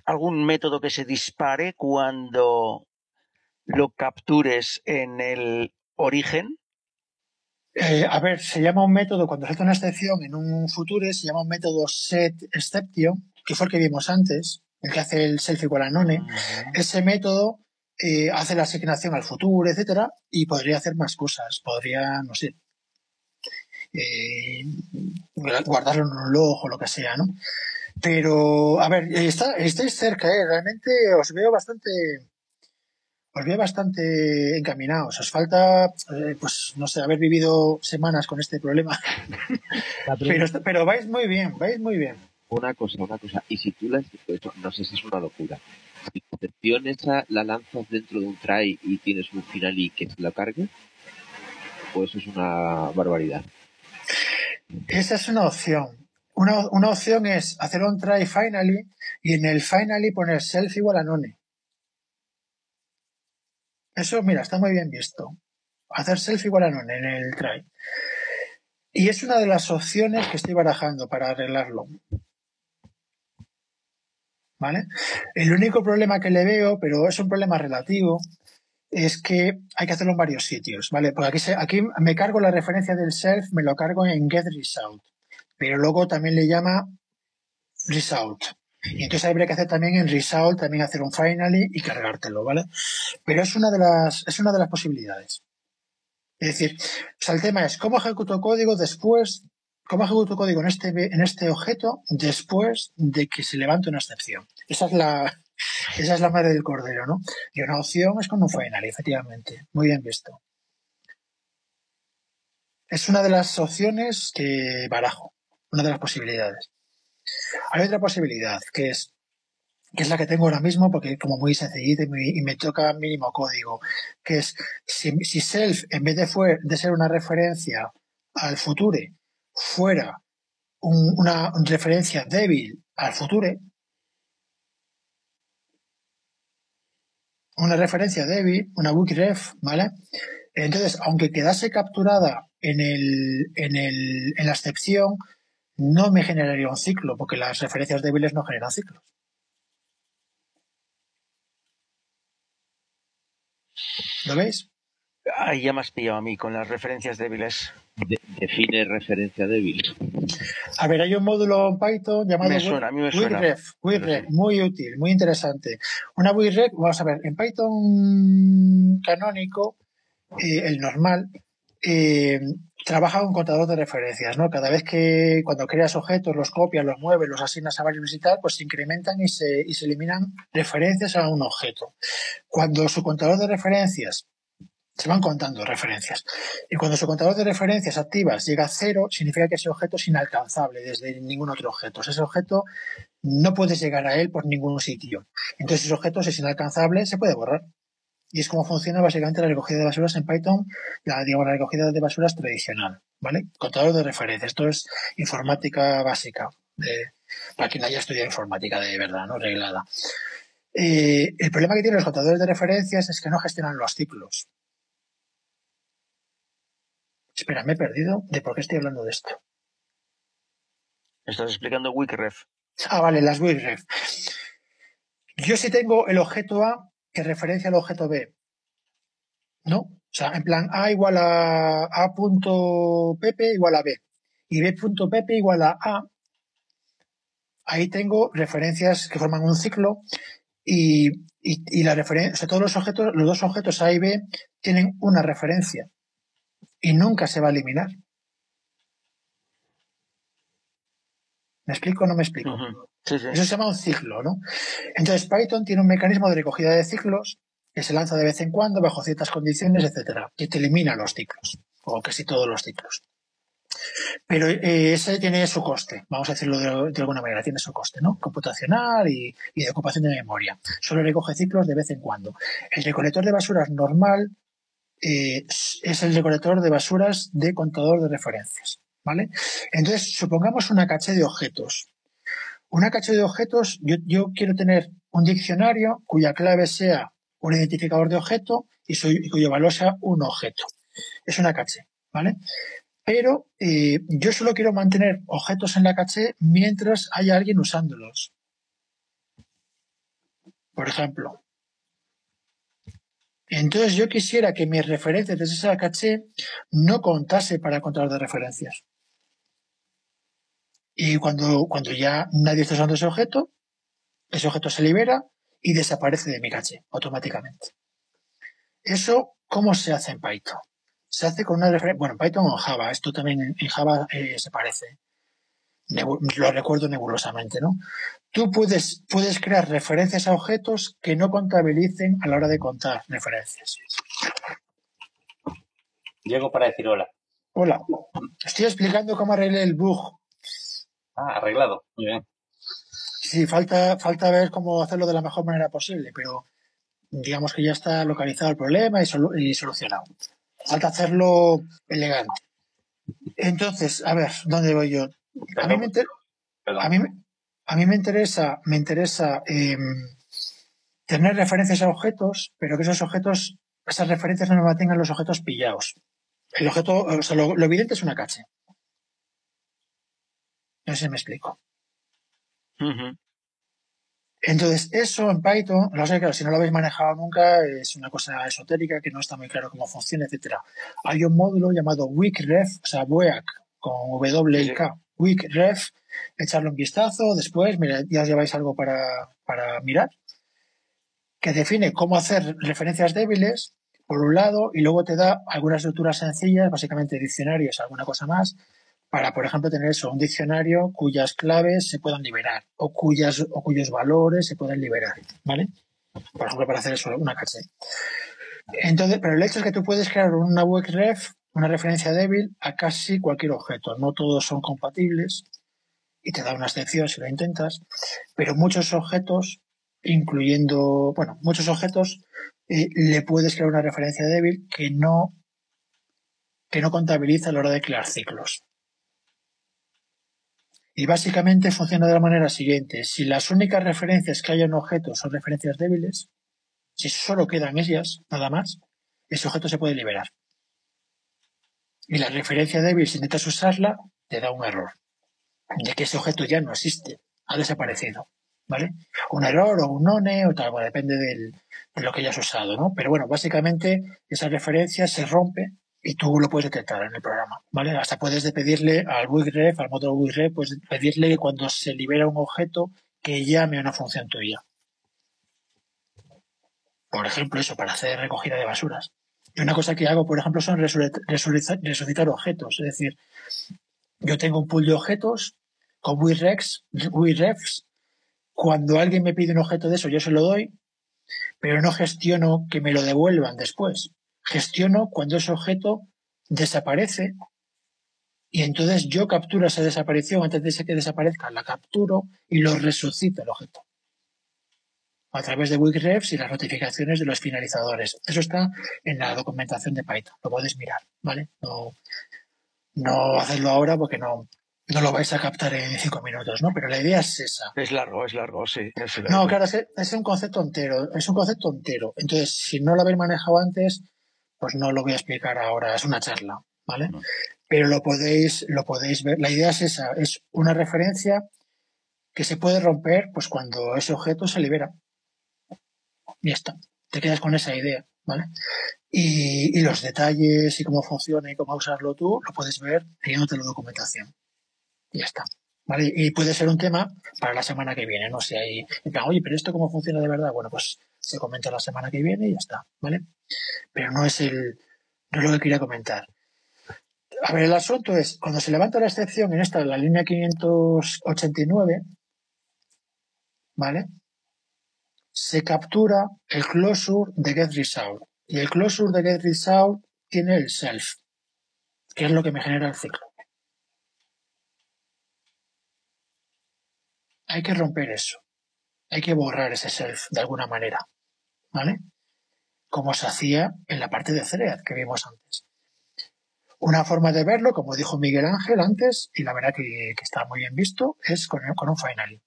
algún método que se dispare cuando lo captures en el origen? Eh, a ver, se llama un método, cuando salta una excepción en un future, se llama un método set exception, que fue el que vimos antes, el que hace el self igual a none. Ese método eh, hace la asignación al futuro, etcétera, y podría hacer más cosas. Podría, no sé, eh, guardarlo en un log o lo que sea, ¿no? Pero, a ver, está, estáis cerca, ¿eh? Realmente os veo bastante, os veo bastante encaminados. Os falta, eh, pues, no sé, haber vivido semanas con este problema. La *laughs* pero vais muy bien, vais muy bien. Una cosa, una cosa. Y si tú la esto, no sé si es una locura. Si la esa la lanzas dentro de un try y tienes un final y que se lo cargue, pues eso es una barbaridad. Esa es una opción. Una, una opción es hacer un try finally y en el finally poner self igual a none. Eso, mira, está muy bien visto. Hacer self igual a none en el try. Y es una de las opciones que estoy barajando para arreglarlo. ¿Vale? El único problema que le veo, pero es un problema relativo, es que hay que hacerlo en varios sitios, ¿vale? Porque aquí, se- aquí me cargo la referencia del self, me lo cargo en get result, pero luego también le llama result. Y entonces habría que hacer también en result, también hacer un finally y cargártelo, ¿vale? Pero es una de las, es una de las posibilidades. Es decir, o sea, el tema es cómo ejecuto código después, cómo ejecuto código en este, en este objeto después de que se levante una excepción. Esa es la, *laughs* esa es la madre del cordero, ¿no? Y una opción es con un finally, efectivamente. Muy bien visto. Es una de las opciones que barajo, una de las posibilidades. Hay otra posibilidad, que es que es la que tengo ahora mismo, porque como muy sencillita y, me toca mínimo código, que es si, self, en vez de, fue, de ser una referencia al futuro, fuera una referencia débil al futuro, una referencia débil, una wikiref, ¿vale? Entonces, aunque quedase capturada en, el, en, el, en la excepción, no me generaría un ciclo, porque las referencias débiles no generan ciclos. ¿Lo veis? Ahí ya me has pillado a mí con las referencias débiles. Define referencia débil. A ver, hay un módulo en Python llamado me suena, a mí me suena. muy útil, muy interesante. Una WIREF, vamos a ver, en Python canónico, eh, el normal, eh, trabaja con contador de referencias, ¿no? Cada vez que cuando creas objetos, los copias, los mueves, los asignas a varios y tal, pues se incrementan y se, y se eliminan referencias a un objeto. Cuando su contador de referencias se van contando referencias. Y cuando su contador de referencias activas llega a cero, significa que ese objeto es inalcanzable desde ningún otro objeto. ese objeto no puedes llegar a él por ningún sitio. Entonces, ese objeto es inalcanzable, se puede borrar. Y es como funciona básicamente la recogida de basuras en Python, la, digamos, la recogida de basuras tradicional, ¿vale? Contador de referencias. Esto es informática básica, para quien haya estudiado informática de verdad, ¿no? Reglada. Eh, el problema que tienen los contadores de referencias es que no gestionan los ciclos. Espera, me he perdido de por qué estoy hablando de esto. Estás explicando Wikref. Ah, vale, las Wikref. Yo sí tengo el objeto A que referencia al objeto B. ¿No? O sea, en plan A igual a A.pp igual a B y B.pp igual a A. Ahí tengo referencias que forman un ciclo y, y la referencia, o sea, todos los objetos, los dos objetos A y B tienen una referencia y nunca se va a eliminar. ¿Me explico o no me explico? Eso se llama un ciclo, ¿no? Entonces Python tiene un mecanismo de recogida de ciclos que se lanza de vez en cuando bajo ciertas condiciones, etcétera, que te elimina los ciclos, o casi todos los ciclos. Pero eh, ese tiene su coste, vamos a decirlo de, alguna manera, tiene su coste, ¿no? Computacional y, y, de ocupación de memoria. Solo recoge ciclos de vez en cuando. El recolector de basuras normal eh, es el recolector de basuras de contador de referencias. ¿Vale? Entonces, supongamos una caché de objetos. Una caché de objetos, yo, quiero tener un diccionario cuya clave sea un identificador de objeto y, cuyo valor sea un objeto. Es una caché, ¿vale? Pero eh, yo solo quiero mantener objetos en la caché mientras haya alguien usándolos. Por ejemplo, entonces yo quisiera que mis referencias de esa caché no contase para contador de referencias. Y cuando, cuando ya nadie está usando ese objeto, ese objeto se libera y desaparece de mi caché automáticamente. Eso, ¿cómo se hace en Python? Se hace con una referencia, bueno, en Python o en Java, esto también en Java eh, se parece. Lo recuerdo nebulosamente, ¿no? Tú puedes, puedes crear referencias a objetos que no contabilicen a la hora de contar referencias. Llego para decir hola. Hola. Estoy explicando cómo arreglé el bug. Ah, arreglado. Muy bien. Sí, falta, falta ver cómo hacerlo de la mejor manera posible, pero digamos que ya está localizado el problema y, solucionado. Falta hacerlo elegante. Entonces, a ver, ¿dónde voy yo? A mí me, a mí, a mí me interesa, me interesa em, tener referencias a objetos, pero que esos objetos, esas referencias no me mantengan los objetos pillados. El objeto, o sea, lo, evidente es una cache. No sé si me explico. Entonces, eso en Python, no sé, claro, si no lo habéis manejado nunca, es una cosa esotérica que no está muy claro cómo funciona, etcétera. Hay un módulo llamado WeakRef, o sea, WEAC, con W y K, WeakRef, echarle un vistazo después, mira, ya os lleváis algo para, para mirar, que define cómo hacer referencias débiles, por un lado, y luego te da algunas estructuras sencillas, básicamente diccionarios, alguna cosa más, para, por ejemplo, tener eso, un diccionario cuyas claves se puedan liberar o, cuyas, o cuyos valores se pueden liberar, ¿vale? Por ejemplo, para hacer eso, una caché. Entonces, pero el hecho es que tú puedes crear una web ref, una referencia débil a casi cualquier objeto. No todos son compatibles y te da una excepción si lo intentas, pero muchos objetos incluyendo, bueno, muchos objetos, eh, le puedes crear una referencia débil que no, que no contabiliza a la hora de crear ciclos. Y básicamente funciona de la manera siguiente. Si las únicas referencias que hay en un objeto son referencias débiles, si solo quedan ellas, nada más, ese objeto se puede liberar. Y la referencia débil, si intentas usarla, te da un error. De que ese objeto ya no existe, ha desaparecido. ¿Vale? Un error o un none o tal, bueno, depende de lo que hayas usado, ¿no? Pero bueno, básicamente esa referencia se rompe y tú lo puedes detectar en el programa, ¿vale? Hasta puedes pedirle al WIGREF, al módulo WIGREF, pues pedirle que cuando se libera un objeto que llame a una función tuya. Por ejemplo, eso, para hacer recogida de basuras. Y una cosa que hago, por ejemplo, son resucitar objetos. Es decir, yo tengo un pool de objetos con WIREFs. Cuando alguien me pide un objeto de eso, yo se lo doy, pero no gestiono que me lo devuelvan después gestiono cuando ese objeto desaparece y entonces yo capturo esa desaparición antes de que desaparezca, la capturo y lo resucito el objeto a través de Wigrefs y las notificaciones de los finalizadores. Eso está en la documentación de Python, lo puedes mirar, ¿vale? No, no hacerlo ahora porque no, no lo vais a captar en cinco minutos, ¿no? Pero la idea es esa. Es largo, es largo, sí. no, claro, es, es, un concepto entero, es un concepto entero. Entonces, si no lo habéis manejado antes, pues no lo voy a explicar ahora, es una charla, ¿vale? Pero lo podéis, lo podéis ver. La idea es esa, es una referencia que se puede romper pues cuando ese objeto se libera. Ya está. Te quedas con esa idea, ¿vale? Y, los detalles y cómo funciona y cómo usarlo tú, lo puedes ver leyéndote la documentación. Y ya está. ¿Vale? Y puede ser un tema para la semana que viene, no sé, ahí, oye, pero esto cómo funciona de verdad, bueno, pues se comenta la semana que viene y ya está, ¿vale? Pero no es el, no es lo que quería comentar. A ver, el asunto es, cuando se levanta la excepción en esta, la línea 589, ¿vale? Se captura el closure de getResult. Y el closure de getResult tiene el self, que es lo que me genera el ciclo. Hay que romper eso. Hay que borrar ese self de alguna manera. ¿vale? Como se hacía en la parte de Ceread que vimos antes. Una forma de verlo, como dijo Miguel Ángel antes, y la verdad que, está muy bien visto, es con, un finally.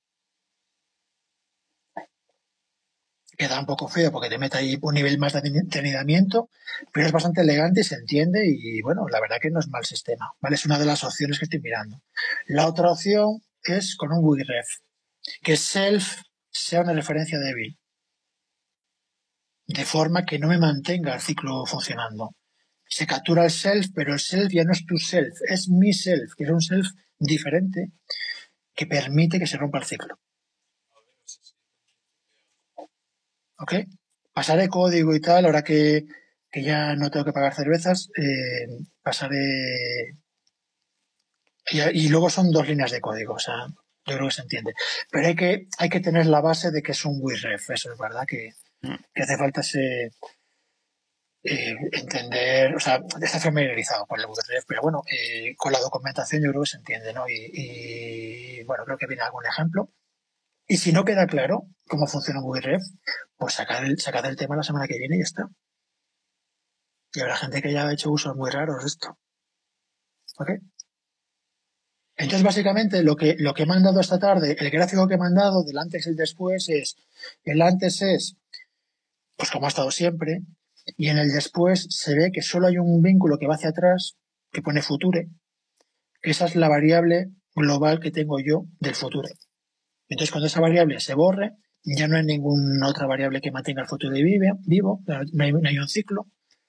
Queda un poco feo porque te mete ahí un nivel más de anidamiento, pero es bastante elegante y se entiende y bueno, la verdad que no es mal sistema, ¿vale? Es una de las opciones que estoy mirando. La otra opción es con un WIREF, que self sea una referencia débil de forma que no me mantenga el ciclo funcionando. Se captura el self, pero el self ya no es tu self, es mi self, que es un self diferente que permite que se rompa el ciclo. ¿Ok? Pasaré código y tal, ahora que, ya no tengo que pagar cervezas, eh, pasaré... Y, y, luego son dos líneas de código, o sea, yo creo que se entiende. Pero hay que, hay que tener la base de que es un WIREF, eso es verdad que, que hace falta ese, eh, entender, o sea, estar familiarizado con el WRF, pero bueno, eh, con la documentación yo creo que se entiende, ¿no? Y, bueno, creo que viene algún ejemplo. Y si no queda claro cómo funciona un WRF, pues sacar el, tema la semana que viene y ya está. Y habrá gente que ya ha hecho usos muy raros de esto. ¿Ok? Entonces, básicamente, lo que, lo que he mandado esta tarde, el gráfico que he mandado del antes y el después es, el antes es pues como ha estado siempre, y en el después se ve que solo hay un vínculo que va hacia atrás, que pone future, esa es la variable global que tengo yo del futuro. Entonces, cuando esa variable se borre, ya no hay ninguna otra variable que mantenga el futuro vivo, no hay, un ciclo,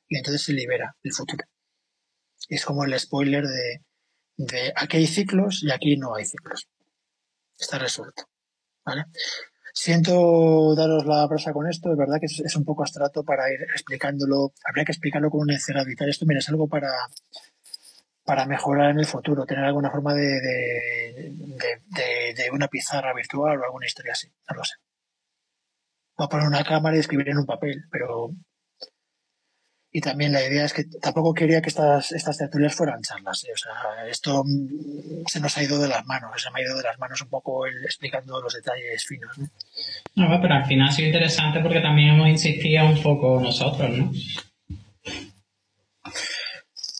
y entonces se libera el futuro. Es como el spoiler de, de aquí hay ciclos y aquí no hay ciclos. Está resuelto. ¿Vale? Siento daros la prosa con esto, es verdad que es, un poco abstracto para ir explicándolo, habría que explicarlo con un encerrado y tal. Esto, mira, es algo para, para mejorar en el futuro, tener alguna forma de, de, una pizarra virtual o alguna historia así, no lo sé. A poner una cámara y escribir en un papel, pero y también la idea es que tampoco quería que estas, estas tertulias fueran charlas. ¿eh? O sea, esto mm, se nos ha ido de las manos, se me ha ido de las manos un poco el, explicando los detalles finos. ¿no? No, pero al final ha sido interesante porque también hemos insistido un poco nosotros, ¿no?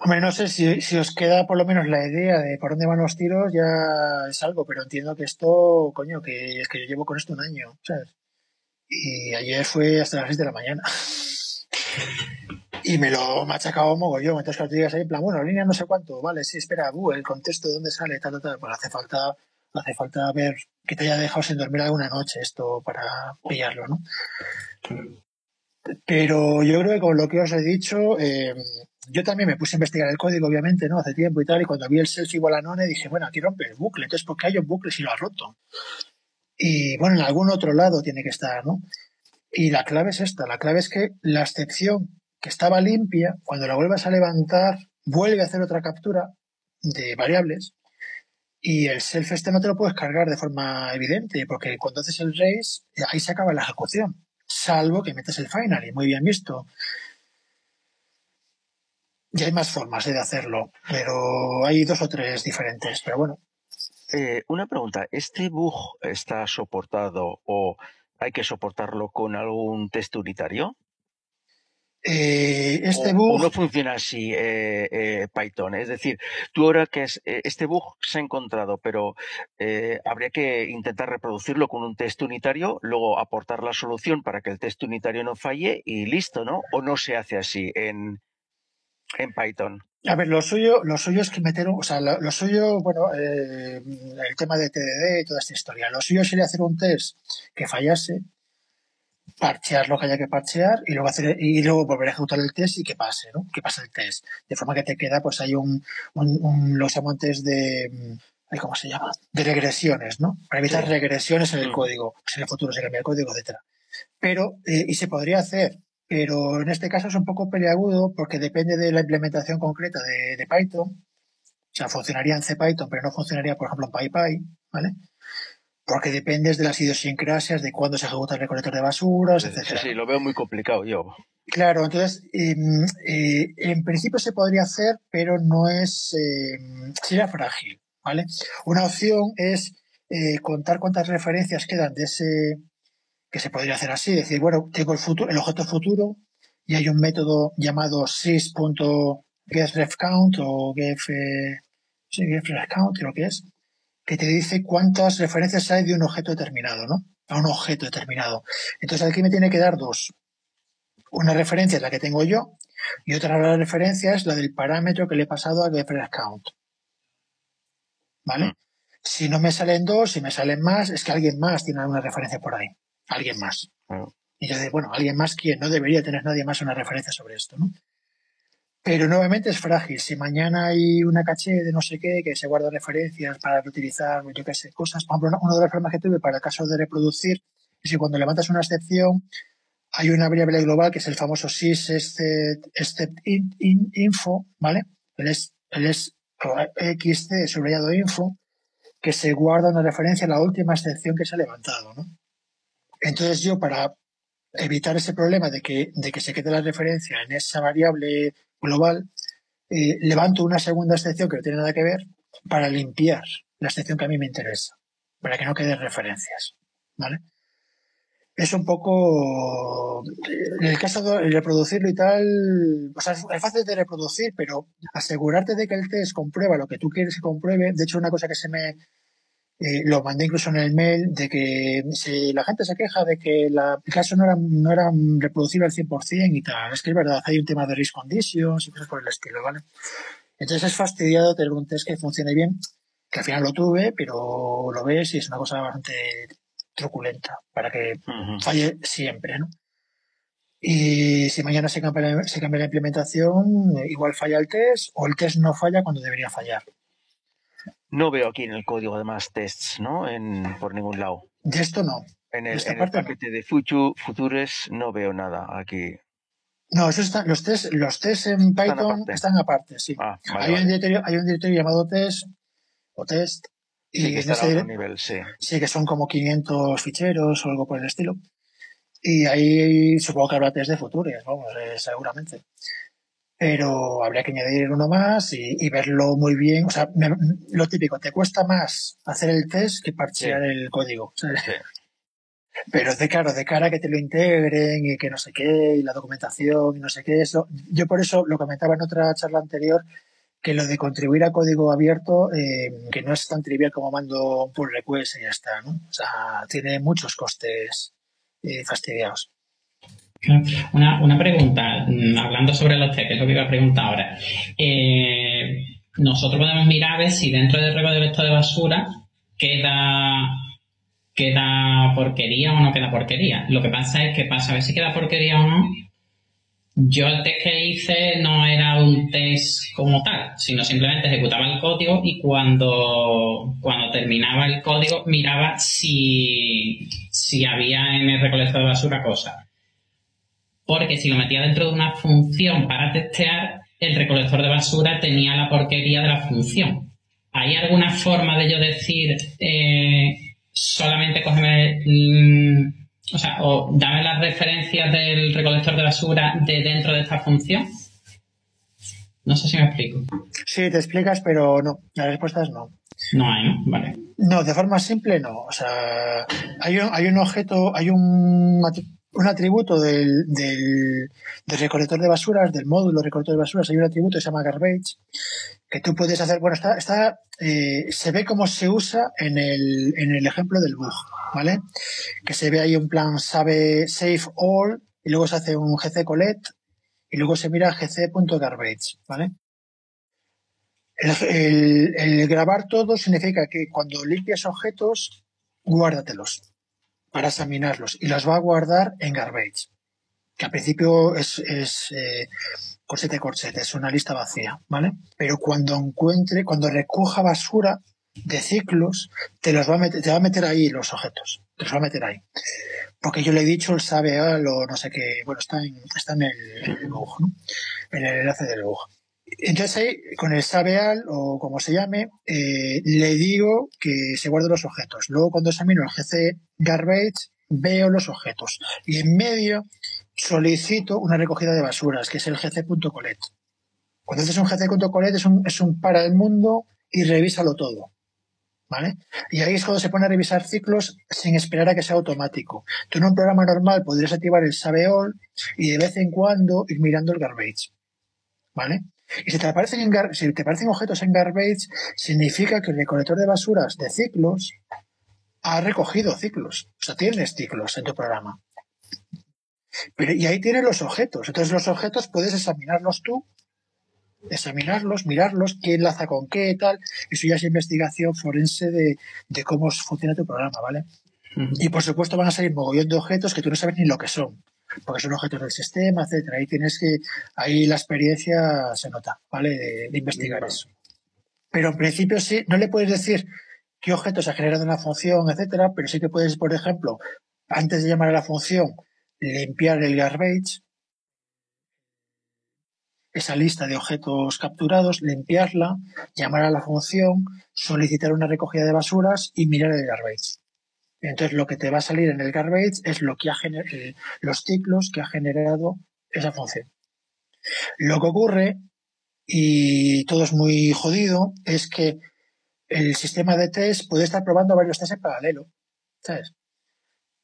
Hombre, no sé si, si os queda por lo menos la idea de por dónde van los tiros, ya es algo, pero entiendo que esto, coño, que es que yo llevo con esto un año, ¿sabes? Y ayer fue hasta las 6 de la mañana. y me lo machacaba mogollón. Entonces, cuando te digas ahí, en plan, bueno, línea no sé cuánto, vale, sí, espera, uh, el contexto de dónde sale, tal, tal, tal, pues hace falta, hace falta ver que te haya dejado sin dormir alguna noche esto para pillarlo, ¿no? Pero yo creo que con lo que os he dicho, eh, yo también me puse a investigar el código, obviamente, ¿no? Hace tiempo y tal, y cuando vi el selfie igual a none, dije, bueno, aquí rompe el bucle, entonces, ¿por qué hay un bucle si lo ha roto? Y bueno, en algún otro lado tiene que estar, ¿no? Y la clave es esta, la clave es que la excepción que estaba limpia, cuando la vuelvas a levantar, vuelve a hacer otra captura de variables y el self este no te lo puedes cargar de forma evidente, porque cuando haces el race, ahí se acaba la ejecución, salvo que metes el final, y muy bien visto. Y hay más formas de hacerlo, pero hay dos o tres diferentes, pero bueno. Eh, una pregunta, ¿este bug está soportado o hay que soportarlo con algún test unitario? Eh, este o, bug. o no funciona así eh, eh, Python. Es decir, tú ahora que es, este bug se ha encontrado, pero habría que intentar reproducirlo con un test unitario, luego aportar la solución para que el test unitario no falle y listo, ¿no? O no se hace así en, en Python. A ver, lo suyo, lo suyo es que meter, un- o sea, lo, lo suyo, bueno, eh, el tema de TDD y toda esta historia. Lo suyo sería hacer un test que fallase, parchear lo que haya que parchear y luego hacer y luego volver a ejecutar el test y que pase, ¿no? Que pase el test. De forma que te queda, pues hay un, un, un los llaman test de mm, ¿cómo se llama? De regresiones, ¿no? Para evitar Sí. regresiones en el Mm. código. Pues en el futuro se cambia el código, etcétera. Pero, eh, y se podría hacer, pero en este caso es un poco peleagudo porque depende de la implementación concreta de, de Python. O sea, funcionaría en CPython, pero no funcionaría, por ejemplo, en PyPy, ¿vale? Porque dependes de las idiosincrasias, de cuándo se ejecuta el recolector de basuras, Sí, etcétera. sí, lo veo muy complicado yo. Claro, entonces, em, eh, en principio se podría hacer, pero no es, eh, sería frágil, ¿vale? Una opción es eh, contar cuántas referencias quedan de ese, que se podría hacer así, decir, bueno, tengo el futuro, el objeto futuro y hay un método llamado sys.getRefCount o get, eh, sí, getRefCount, creo que es, que te dice cuántas referencias hay de un objeto determinado, ¿no? A un objeto determinado. Entonces aquí me tiene que dar dos. Una referencia es la que tengo yo y otra referencia es la del parámetro que le he pasado a getRefCount. ¿Vale? Mm. Si no me salen dos, si me salen más, es que alguien más tiene alguna referencia por ahí. Alguien más. Claro. Y yo digo, bueno, alguien más quién, no debería tener nadie más una referencia sobre esto, ¿no? Pero nuevamente es frágil. Si mañana hay una caché de no sé qué que se guarda referencias para reutilizar, yo qué sé, cosas. Por ejemplo, uno de los problemas que tuve para el caso de reproducir es que cuando levantas una excepción, hay una variable global que es el famoso sys except, except in- in- info, ¿vale? El es, el es subrayado info, que se guarda una referencia a la última excepción que se ha levantado, ¿no? Entonces yo para evitar ese problema de que, se quede la referencia en esa variable global, eh, levanto una segunda excepción que no tiene nada que ver para limpiar la excepción que a mí me interesa, para que no queden referencias, ¿vale? Es un poco, en el caso de reproducirlo y tal, o sea, es fácil de reproducir, pero asegurarte de que el test comprueba lo que tú quieres que compruebe, de hecho una cosa que se me, eh, lo mandé incluso en el mail, de que si la gente se queja de que la, el caso no era, no era reproducible al 100% y tal, es que es verdad, hay un tema de risk conditions y cosas por el estilo, ¿vale? Entonces es fastidiado tener un test que funcione bien, que al final lo tuve, pero lo ves y es una cosa bastante truculenta para que Ujú. falle siempre, ¿no? Y si mañana se cambia, se cambia la implementación, igual falla el test o el test no falla cuando debería fallar. No veo aquí en el código además tests, ¿no? En, por ningún lado. De esto no. En el, en el parte no. paquete de Futu, Futures no veo nada aquí. No, eso está, los test, los test en Python aparte. están aparte, sí. Ah, vale, hay, Un directorio, hay un directorio llamado test o test y Sí, que en ese dire- nivel, sí. sí que son como 500 ficheros o algo por el estilo. Y ahí supongo que habrá test de Futurias, vamos, eh, seguramente. Pero habría que añadir uno más y, verlo muy bien. O sea, lo típico, te cuesta más hacer el test que parchear el código. Pero de claro, de cara a que te lo integren y que no sé qué, y la documentación y no sé qué, eso. Yo por eso lo comentaba en otra charla anterior, que lo de contribuir a código abierto, eh, que no es tan trivial como mando un pull request y ya está, ¿no? O sea, tiene muchos costes eh, fastidiados. Una, una pregunta, mm, hablando sobre los test, que es lo que iba a preguntar ahora. Eh, nosotros podemos mirar a ver si dentro del de vector de basura queda queda porquería o no queda porquería. Lo que pasa es que para saber si queda porquería o no, yo el test que hice no era un test como tal, sino simplemente ejecutaba el código y cuando, cuando terminaba el código miraba si, si había en el recolector de basura cosas. Porque si lo metía dentro de una función para testear, el recolector de basura tenía la porquería de la función. ¿Hay alguna forma de yo decir, eh, solamente cógeme mm, o sea, o dame las referencias del recolector de basura de dentro de esta función. No sé si me explico. Sí, te explicas, pero no. La respuesta es no. No hay, ¿no? Vale. No, de forma simple no. O sea, hay un, hay un objeto, hay un, un atributo del, del, del, recolector de basuras, del módulo recolector de basuras, hay un atributo que se llama garbage, que tú puedes hacer, bueno, está, está eh, se ve cómo se usa en el, en el ejemplo del bug, ¿vale? Que se ve ahí un plan sabe save all y luego se hace un gc collect y luego se mira gc.garbage, ¿vale? El, el, grabar todo significa que cuando limpias objetos, guárdatelos para examinarlos y los va a guardar en garbage, que al principio es, es eh, corsete corsete, es una lista vacía, ¿vale? Pero cuando encuentre, cuando recoja basura de ciclos, te los va a meter, te va a meter ahí los objetos, te los va a meter ahí. Porque yo le he dicho el sabeal o no sé qué, bueno, está en, está en el, bug, ¿no? En el enlace del bug. Entonces ahí, con el sabeal o como se llame, eh, le digo que se guarden los objetos. Luego cuando examino el GC Garbage, veo los objetos. Y en medio solicito una recogida de basuras, que es el gc.collect. Cuando haces un gc.collect es un, es un para el mundo y revísalo todo. ¿Vale? Y ahí es cuando se pone a revisar ciclos sin esperar a que sea automático. Tú en un programa normal podrías activar el Sabeol y de vez en cuando ir mirando el garbage. ¿Vale? Y si te aparecen, si te aparecen objetos en garbage, significa que el recolector de basuras de ciclos ha recogido ciclos. O sea, tienes ciclos en tu programa. Pero, y ahí tienes los objetos. Entonces los objetos puedes examinarlos tú, examinarlos, mirarlos, qué enlaza con qué, tal. Eso ya es investigación forense de, cómo funciona tu programa, ¿vale? Y por supuesto van a salir mogollón de objetos que tú no sabes ni lo que son, porque son objetos del sistema, etcétera. Ahí tienes que, ahí la experiencia se nota, ¿vale? De, investigar eso. Pero en principio sí, no le puedes decir qué objetos ha generado una función, etcétera, pero sí que puedes, por ejemplo, antes de llamar a la función, limpiar el garbage, esa lista de objetos capturados, limpiarla, llamar a la función, solicitar una recogida de basuras y mirar el garbage. Entonces lo que te va a salir en el garbage es lo que ha eh, los ciclos que ha generado esa función. Lo que ocurre, y todo es muy jodido, es que el sistema de test puede estar probando varios tests en paralelo. ¿Sabes?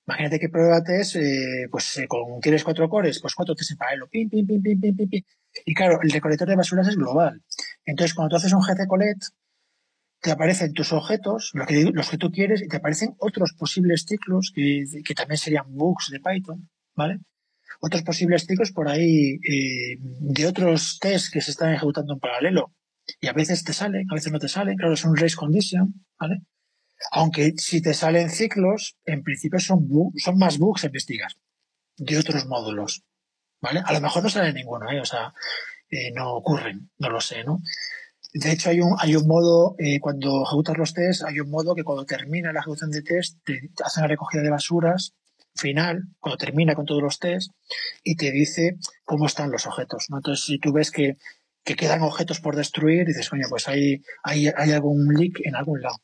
Imagínate que prueba test, eh, pues eh, con, tienes cuatro cores, pues cuatro test en paralelo, pim, pim, pim, pim, pim, pim, pim. Y claro, el recolector de basuras es global. Entonces, cuando tú haces un GC collect, te aparecen tus objetos, los que, los que tú quieres, y te aparecen otros posibles ciclos que, que también serían bugs de Python, ¿vale? Otros posibles ciclos por ahí eh, de otros tests que se están ejecutando en paralelo. Y a veces te salen, a veces no te salen. Claro, es un race condition, ¿vale? Aunque si te salen ciclos, en principio son, son más bugs a investigar de otros módulos. ¿Vale? A lo mejor no sale ninguno, ¿eh? O sea, eh, no ocurren, no lo sé, ¿no? De hecho, hay un, hay un modo, eh, cuando ejecutas los tests, hay un modo que cuando termina la ejecución de test, te hace una recogida de basuras final, cuando termina con todos los tests, y te dice cómo están los objetos, ¿no? Entonces, si tú ves que, que quedan objetos por destruir, dices, coño, pues hay, hay, hay algún leak en algún lado.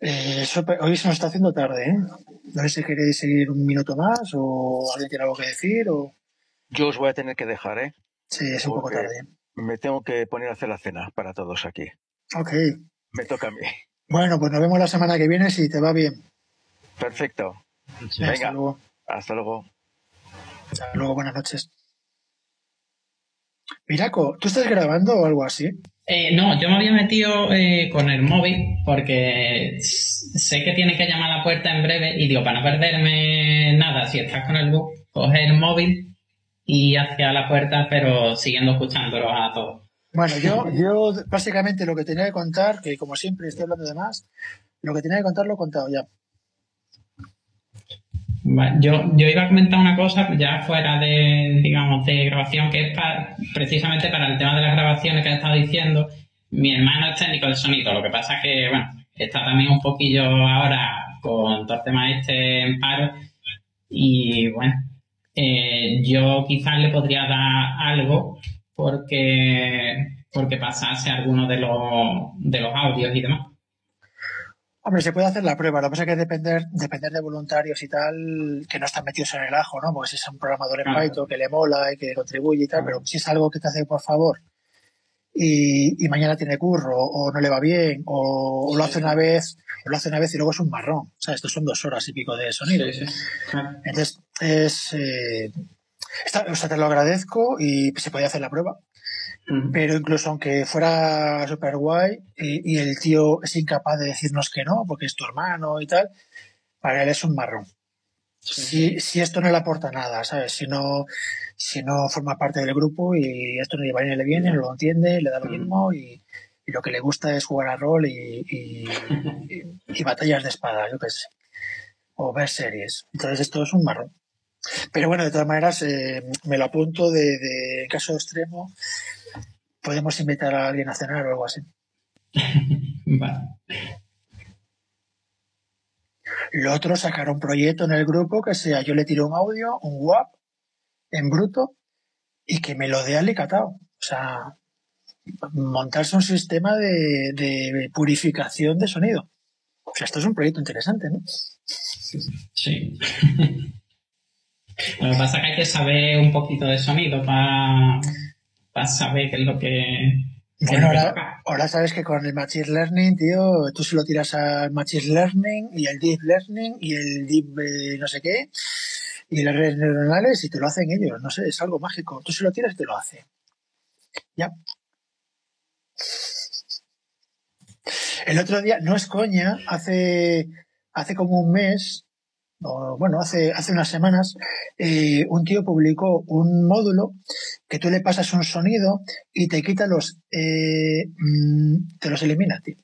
Eh, hoy se nos está haciendo tarde, ¿eh? No sé si queréis seguir un minuto más o alguien tiene algo que decir o... Yo os voy a tener que dejar, ¿eh? Sí, es un poco tarde. me tengo que poner a hacer la cena para todos aquí. Ok. Me toca a mí. Bueno, pues nos vemos la semana que viene si te va bien. Perfecto. Hasta Venga, luego. hasta luego. Hasta luego, buenas noches. Miraco, ¿tú estás grabando o algo así? Eh, no, yo me había metido eh, con el móvil porque sé que tiene que llamar a la puerta en breve y digo, para no perderme nada, si estás con el bus, coge el móvil y hacia la puerta, pero siguiendo escuchándolo a todos. Bueno, yo, yo básicamente lo que tenía que contar, que como siempre estoy hablando de más, lo que tenía que contar lo he contado ya. Yo, yo iba a comentar una cosa ya fuera de, digamos, de grabación, que es pa- precisamente para el tema de las grabaciones que he estado diciendo. Mi hermano es técnico de sonido, lo que pasa es que, bueno, está también un poquillo ahora con todo el tema este en paro. Y bueno, eh, yo quizás le podría dar algo porque, porque pasase alguno de los, de los audios y demás. Hombre, se puede hacer la prueba, lo que pasa es que depender, depender de voluntarios y tal, que no están metidos en el ajo, ¿no? Porque si es un programador en Claro. Python que le mola y que contribuye y tal, pero si es algo que te hace por favor y, y mañana tiene curro o no le va bien o, o lo hace una vez o lo hace una vez y luego es un marrón. O sea, estos son dos horas y pico de sonido. Entonces, es... eh, está- o sea, te lo agradezco y se puede hacer la prueba. Pero incluso aunque fuera super guay y, y el tío es incapaz de decirnos que no, porque es tu hermano y tal, para él es un marrón. Si, si esto no le aporta nada, ¿sabes? Si no, si no forma parte del grupo y esto no le va ni le viene, no lo entiende, le da lo mismo y, y lo que le gusta es jugar a rol y, y- *laughs* y- y batallas de espada, yo qué sé. O ver series. Entonces esto es un marrón. Pero bueno, de todas maneras, eh, me lo apunto de, de caso extremo. Podemos invitar a alguien a cenar o algo así. *laughs* Vale. Lo otro, sacar un proyecto en el grupo que sea yo le tiro un audio, un WAP en bruto y que me lo dé alicatado. O sea, montarse un sistema de, de purificación de sonido. O sea, esto es un proyecto interesante, ¿no? Sí. *laughs* Lo que pasa es que hay que saber un poquito de sonido para saber qué es lo que. Bueno, ahora sabes que con el Machine Learning, tío, tú se lo tiras al Machine Learning y el Deep Learning y el Deep eh, no sé qué y las redes neuronales y te lo hacen ellos. No sé, es algo mágico. Tú se lo tiras te lo hace. Ya. El otro día, no es coña, hace, hace como un mes, o bueno, hace, hace unas semanas, eh, un tío publicó un módulo que tú le pasas un sonido y te quita los, eh, mm, te los elimina, tío.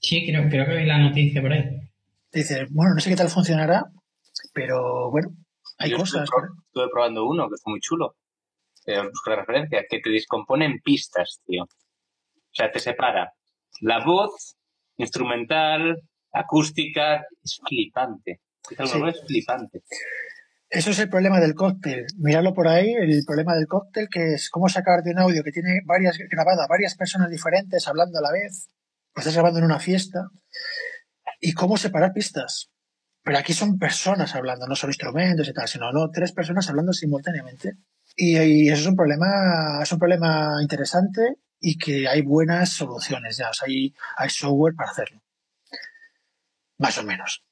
Sí, creo, creo que vi la noticia por ahí. Dices, bueno, no sé qué tal funcionará, pero bueno, hay Yo cosas. Estuve, pro- estuve probando uno que fue muy chulo. Eh, busco la referencia, que te descompone en pistas, tío. O sea, te separa la voz, instrumental, acústica. Es flipante. Es algo Sí. nuevo, es flipante. Eso es el problema del cóctel. Míralo por ahí, el problema del cóctel, que es cómo sacar de un audio que tiene varias grabada varias personas diferentes hablando a la vez, estás grabando en una fiesta, y cómo separar pistas. Pero aquí son personas hablando, no solo instrumentos y tal, sino no tres personas hablando simultáneamente. Y, y eso es un problema, es un problema interesante y que hay buenas soluciones ya. O sea, hay, hay software para hacerlo. Más o menos.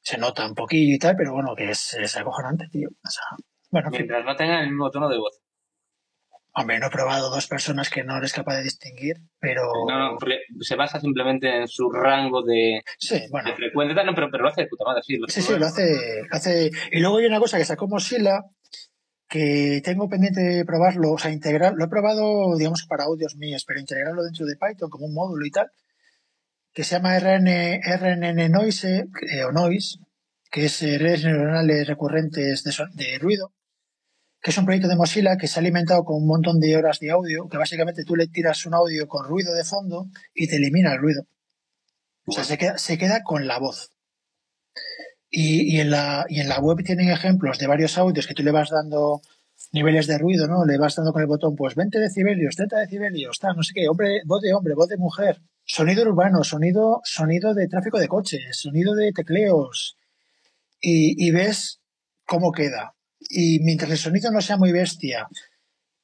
Se nota un poquillo y tal, pero bueno, que es, es acojonante, tío. O sea, bueno, en fin. Mientras no tengan el mismo tono de voz. Hombre, no he probado dos personas que no eres capaz de distinguir, pero No, no, se basa simplemente en su rango de, sí, bueno, de frecuencia. No, pero, pero lo hace de puta madre, sí. Lo sí, sí, lo hace, lo hace. Y luego hay una cosa que sacó Mozilla que tengo pendiente de probarlo, o sea, integrar, lo he probado, digamos, para audios míos, pero integrarlo dentro de Python como un módulo y tal, que se llama RN, RNN Noise, eh, o Noise, que es eh, redes neuronales recurrentes de, son- de ruido, que es un proyecto de Mozilla que se ha alimentado con un montón de horas de audio, que básicamente tú le tiras un audio con ruido de fondo y te elimina el ruido. O sea, se queda, se queda con la voz. Y, y en la, y en la web tienen ejemplos de varios audios que tú le vas dando niveles de ruido, ¿no? Le vas dando con el botón, pues 20 decibelios, 30 decibelios, tal, no sé qué, hombre, voz de hombre, voz de mujer. sonido urbano, sonido, sonido de tráfico de coches, sonido de tecleos, y, y ves cómo queda. Y mientras el sonido no sea muy bestia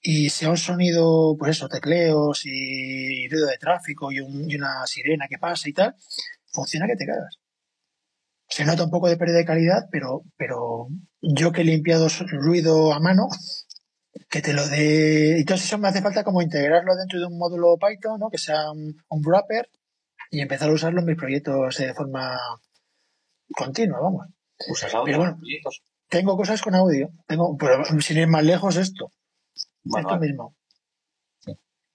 y sea un sonido, pues eso, tecleos y ruido de tráfico y, un- y una sirena que pasa y tal, funciona que te cagas. Se nota un poco de pérdida de calidad, pero, pero yo que he limpiado ruido a mano, que te lo dé. Entonces, eso me hace falta como integrarlo dentro de un módulo Python, ¿no? Que sea un, un wrapper y empezar a usarlo en mis proyectos de forma continua, vamos. ¿Usas audio Pero bueno. en proyectos? Tengo cosas con audio, tengo, pero sin ir más lejos, esto, Bueno, esto mismo.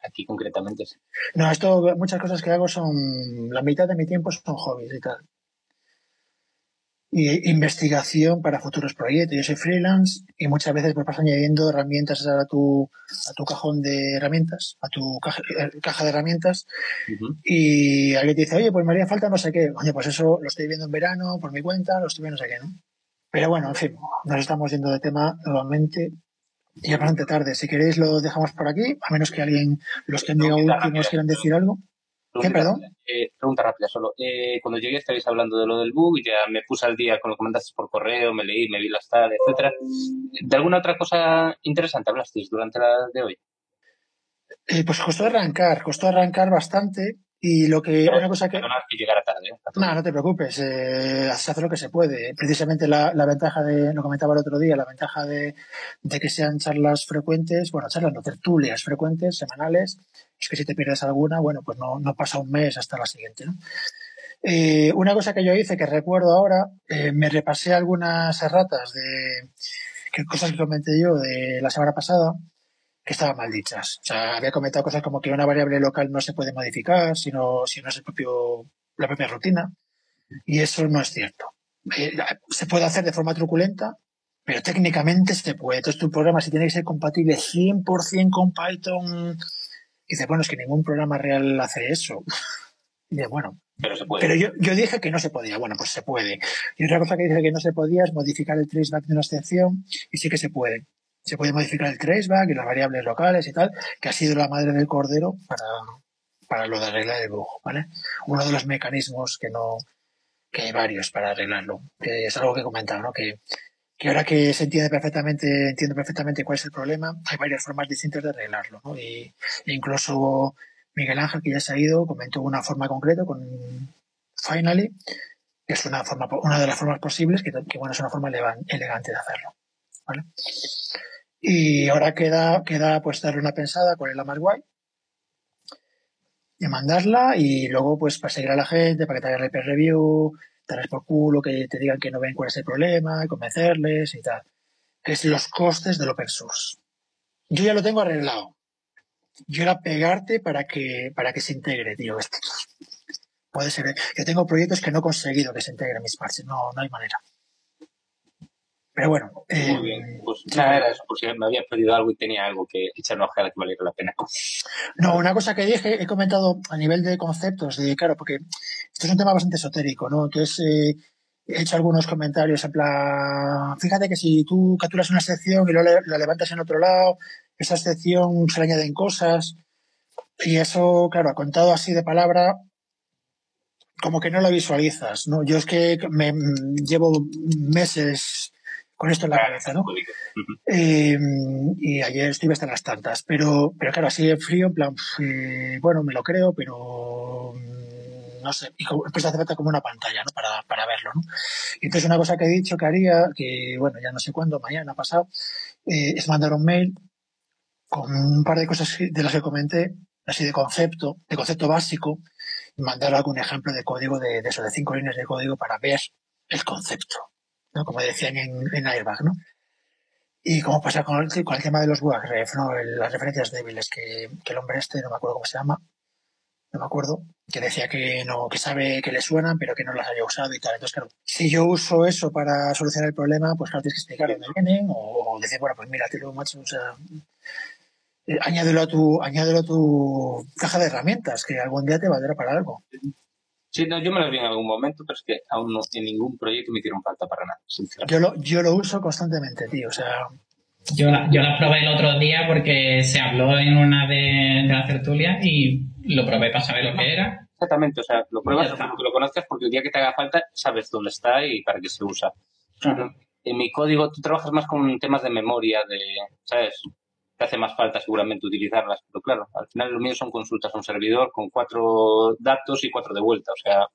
aquí concretamente sí. No, esto, muchas cosas que hago son, la mitad de mi tiempo son hobbies y tal. Y investigación para futuros proyectos. Yo soy freelance y muchas veces pues vas añadiendo herramientas a tu, a tu cajón de herramientas, a tu caja, eh, caja de herramientas y alguien te dice, oye, pues me haría falta no sé qué. Oye, pues eso lo estoy viendo en verano por mi cuenta, lo estoy viendo no sé qué, ¿no? Pero bueno, en fin, nos estamos yendo de tema nuevamente y es bastante tarde. Si queréis lo dejamos por aquí, a menos que alguien, los que han llegado últimos quieran decir algo. ¿Qué, perdón? eh, pregunta rápida solo. Eh, cuando llegué estabais hablando de lo del bug, ya me puse al día con lo que mandaste por correo, me leí, me vi las tal, etcétera. ¿De alguna otra cosa interesante hablasteis durante la de hoy? Eh, pues costó arrancar, costó arrancar bastante y lo que, una cosa que... Tarde. ¿eh? No, no te preocupes, eh, se hace lo que se puede. Precisamente la, la ventaja de, lo comentaba el otro día, la ventaja de, de que sean charlas frecuentes, bueno, charlas no, tertulias frecuentes, semanales, es que si te pierdes alguna, bueno, pues no, no pasa un mes hasta la siguiente, ¿no? Eh, una cosa que yo hice, que recuerdo ahora, eh, me repasé algunas erratas de que cosas que comenté yo de la semana pasada, que estaban mal dichas. O sea, había comentado cosas como que una variable local no se puede modificar, sino si no es el propio, la propia rutina. Y eso no es cierto. Eh, se puede hacer de forma truculenta, pero técnicamente se puede. Entonces tu programa, si tiene que ser compatible 100% con Python, dice, bueno, es que ningún programa real hace eso. *laughs* Y dice, bueno, Pero se puede. pero yo, yo dije que no se podía. Bueno, pues se puede. Y otra cosa que dije que no se podía es modificar el traceback de una excepción, y sí que se puede. Se puede modificar el traceback y las variables locales y tal, que ha sido la madre del cordero para, para lo de arreglar el bug, ¿vale? Uno de los mecanismos que no, que hay varios para arreglarlo, que es algo que he comentado, ¿no? Que, que ahora que se entiende perfectamente, entiendo perfectamente cuál es el problema, hay varias formas distintas de arreglarlo, ¿no? Y e incluso Miguel Ángel, que ya se ha ido, comentó una forma concreta con Finally, que es una forma, una de las formas posibles, que, que bueno, es una forma elegante de hacerlo, ¿vale? Y ahora queda, queda pues darle una pensada cuál es la más guay, y mandarla y luego pues perseguir a la gente para que te hagan el peer review, darles por culo, que te digan que no ven cuál es el problema, convencerles y tal. Que es los costes del open source. Yo ya lo tengo arreglado. Yo era pegarte para que, para que se integre, tío. Puede ser. Yo tengo proyectos que no he conseguido que se integren mis parches. No, no hay manera. Pero bueno. eh, Muy bien. Pues nada, era eso, por si me había perdido algo y tenía algo que echar una ojeada que valiera la pena. No, una cosa que dije, he comentado a nivel de conceptos, de claro, porque esto es un tema bastante esotérico, ¿no? Entonces, eh, he hecho algunos comentarios en plan, fíjate que si tú capturas una sección y luego la levantas en otro lado, esa sección se le añaden cosas, y eso, claro, contado así de palabra, como que no lo visualizas, ¿no? Yo es que me mm, llevo meses con esto en la cabeza, ¿no? Eh, y ayer estuve hasta las tantas, pero, pero claro, así de frío, en plan, eh, bueno, me lo creo, pero mm, no sé, y después hace falta como una pantalla, ¿no? Para, para verlo, ¿no? Y entonces una cosa que he dicho que haría, que bueno, ya no sé cuándo, mañana, pasado, eh, es mandar un mail con un par de cosas de las que comenté, así de concepto, de concepto básico, y mandar algún ejemplo de código de, de eso, de cinco líneas de código para ver el concepto, ¿no? Como decían en, en Airbag, ¿no? Y como pasa con el, con el tema de los WAGREF, ¿no? Las referencias débiles, que, que el hombre este, no me acuerdo cómo se llama, no me acuerdo, que decía que no, que sabe que le suenan, pero que no las haya usado y tal. Entonces, claro, si yo uso eso para solucionar el problema, pues claro, tienes que explicar dónde vienen, o, o decir, bueno, pues mira, tío, macho, o sea, eh, añádelo a tu, añádelo a tu caja de herramientas, que algún día te valdrá para algo. Sí, no, yo me lo vi en algún momento, pero es que aún no, en ningún proyecto me hicieron falta para nada, sinceramente. Yo lo, yo lo uso constantemente, tío, o sea, Yo la, yo la probé el otro día porque se habló en una de, de las tertulias y lo probé para saber lo que era. exactamente. O sea, lo pruebas porque lo conozcas porque el día que te haga falta sabes dónde está y para qué se usa. Claro. En mi código tú trabajas más con temas de memoria, de, ¿sabes? Te hace más falta seguramente utilizarlas, pero claro, al final lo mío son consultas a un servidor con cuatro datos y cuatro de vuelta, o sea,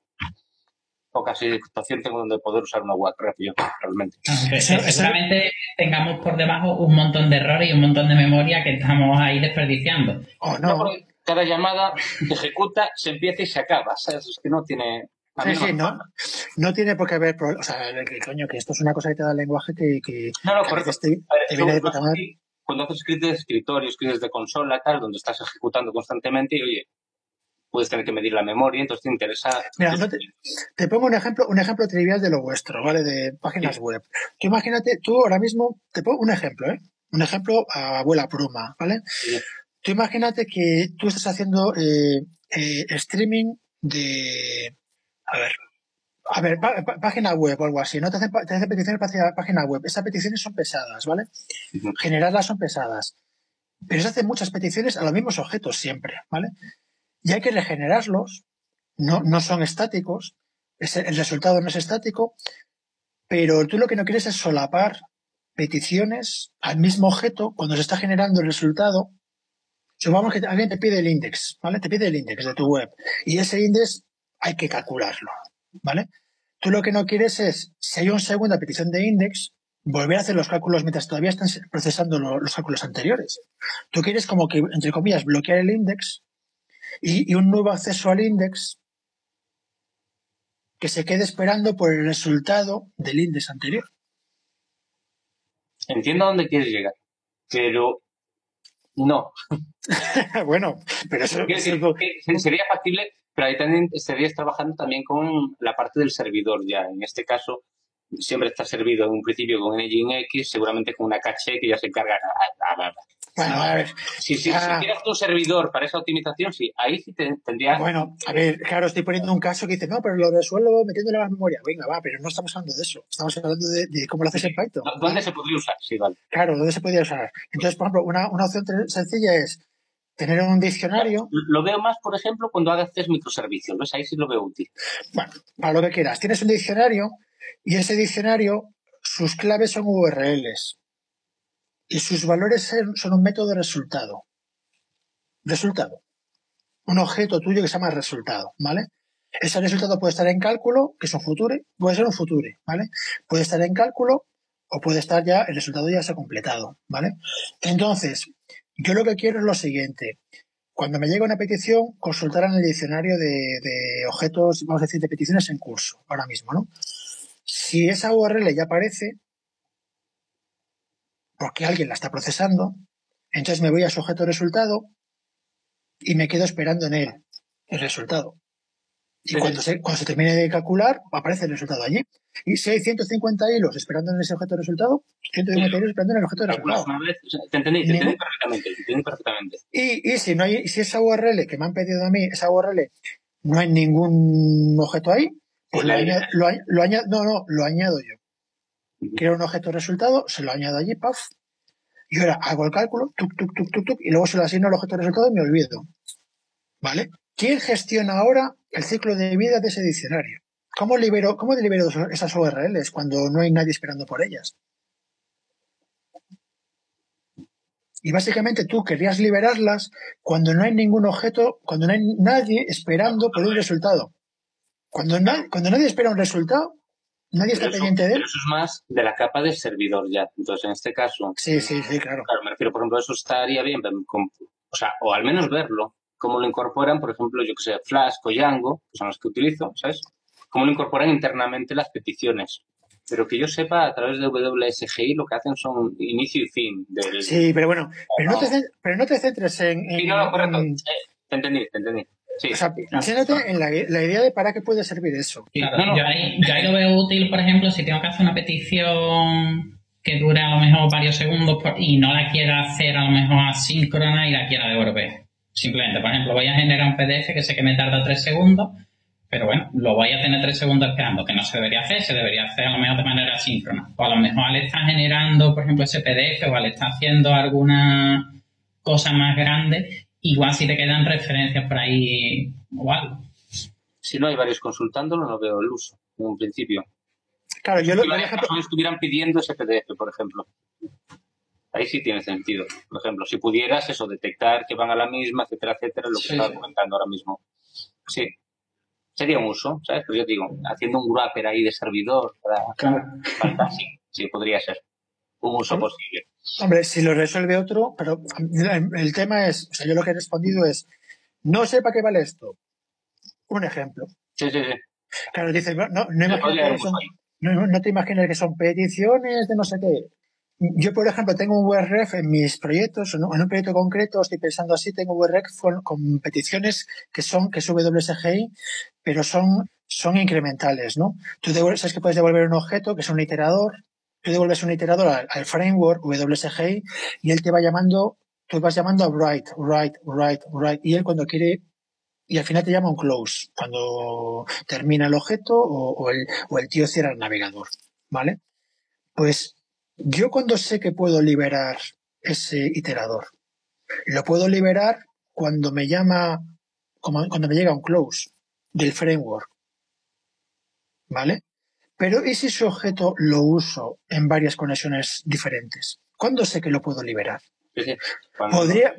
poca situación tengo donde poder usar una web rápido, realmente. Aunque Eso- seguramente tengamos por debajo un montón de errores y un montón de memoria que estamos ahí desperdiciando. O No, cada llamada se ejecuta, se empieza y se acaba, ¿sabes? Es que no tiene... Sí, no sí, no, no tiene por qué haber, pro- o sea, que coño, que esto es una cosa que te da el lenguaje que, que, No, no, correcto. veces te, A ver, te eso viene de más puta madre. Cuando haces scripts de escritorio, scripts de consola, tal, donde estás ejecutando constantemente y, oye, puedes tener que medir la memoria, entonces te interesa... Mira, no te- Te pongo un ejemplo, un ejemplo trivial de lo vuestro, ¿vale? De páginas Sí. web. Tú imagínate, tú ahora mismo, te pongo un ejemplo, ¿eh? Un ejemplo a abuela pluma, ¿vale? Sí. Tú imagínate que tú estás haciendo eh, eh, streaming de, a ver, a ver, pá- pá- página web o algo así, ¿no? Te hacen, pa- te hacen peticiones para página web. Esas peticiones son pesadas, ¿vale? Generarlas son pesadas. Pero se hacen muchas peticiones a los mismos objetos siempre, ¿vale? Y hay que regenerarlos, no, no son estáticos, ese- el resultado no es estático, pero tú lo que no quieres es solapar peticiones al mismo objeto cuando se está generando el resultado. Supongamos que alguien te pide el index, ¿vale? Te pide el index de tu web y ese index hay que calcularlo, ¿vale? Tú lo que no quieres es, si hay una segunda petición de index, volver a hacer los cálculos mientras todavía están procesando lo- los cálculos anteriores. Tú quieres como que, entre comillas, bloquear el index y, y un nuevo acceso al index que se quede esperando por el resultado del index anterior. Entiendo a dónde quieres llegar, pero no. *laughs* bueno, pero eso, que sería factible, pero ahí también estarías trabajando también con la parte del servidor ya. En este caso, siempre está servido en un principio con Nginx seguramente con una caché que ya se encarga. bueno, a ver, Si, si, Ah. si tienes un servidor para esa optimización, sí, ahí sí te, tendría. bueno, a ver, claro, estoy poniendo un caso que dice, no, pero lo resuelvo metiéndole la memoria. Venga, va, pero no estamos hablando de eso. Estamos hablando de, de cómo lo haces en Python. ¿Dónde se podría usar? Sí, vale. Claro, ¿dónde se podría usar? Entonces, por ejemplo, una, una opción sencilla es tener un diccionario, Lo veo más, por ejemplo, cuando test microservicios. ¿Ves? Ahí sí lo veo útil. bueno, para lo que quieras. Tienes un diccionario y ese diccionario, sus claves son URLs y sus valores son son un método de resultado. Resultado. Un objeto tuyo que se llama resultado, ¿vale? Ese resultado puede estar en cálculo, que es un future, puede ser un future, ¿vale? Puede estar en cálculo o puede estar ya, el resultado ya se ha completado, ¿vale? Entonces, yo lo que quiero es lo siguiente. Cuando me llega una petición, consultar en el diccionario de, de objetos, vamos a decir, de peticiones en curso, ahora mismo, ¿no? Si esa URL ya aparece, porque alguien la está procesando, entonces me voy a su objeto resultado y me quedo esperando en él el resultado. Y Sí. cuando se, cuando se termine de calcular, aparece el resultado allí. Y si hay 150 hilos esperando en ese objeto resultado, 150 hilos esperando en el objeto resultado. Una vez, o sea, te entendí, te Ningún- entendí perfectamente. Te entendí perfectamente. Y, y si no hay, si esa URL que me han pedido a mí, esa URL, no hay ningún objeto ahí, pues lo La añado, eliminas. lo, añ- lo añado- no, no, lo añado yo. Ujú. Quiero un objeto resultado, se lo añado allí, paf. Y ahora hago el cálculo, tuk, tuk, tuk, tuk, tuk, y luego se lo asigno al objeto resultado y me olvido. ¿Vale? ¿Quién gestiona ahora el ciclo de vida de ese diccionario? ¿Cómo libero, cómo libero esas URLs cuando no hay nadie esperando por ellas? Y básicamente tú querías liberarlas cuando no hay ningún objeto, cuando no hay nadie esperando por un resultado. Cuando, na- cuando nadie espera un resultado, nadie está eso, pendiente de él. pero eso es más de la capa del servidor ya. Entonces, en este caso, Sí, sí, sí, claro. claro, me refiero, por ejemplo, eso estaría bien, con- o sea, o al menos verlo, cómo lo incorporan, por ejemplo, yo que sé, Flask o Django, que son los que utilizo, ¿sabes? Cómo lo incorporan internamente las peticiones. Pero que yo sepa, a través de WSGI lo que hacen son inicio y fin del... Sí, pero bueno, pero no te, no. cen- pero no te centres en... en- Sí, no, no, correcto. en- Eh, te entendí, te entendí. Sí. o sea, en la, la idea de para qué puede servir eso. Claro, No, no. Yo, ahí, yo ahí lo veo útil, por ejemplo, si tengo que hacer una petición que dure a lo mejor varios segundos por- y no la quiera hacer a lo mejor asíncrona y la quiera devolver. Simplemente, por ejemplo, voy a generar un PDF que sé que me tarda tres segundos, pero bueno, lo voy a tener tres segundos esperando, que no se debería hacer, se debería hacer a lo mejor de manera asíncrona. O a lo mejor al estar generando, por ejemplo, ese PDF o al estar haciendo alguna cosa más grande, igual si te quedan referencias por ahí o algo. si no hay varios consultándolo, no veo el uso, en un principio. Claro, yo lo, Si por varias personas estuvieran pidiendo ese PDF, por ejemplo. Ahí sí tiene sentido. Por ejemplo, si pudieras eso, detectar que van a la misma, etcétera, etcétera, lo que Sí, estaba comentando ahora mismo. Sí. Sería un uso, ¿sabes? Pero yo digo, haciendo un wrapper ahí de servidor para, Claro. para sí, sí, podría ser. Un uso posible. hombre, si lo resuelve otro, pero el, el tema es, o sea, yo lo que he respondido es, no sé para qué vale esto. Un ejemplo. Sí, sí, sí. Claro, dice, no, no, no te imagines que son peticiones de no sé qué. Yo, por ejemplo, tengo un WRF en mis proyectos, en un un proyecto concreto, estoy pensando así, tengo WRF con, peticiones que son, que es WSGI, pero son, son incrementales, ¿no? Tú devuelves, sabes que puedes devolver un objeto que es un iterador, tú devuelves un iterador al, al framework WSGI y él te va llamando, tú vas llamando a write, write, write, write, y él cuando quiere, y al final te llama un close, cuando termina el objeto o, o el, o el tío cierra el navegador, ¿vale? Pues yo cuando sé que puedo liberar ese iterador, lo puedo liberar cuando me llama, como- cuando me llega un close del framework, ¿vale? Pero ¿y si ese objeto lo uso en varias conexiones diferentes? ¿Cuándo sé que lo puedo liberar?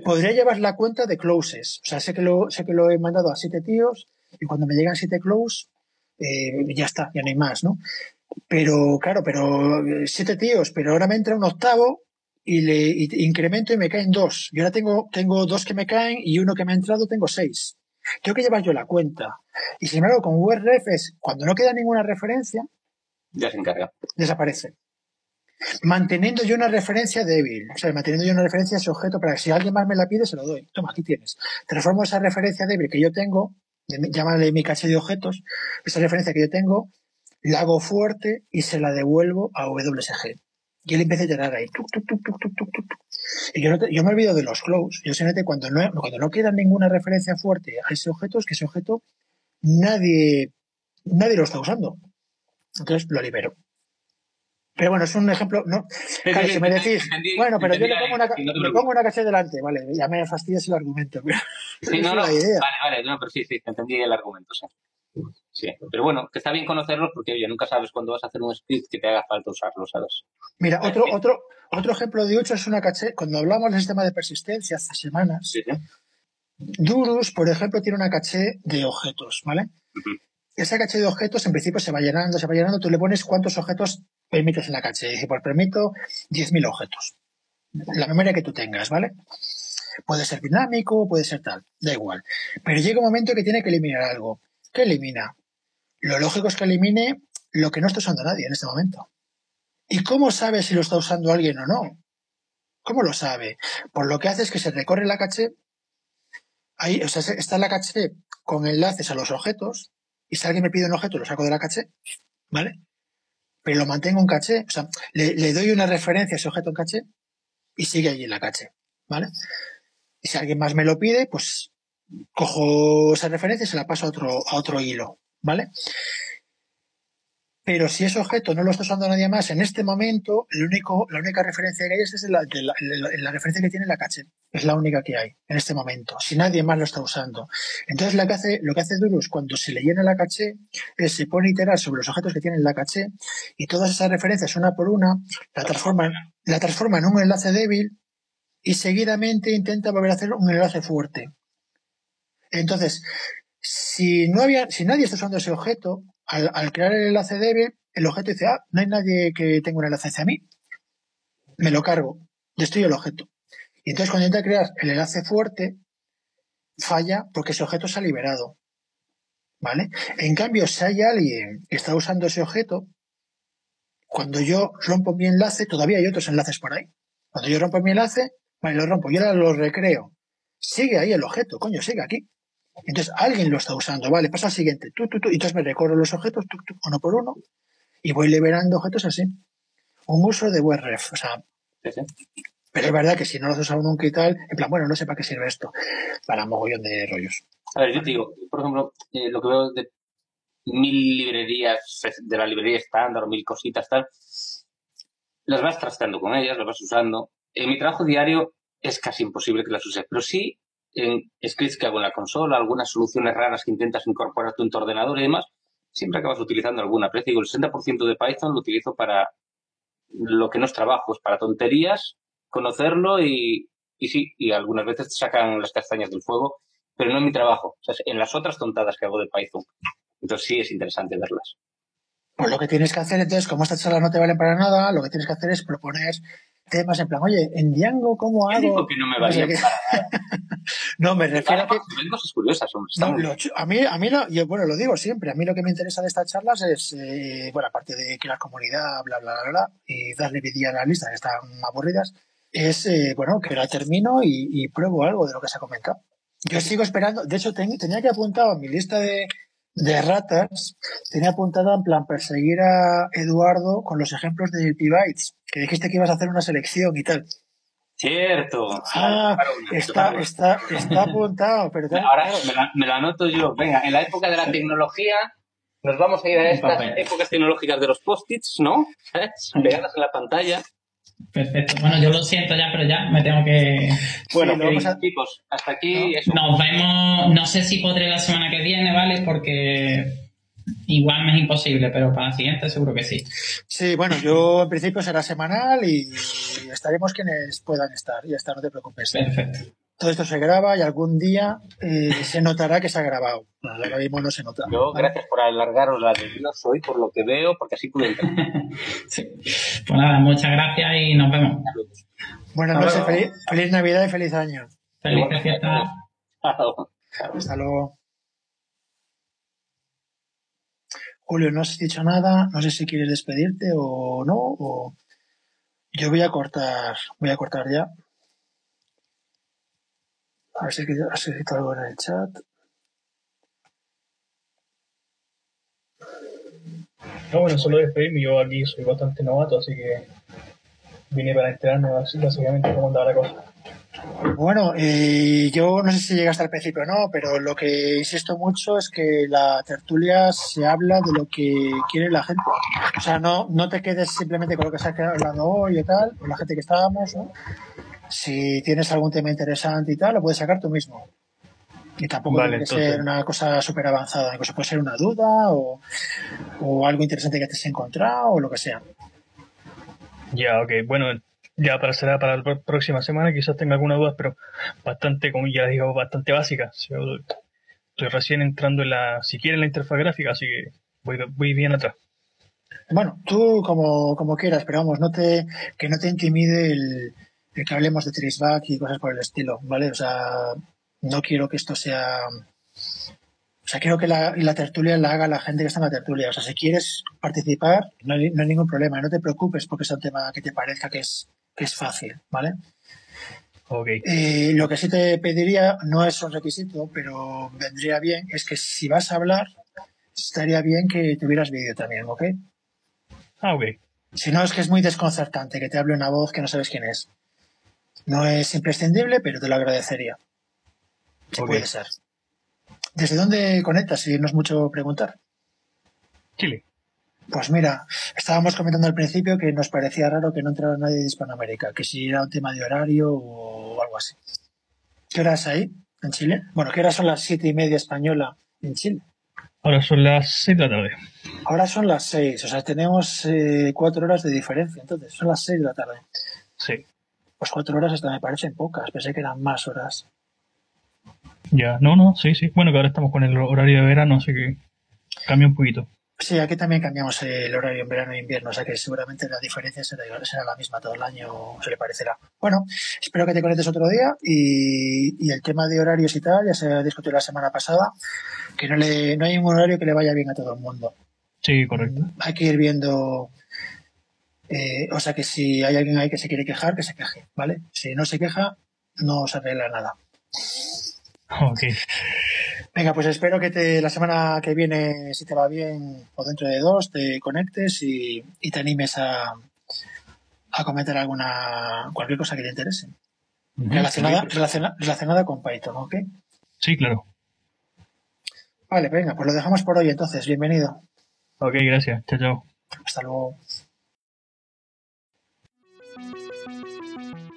Podría llevar la cuenta de closes. O sea, sé que lo, sé que lo he mandado a siete tíos y cuando me llegan siete close, eh, ya está, ya no hay más, ¿no? Pero, claro, pero eh, siete tíos, pero ahora me entra un octavo y le y incremento y me caen dos. Y ahora tengo, tengo dos que me caen y uno que me ha entrado tengo seis. Tengo que llevar yo la cuenta. Y sin embargo, con URF es, cuando no queda ninguna referencia, Ya se encarga. desaparece. Manteniendo yo una referencia débil, o sea, manteniendo yo una referencia a ese objeto para que si alguien más me la pide, se lo doy. Toma, aquí tienes. Transformo esa referencia débil que yo tengo, llámale mi caché de objetos, esa referencia que yo tengo, la hago fuerte y se la devuelvo a WSG. Y él empieza a iterar ahí. tuc, tuc, tuc, tuc, tuc, tuc, tuc, tuc. Y yo, no te- yo me olvido de los close. Yo simplemente cuando no, cuando no queda ninguna referencia fuerte a ese objeto, es que ese objeto nadie, nadie lo está usando. Entonces lo libero. Pero bueno, es un ejemplo, ¿no? Claro, si me decís, bueno, pero yo le pongo una, le pongo una caché delante, vale, ya me fastidias el argumento, pero Sí, no, *laughs* no. la idea. Vale, vale, no, pero sí, sí, entendí el argumento, sí. Sí, pero bueno, que está bien conocerlos porque, oye, nunca sabes cuándo vas a hacer un script que te haga falta usarlo, ¿sabes? Mira, otro, otro, otro ejemplo de hecho es una caché, cuando hablamos del sistema de persistencia hace semanas, Sí, sí. Durus, por ejemplo, tiene una caché de objetos, ¿vale? Esa caché de objetos en principio se va llenando, se va llenando, tú le pones cuántos objetos permites en la caché. Dice, pues permito 10.000 objetos. La memoria que tú tengas, ¿vale? Puede ser dinámico, puede ser tal, da igual. Pero llega un momento que tiene que eliminar algo. ¿Qué elimina? Lo lógico es que elimine lo que no está usando nadie en este momento. ¿Y cómo sabe si lo está usando alguien o no? ¿Cómo lo sabe? Por lo que hace es que se recorre la caché Ahí, o sea, se- está la caché con enlaces a los objetos y si alguien me pide un objeto lo saco de la caché, ¿vale? Pero lo mantengo en caché, o sea, le, le doy una referencia a ese objeto en caché y sigue allí en la caché, ¿vale? Y si alguien más me lo pide, pues cojo esa referencia y se la paso a otro, a otro hilo, ¿vale? Pero si ese objeto no lo está usando nadie más en este momento, el único, la única referencia que hay es la, la referencia que tiene la caché. Es la única que hay en este momento, si nadie más lo está usando. Entonces lo que hace, lo que hace Durus cuando se le llena la caché es se pone a iterar sobre los objetos que tienen la caché y todas esas referencias una por una la transforma, la transforma en un enlace débil y seguidamente intenta volver a hacer un enlace fuerte. Entonces, si no había, si nadie está usando ese objeto, al, crear el enlace débil, el objeto dice, ah, no hay nadie que tenga un enlace hacia mí. Me lo cargo, destruyo el objeto. Y entonces cuando intenta crear el enlace fuerte, falla porque ese objeto se ha liberado. ¿Vale? En cambio, si hay alguien que está usando ese objeto, cuando yo rompo mi enlace, todavía hay otros enlaces por ahí. Cuando yo rompo mi enlace, vale, lo rompo, yo ahora lo recreo. Sigue ahí el objeto, coño, sigue aquí. Entonces alguien lo está usando, vale, pasa al siguiente, tú, tú, tú, y entonces me recorro los objetos, tú, tú, uno por uno, y voy liberando objetos así. Un uso de WebRef, o sea, Sí, sí. pero es verdad que si no lo has usado nunca y tal, en plan, bueno, no sé para qué sirve esto, para mogollón de rollos. A ver, yo te digo, por ejemplo, eh, lo que veo de mil librerías de la librería estándar mil cositas tal, las vas trasteando con ellas, las vas usando. En mi trabajo diario es casi imposible que las uses, pero sí en scripts que hago en la consola, algunas soluciones raras que intentas incorporar en tu ordenador y demás, siempre acabas utilizando alguna. Pero digo, el 60% de Python lo utilizo para lo que no es trabajo, es para tonterías, conocerlo y, y sí, y algunas veces te sacan las castañas del fuego, pero no en mi trabajo, en las otras tontadas que hago de Python. Entonces sí es interesante verlas. Pues lo que tienes que hacer, entonces, como estas charlas no te valen para nada, lo que tienes que hacer es proponer temas en plan, oye, en Django, ¿cómo hago? Digo que no me vaya *laughs* no, me refiero a que... Ven cosas curiosas, hombre. está No, muy lo chu- a mí, a mí yo, bueno, lo digo siempre, a mí lo que me interesa de estas charlas es, eh, bueno, aparte de crear comunidad, bla, bla, bla, bla, y darle vidilla a la lista, que están aburridas, es, eh, bueno, que la termino y, y pruebo algo de lo que se ha comentado. Yo sigo esperando, de hecho, ten- tenía que apuntado en mi lista de, de ratas, tenía apuntada en plan perseguir a Eduardo con los ejemplos de Bytes, que dijiste que ibas a hacer una selección y tal. Cierto. Ah, Claro, está, está, está apuntado, pero Ahora claro, me la, me la anoto yo. Venga, en la época de la tecnología nos vamos a ir a estas épocas tecnológicas de los post-its, ¿no? ¿Sabes? Pegadas en la pantalla. Perfecto. Bueno, yo lo siento ya, pero ya me tengo que... Bueno, lo vamos a- chicos, hasta aquí eso. Nos vemos, no sé si podré la semana que viene, ¿vale? Porque igual me es imposible, pero para la siguiente seguro que sí. Sí, bueno, yo en principio será semanal y estaremos quienes puedan estar. Ya está, no te preocupes. Perfecto. Todo esto se graba y algún día eh, se notará que se ha grabado. Ahora mismo no se nota. Yo, ¿vale? gracias por alargaros la de Dios hoy, por lo que veo, porque así pude entrar. *laughs* Sí. Pues nada, muchas gracias y nos vemos. Buenas Hasta noches, feliz, feliz Navidad y feliz año. Felices fiestas. Chao. Hasta luego. Julio, no has dicho nada. No sé si quieres despedirte o no. O... Yo voy a cortar, voy a cortar ya. A ver si has escrito algo en el chat. No, bueno, solo despedirme. Yo aquí soy bastante novato, así que vine para enterarme básicamente cómo andaba la cosa. Bueno, eh, yo no sé si llega hasta el principio o no, pero lo que insisto mucho es que la tertulia se habla de lo que quiere la gente. O sea, no, no te quedes simplemente con lo que se ha quedado hablando hoy y tal, con la gente que estábamos, ¿no? Si tienes algún tema interesante y tal, lo puedes sacar tú mismo. Y tampoco Vale, tiene que entonces- ser una cosa súper avanzada, incluso puede ser una duda o, o algo interesante que te has encontrado o lo que sea. Ya, ok. Bueno, ya para será para la pr- próxima semana quizás tenga alguna duda, pero bastante, como ya digo, bastante básica. Estoy recién entrando en la, si quieren la interfaz gráfica, así que voy, voy bien atrás. Bueno, tú como, como quieras, pero vamos, no te, que no te intimide el que hablemos de traceback y cosas por el estilo, ¿vale? O sea, no quiero que esto sea... O sea, quiero que la, la tertulia la haga la gente que está en la tertulia. O sea, si quieres participar, no hay, no hay ningún problema. No te preocupes porque sea un tema que te parezca que es, que es fácil, ¿vale? Ok. Eh, lo que sí te pediría, no es un requisito, pero vendría bien, es que si vas a hablar, estaría bien que tuvieras vídeo también, ¿ok? Ah, ok. Si no, es que es muy desconcertante que te hable una voz que no sabes quién es. No es imprescindible, pero te lo agradecería. Si puede ser. ¿Desde dónde conectas? Si no es mucho preguntar. Chile. Pues mira, estábamos comentando al principio que nos parecía raro que no entrara nadie de Hispanoamérica, que si era un tema de horario o algo así. ¿Qué hora es ahí, en Chile? Bueno, ¿qué horas son las siete y media española en Chile? Ahora son las 6 de la tarde. Ahora son las seis, o sea, tenemos eh, cuatro horas de diferencia, entonces son las seis de la tarde. Sí. Pues cuatro horas hasta me parecen pocas, pensé que eran más horas. Ya, no, no, sí, sí. Bueno, que ahora estamos con el horario de verano, así que cambia un poquito. Sí, aquí también cambiamos el horario en verano e invierno, o sea que seguramente la diferencia será, será la misma todo el año, se le parecerá. Bueno, espero que te conectes otro día y, y el tema de horarios y tal ya se discutió la semana pasada, que no, le, no hay un horario que le vaya bien a todo el mundo. Sí, correcto. Hay que ir viendo, eh, o sea que si hay alguien ahí que se quiere quejar, que se queje, ¿vale? Si no se queja, no se arregla nada. Ok. Venga, pues espero que te, la semana que viene, si te va bien, o dentro de dos, te conectes y, y te animes a, a comentar alguna, cualquier cosa que te interese. Relacionada, relaciona- relacionada con Python, ¿ok? Sí, claro. Vale, venga, pues lo dejamos por hoy entonces. Bienvenido. Ok, gracias. Chao, chao. Hasta luego.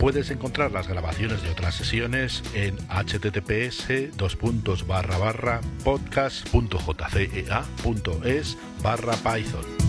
Puedes encontrar las grabaciones de otras sesiones en https podcast.jcea.es barra python.